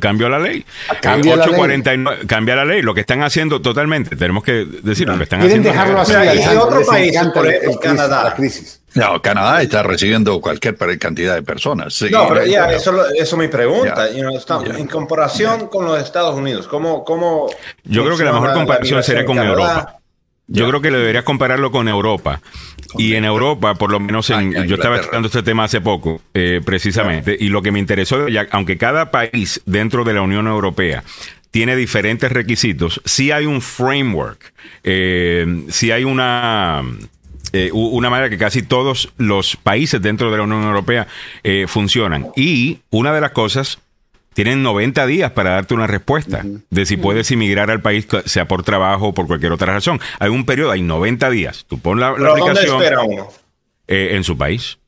cambio a la ley. Cambia, la ley. cambia la ley. Lo que están haciendo totalmente, tenemos que decir, lo que están haciendo. dejarlo así. Hay otro país, por ejemplo, Canadá. La crisis. No, Canadá está recibiendo cualquier cantidad de personas. no, pero ya, eso, eso me pregunta. En comparación con los Estados Unidos, ¿cómo, cómo Yo creo que la mejor comparación sería con Europa. Yo creo que le deberías compararlo con Europa. Y en Europa, por lo menos, en, yo estaba estudiando este tema hace poco, eh, precisamente, y lo que me interesó, aunque cada país dentro de la Unión Europea tiene diferentes requisitos, sí hay un framework, eh, sí hay una... Eh, una manera que casi todos los países dentro de la Unión Europea eh, funcionan. Y una de las cosas tienen 90 días para darte una respuesta de si puedes inmigrar al país, sea por trabajo o por cualquier otra razón. Hay un periodo, hay 90 días. Tú pones la, aplicación. Eh, en su país.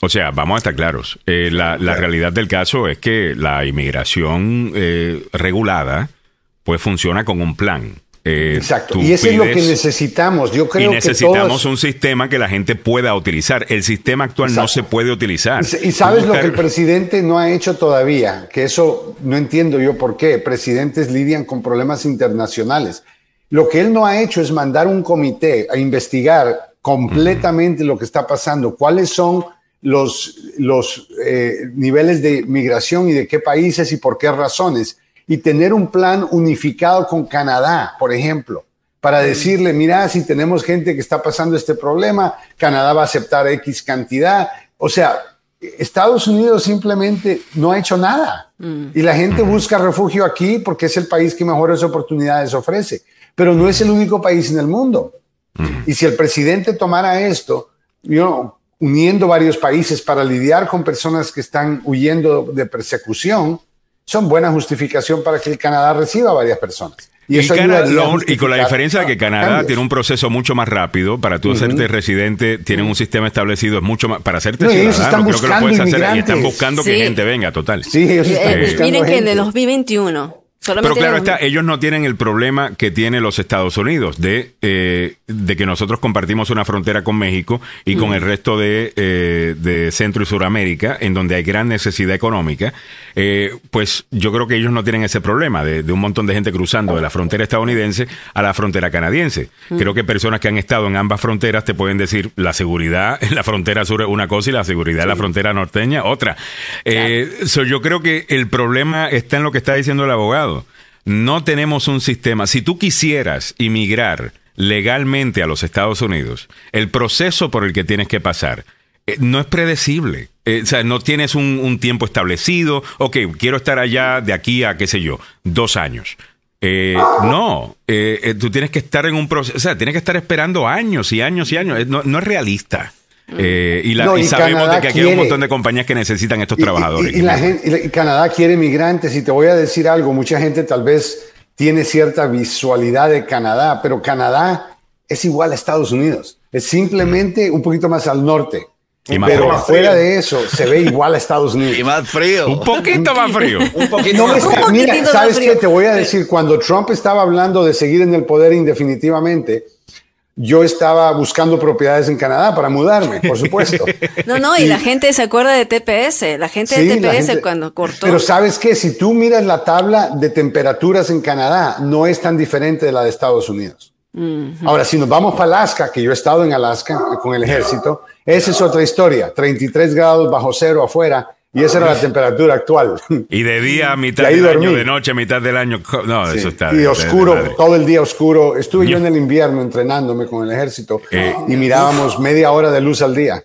O sea, vamos a estar claros. Eh, la, realidad del caso es que la inmigración eh, regulada, pues funciona con un plan. Eh, Exacto. Y eso es lo que necesitamos. Yo creo y necesitamos un sistema que la gente pueda utilizar. El sistema actual no se puede utilizar. Y, sabes lo que el presidente no ha hecho todavía, que eso no entiendo yo por qué. Presidentes lidian con problemas internacionales. Lo que él no ha hecho es mandar un comité a investigar completamente lo que está pasando, cuáles son los, los eh, niveles de migración y de qué países y por qué razones y tener un plan unificado con Canadá, por ejemplo, para decirle, mira, si tenemos gente que está pasando este problema, Canadá va a aceptar X cantidad. O sea, Estados Unidos simplemente no ha hecho nada. Mm. Y la gente busca refugio aquí porque es el país que mejores oportunidades ofrece. Pero no es el único país en el mundo. Y si el presidente tomara esto, uniendo varios países para lidiar con personas que están huyendo de persecución, son buena justificación para que el Canadá reciba a varias personas. Y, y, con la diferencia de que Canadá tiene un proceso mucho más rápido para tú hacerte residente, tienen un sistema establecido, es mucho más para hacerte ciudadano, creo que lo puedes hacer y están buscando que gente venga, total. Sí, ellos están eh, buscando Miren que en el 2021 Pero claro está, ellos no tienen el problema que tienen los Estados Unidos de, eh, de que nosotros compartimos una frontera con México y con el resto de, eh, de, Centro y Suramérica, en donde hay gran necesidad económica. Eh, pues yo creo que ellos no tienen ese problema de, un montón de gente cruzando de la frontera estadounidense a la frontera canadiense. Creo que personas que han estado en ambas fronteras te pueden decir la seguridad en la frontera sur es una cosa y la seguridad en la frontera norteña otra. yo creo que el problema está en lo que está diciendo el abogado. No tenemos un sistema. Si tú quisieras inmigrar legalmente a los Estados Unidos, el proceso por el que tienes que pasar eh, no es predecible. Eh, o sea, no tienes un, tiempo establecido. Ok, quiero estar allá de aquí a, qué sé yo, dos años. Eh, no, tú tienes que estar en un proceso, o sea, tienes que estar esperando años y años y años. No, no es realista. Eh, y, sabemos de que aquí hay un montón de compañías que necesitan estos trabajadores. Y, la gente, Canadá quiere migrantes y te voy a decir algo, mucha gente tal vez tiene cierta visualidad de Canadá, pero Canadá es igual a Estados Unidos, es simplemente un poquito más al norte. pero afuera de eso se ve igual a Estados Unidos. Y más frío. Un poquito más frío. un poquito más frío. Mira, ¿sabes qué? Te voy a decir, cuando Trump estaba hablando de seguir en el poder indefinitivamente, yo estaba buscando propiedades en Canadá para mudarme, por supuesto. No, no, y, la gente se acuerda de TPS, la gente de TPS cuando cortó. Pero sabes que si tú miras la tabla de temperaturas en Canadá, no es tan diferente de la de Estados Unidos. Ahora, si nos vamos para Alaska, que yo he estado en Alaska con el ejército, esa es otra historia, 33 grados bajo cero afuera y esa era la temperatura actual. Y de día, mitad del año, de noche, mitad del año. No, eso está. Y oscuro, todo el día oscuro. Estuve yo en el invierno entrenándome con el ejército eh, y mirábamos media hora de luz al día.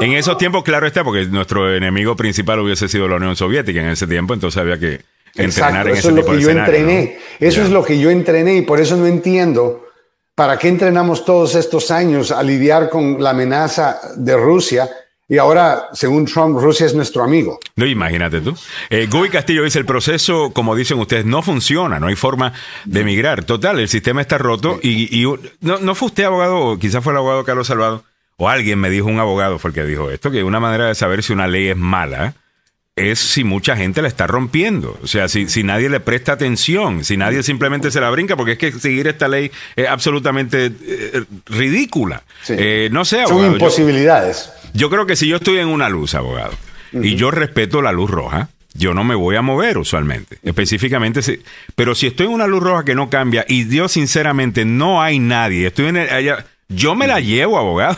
En esos tiempos, claro está, porque nuestro enemigo principal hubiese sido la Unión Soviética en ese tiempo, entonces había que entrenar en eso ese es lo que yo entrené. Eso es lo que yo entrené y por eso no entiendo para qué entrenamos todos estos años a lidiar con la amenaza de Rusia y ahora, según Trump, Rusia es nuestro amigo. No, imagínate tú. Eh, Guy Castillo dice, el proceso, como dicen ustedes, no funciona, no hay forma de emigrar. Total, el sistema está roto y, no, no fue usted abogado, quizás fue el abogado Carlos Salvado, o alguien me dijo, un abogado fue el que dijo esto, que una manera de saber si una ley es mala es si mucha gente la está rompiendo. O sea, si, si nadie le presta atención, si nadie simplemente se la brinca, porque es que seguir esta ley es absolutamente eh, ridícula. Eh, no sé, abogado. Son imposibilidades. Yo, creo que si yo estoy en una luz, abogado, y yo respeto la luz roja, yo no me voy a mover usualmente. Específicamente, si, pero si estoy en una luz roja que no cambia y yo sinceramente no hay nadie, estoy en allá yo me la llevo, abogado.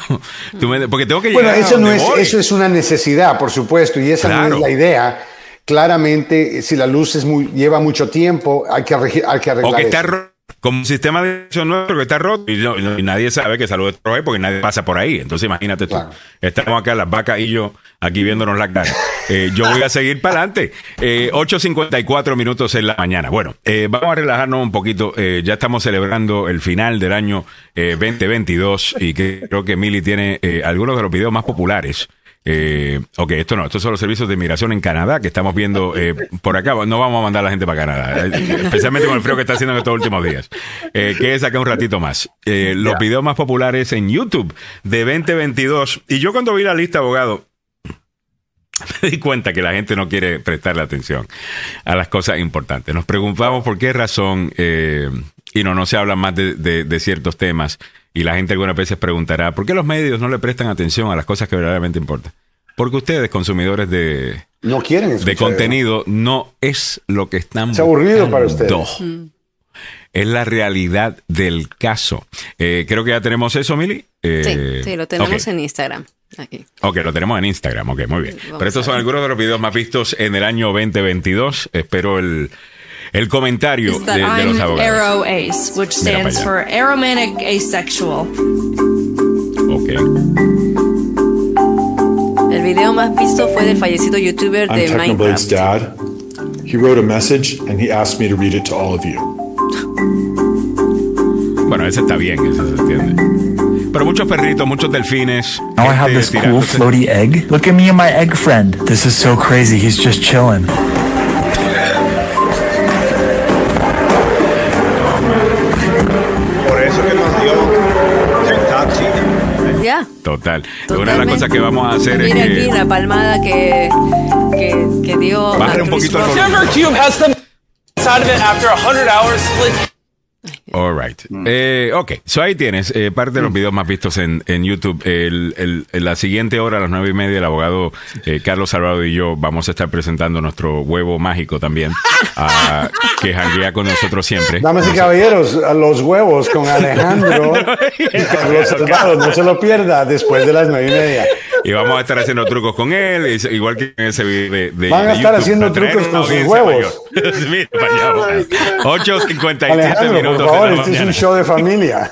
porque tengo que Bueno, eso, no es, eso es una necesidad, por supuesto, y esa no es la idea. Claramente, si la luz es muy, lleva mucho tiempo, hay que, hay que arreglar. O que está roto, como un sistema de nuestro que está roto y, nadie sabe que salud es porque nadie pasa por ahí. Entonces, imagínate tú. Estamos acá, las vacas y yo, aquí viéndonos la cara. Eh, yo voy a seguir para adelante. Eh, 8.54 minutos en la mañana. Bueno, eh, vamos a relajarnos un poquito. Eh, ya estamos celebrando el final del año 2022 y creo que Mili tiene algunos de los videos más populares. Eh, ok, esto no, estos son los servicios de inmigración en Canadá que estamos viendo por acá. No vamos a mandar a la gente para Canadá, especialmente con el frío que está haciendo en estos últimos días. Eh, que es acá un ratito más. los videos más populares en YouTube de 2022. Y yo cuando vi la lista, abogado, me di cuenta que la gente no quiere prestarle atención a las cosas importantes. Nos preguntamos por qué razón, eh, y no, no se habla más de, ciertos temas, y la gente algunas veces preguntará, ¿por qué los medios no le prestan atención a las cosas que verdaderamente importan? Porque ustedes, consumidores de, no quieren de contenido, no es lo que están Es aburrido para ustedes. Mm. Es la realidad del caso. Eh, creo que ya tenemos eso, Mili. Eh, sí, sí, lo tenemos en Instagram. Aquí. Ok, lo tenemos en Instagram, ok, muy bien. Pero estos son algunos de los videos más vistos en el año 2022. Espero el, el comentario de, de, los abogados. Arrow Ace, which stands for Aromantic Asexual. Ok. El video más visto fue del fallecido youtuber de I'm Technoblade's dad. He wrote a message and he asked me to read it to all of you. Bueno, ese está bien, eso se entiende. Pero muchos perritos, muchos delfines. Now I have this cool floaty egg. Look at me and my egg friend. This is so crazy. He's just chilling. Total. Una de las cosas que vamos a hacer Mira es que... aquí la palmada que, que, que dio... Bajar un poquito el Out All right. Mm. Eh, ok, so ahí tienes eh, parte de los mm. videos más vistos en, en YouTube. El, el, la siguiente hora, a las nueve y media, el abogado eh, Carlos Salvador y yo vamos a estar presentando nuestro huevo mágico también, uh, que janguea con nosotros siempre. Damas y caballeros, a los huevos con Alejandro y Carlos Salvador, no se lo pierda después de las nueve y media. Y vamos a estar haciendo trucos con él, igual que en ese video de, de Van a estar haciendo trucos con sus huevos. Mira, 8.57 minutos este es un show de familia.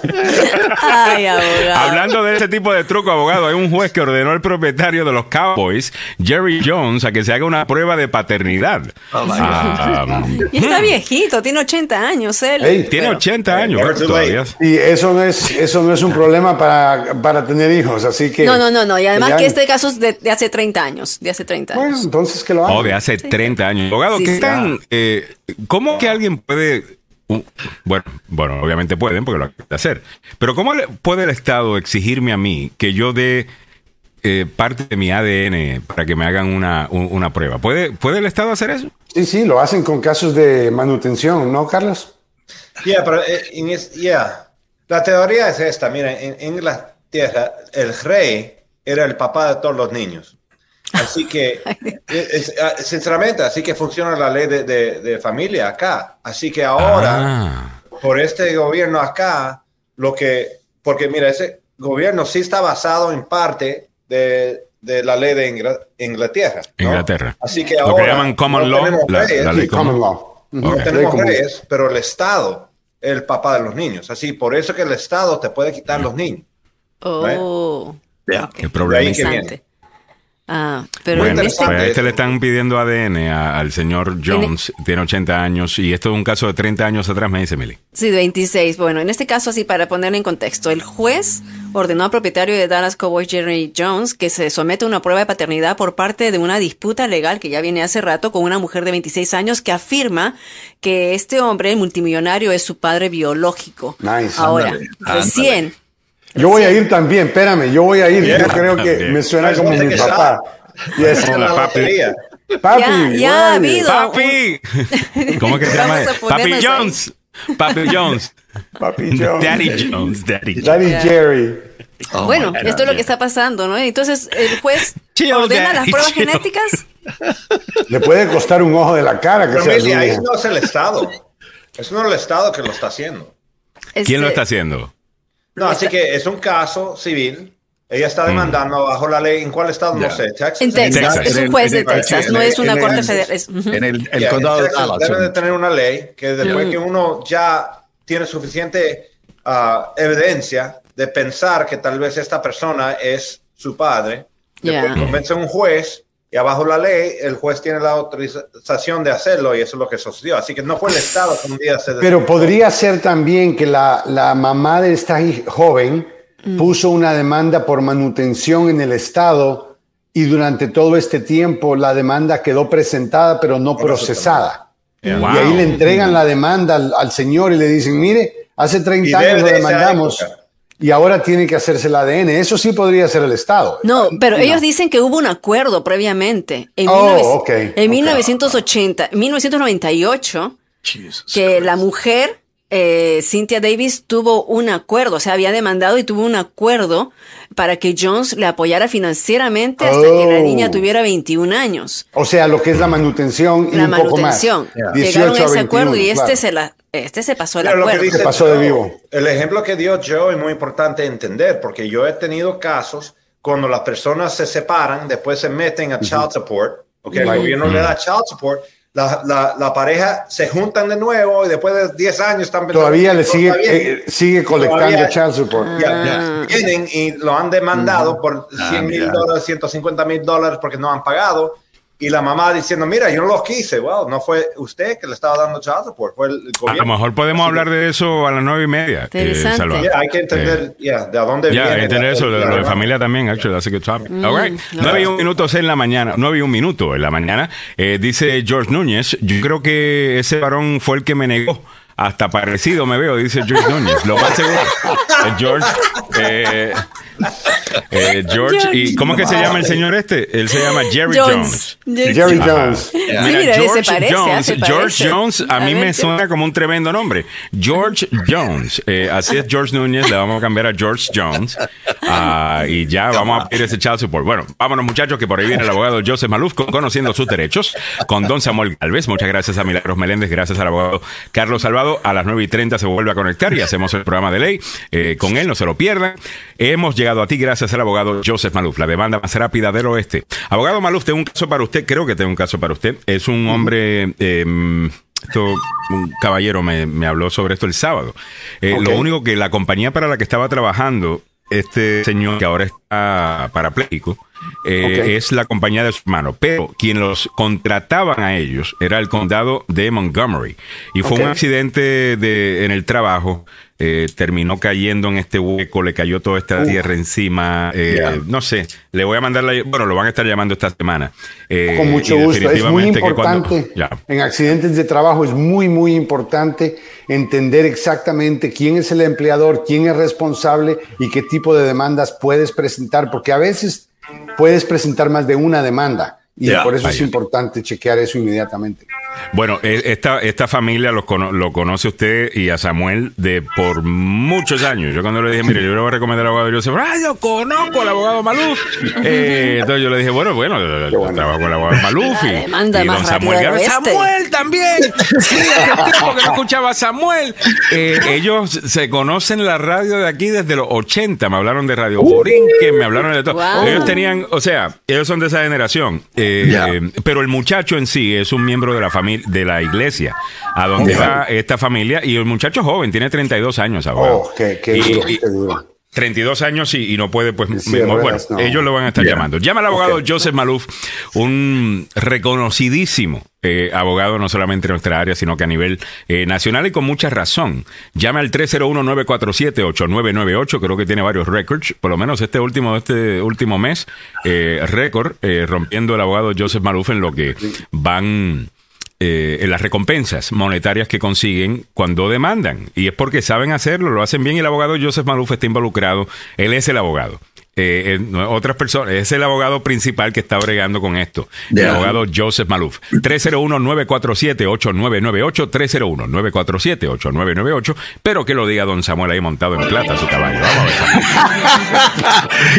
Ay, abogado. Hablando de ese tipo de truco, abogado, hay un juez que ordenó al propietario de los Cowboys, Jerry Jones, a que se haga una prueba de paternidad. Oh, ah, y está viejito, tiene 80 años él. tiene 80 años todavía. Y eso no es, eso no es un problema para, para tener hijos, así que... No, no, no, no. Y además que este caso es de, hace 30 años, de hace 30 años. Bueno, entonces que lo haga. Oh, de hace 30 años. Abogado, ¿qué tan... Eh, ¿Cómo que alguien puede bueno, bueno, obviamente pueden porque lo hay que hacer. Pero ¿cómo puede el Estado exigirme a mí que yo dé eh, parte de mi ADN para que me hagan una, una prueba? ¿Puede, ¿Puede el Estado hacer eso? Sí, sí, lo hacen con casos de manutención, ¿no, Carlos? Yeah, pero eh, yeah. la teoría es esta. Mira, en, en Inglaterra el rey era el papá de todos los niños. Así que, eh, ah, sinceramente, así que funciona la ley de, familia acá. Así que ahora, ah. por este gobierno acá, lo que, porque mira, ese gobierno sí está basado en parte de, la ley de Inglaterra. Inglaterra. Así que ahora. Lo que llaman common law. la, ley common law. No tenemos reyes, pero el Estado es el papá de los niños. Así, por eso que el Estado te puede quitar los niños. Oh. El problema es Ah, pero bueno, este, pues a este le están pidiendo ADN al señor Jones, tiene 80 años, y esto es un caso de 30 años atrás, me dice Mili. Sí, 26. Bueno, en este caso, así para ponerlo en contexto, el juez ordenó al propietario de Dallas Cowboys, Jerry Jones, que se someta a una prueba de paternidad por parte de una disputa legal que ya viene hace rato con una mujer de 26 años que afirma que este hombre multimillonario es su padre biológico. Nice. Ahora, recién... Yo voy a ir también, espérame, yo voy a ir. Yo creo que me suena como mi papá. Yes. papi. Papi, ya, ya ha habido. Papi. ¿Cómo que se llama? Papi Jones. Papi Jones. Papi Jones. Daddy Jones. Daddy, Daddy Jerry. Oh bueno, esto es lo que está pasando, ¿no? Entonces, el juez ordena las pruebas genéticas. Le puede costar un ojo de la cara que Pero sea ahí no es el Estado. Es no el Estado que lo está haciendo. ¿Quién lo está haciendo? No, así que es un caso civil. Ella está mm. demandando bajo la ley. ¿En cuál estado? No sé. Texas. En Texas. Es un juez de Texas, no es una corte federal. En el, condado de Dallas. Debe de tener una ley que después mm. que uno ya tiene suficiente ah, evidencia de pensar que tal vez esta persona es su padre, después convence a un juez y abajo la ley, el juez tiene la autorización de hacerlo y eso es lo que sucedió. Así que no fue el Estado que un día se... Pero podría ser también que la, la mamá de esta joven mm. puso una demanda por manutención en el Estado y durante todo este tiempo la demanda quedó presentada pero no procesada. Y ahí le entregan la demanda al, señor y le dicen, mire, hace 30 años lo demandamos y ahora tiene que hacerse el ADN. Eso sí podría ser el Estado. No, pero ellos dicen que hubo un acuerdo previamente. En, oh, en 1980, 1998, que la mujer, eh, Cynthia Davis, tuvo un acuerdo, o sea, había demandado y tuvo un acuerdo para que Jones le apoyara financieramente hasta que la niña oh. tuviera 21 años. O sea, lo que es la manutención y la un manutención. poco más. Llegaron a ese acuerdo y este se la este se pasó el acuerdo. Se pasó de vivo. El ejemplo que dio Joe es muy importante entender, porque yo he tenido casos cuando las personas se separan, después se meten a child support, okay, el gobierno le da child support, la, la, la, pareja se juntan de nuevo y después de 10 años están todavía le sigue eh, sigue colectando child support. ah. vienen y lo han demandado por 100 ah, mil dólares 150 mil dólares porque no han pagado y la mamá diciendo, mira, yo no los quise, wow, no fue usted que le estaba dando child support, fue el, gobierno. A lo mejor podemos hablar de eso a las nueve y media. Eh, hay que entender eh, de a dónde viene. hay que entender eso, de, lo de familia también, actually, that's a good topic. Mm, All right. Nueve y un minutos en la mañana, nueve y un minuto en la mañana, eh, dice George Núñez, yo creo que ese varón fue el que me negó hasta parecido me veo, dice George Núñez. Lo más seguro. George. Eh, George, ¿y cómo es que se llama el señor este? Él se llama Jerry Jones. Jerry Jones. Mira, George Jones, George Jones, a mí me suena como un tremendo nombre. George Jones. Eh, así es George Núñez, le vamos a cambiar a George Jones. Ah, y ya vamos a pedir ese child support. Bueno, vámonos muchachos, que por ahí viene el abogado Joseph Maluf conociendo sus derechos con don Samuel Galvez. Muchas gracias a Milagros Meléndez, gracias al abogado Carlos Salvado. A las 9 y 30 se vuelve a conectar y hacemos el programa de ley eh, con él, no se lo pierdan. Hemos llegado a ti gracias al abogado Joseph Maluf, la demanda más rápida del oeste. Abogado Maluf, tengo un caso para usted, creo que tengo un caso para usted. Es un hombre... Eh, esto, un caballero me, me, habló sobre esto el sábado. Eh, okay. Lo único que la compañía para la que estaba trabajando, este señor que ahora está parapléjico, eh, okay. es la compañía de su hermano. Pero quien los contrataban a ellos era el condado de Montgomery. Y fue okay. un accidente de, en el trabajo. Eh, terminó cayendo en este hueco, le cayó toda esta tierra encima. Eh, yeah. No sé, le voy a mandar la. Bueno, lo van a estar llamando esta semana. Eh, Con mucho gusto. Es muy importante. Cuando, yeah. En accidentes de trabajo es muy, muy importante entender exactamente quién es el empleador, quién es responsable y qué tipo de demandas puedes presentar, porque a veces puedes presentar más de una demanda. Y yeah, por eso vaya. es importante chequear eso inmediatamente. Bueno, e, esta, esta familia lo, lo, conoce usted y a Samuel de por muchos años. Yo cuando le dije, mire, yo le voy a recomendar al abogado, yo dije, ah, yo conozco al abogado Maluf. Eh, entonces yo le dije, bueno, bueno, yo bueno. trabajo con el abogado Maluf y, y don Samuel García. Samuel también. Sí, hace tiempo que no escuchaba a Samuel. Eh, ellos se conocen la radio de aquí desde los 80. Me hablaron de Radio Borinque, me hablaron de todo. Wow. Ellos tenían, o sea, ellos son de esa generación. Eh, Yeah. Eh, pero el muchacho en sí es un miembro de la familia, de la iglesia, a donde va esta familia, y el muchacho joven, tiene 32 años ahora. Oh, qué, qué y, duro, qué duro. 32 años y, y, no puede, pues, sí, bueno, no. ellos lo van a estar yeah. llamando. Llama al abogado okay. Joseph Maluf, un reconocidísimo eh, abogado no solamente en nuestra área, sino que a nivel eh, nacional y con mucha razón. Llame al 301-947-8998, creo que tiene varios récords, por lo menos este último, este último mes, eh, récord, eh, rompiendo el abogado Joseph Maluf en lo que van... Eh, en las recompensas monetarias que consiguen cuando demandan. Y es porque saben hacerlo, lo hacen bien el abogado Joseph Maluf está involucrado. Él es el abogado. Eh, eh, otras personas, es el abogado principal que está bregando con esto, yeah. el abogado Joseph Maluf. 301-947-8998, 301-947-8998, pero que lo diga don Samuel ahí montado en plata su caballo. Vamos a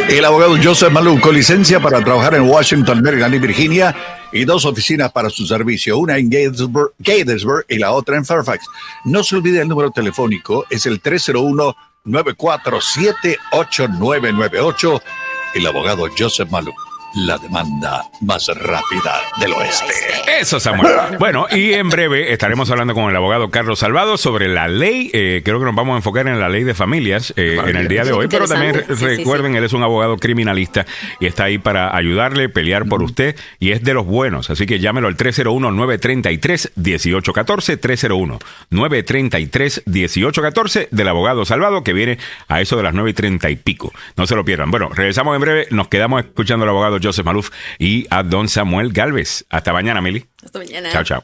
ver. el abogado Joseph Maluf, con licencia para trabajar en Washington, Maryland y Virginia, y dos oficinas para su servicio, una en Gatesburg, Gatesburg y la otra en Fairfax. No se olvide el número telefónico, es el 301 947-8998. El abogado Joseph Malou. La demanda más rápida del oeste. Eso, Samuel. Bueno, y en breve estaremos hablando con el abogado Carlos Salvado sobre la ley. Eh, creo que nos vamos a enfocar en la ley de familias eh, en el día de hoy. Pero también sí, recuerden, sí, sí. él es un abogado criminalista y está ahí para ayudarle, pelear por usted. Y es de los buenos. Así que llámelo al 301-933-1814. 301-933-1814 del abogado Salvado que viene a eso de las 9 y 30 y pico. No se lo pierdan. Bueno, regresamos en breve. Nos quedamos escuchando al abogado Joseph Maluf y a don Samuel Galvez. Hasta mañana, Mili. Hasta mañana. Chao, chao.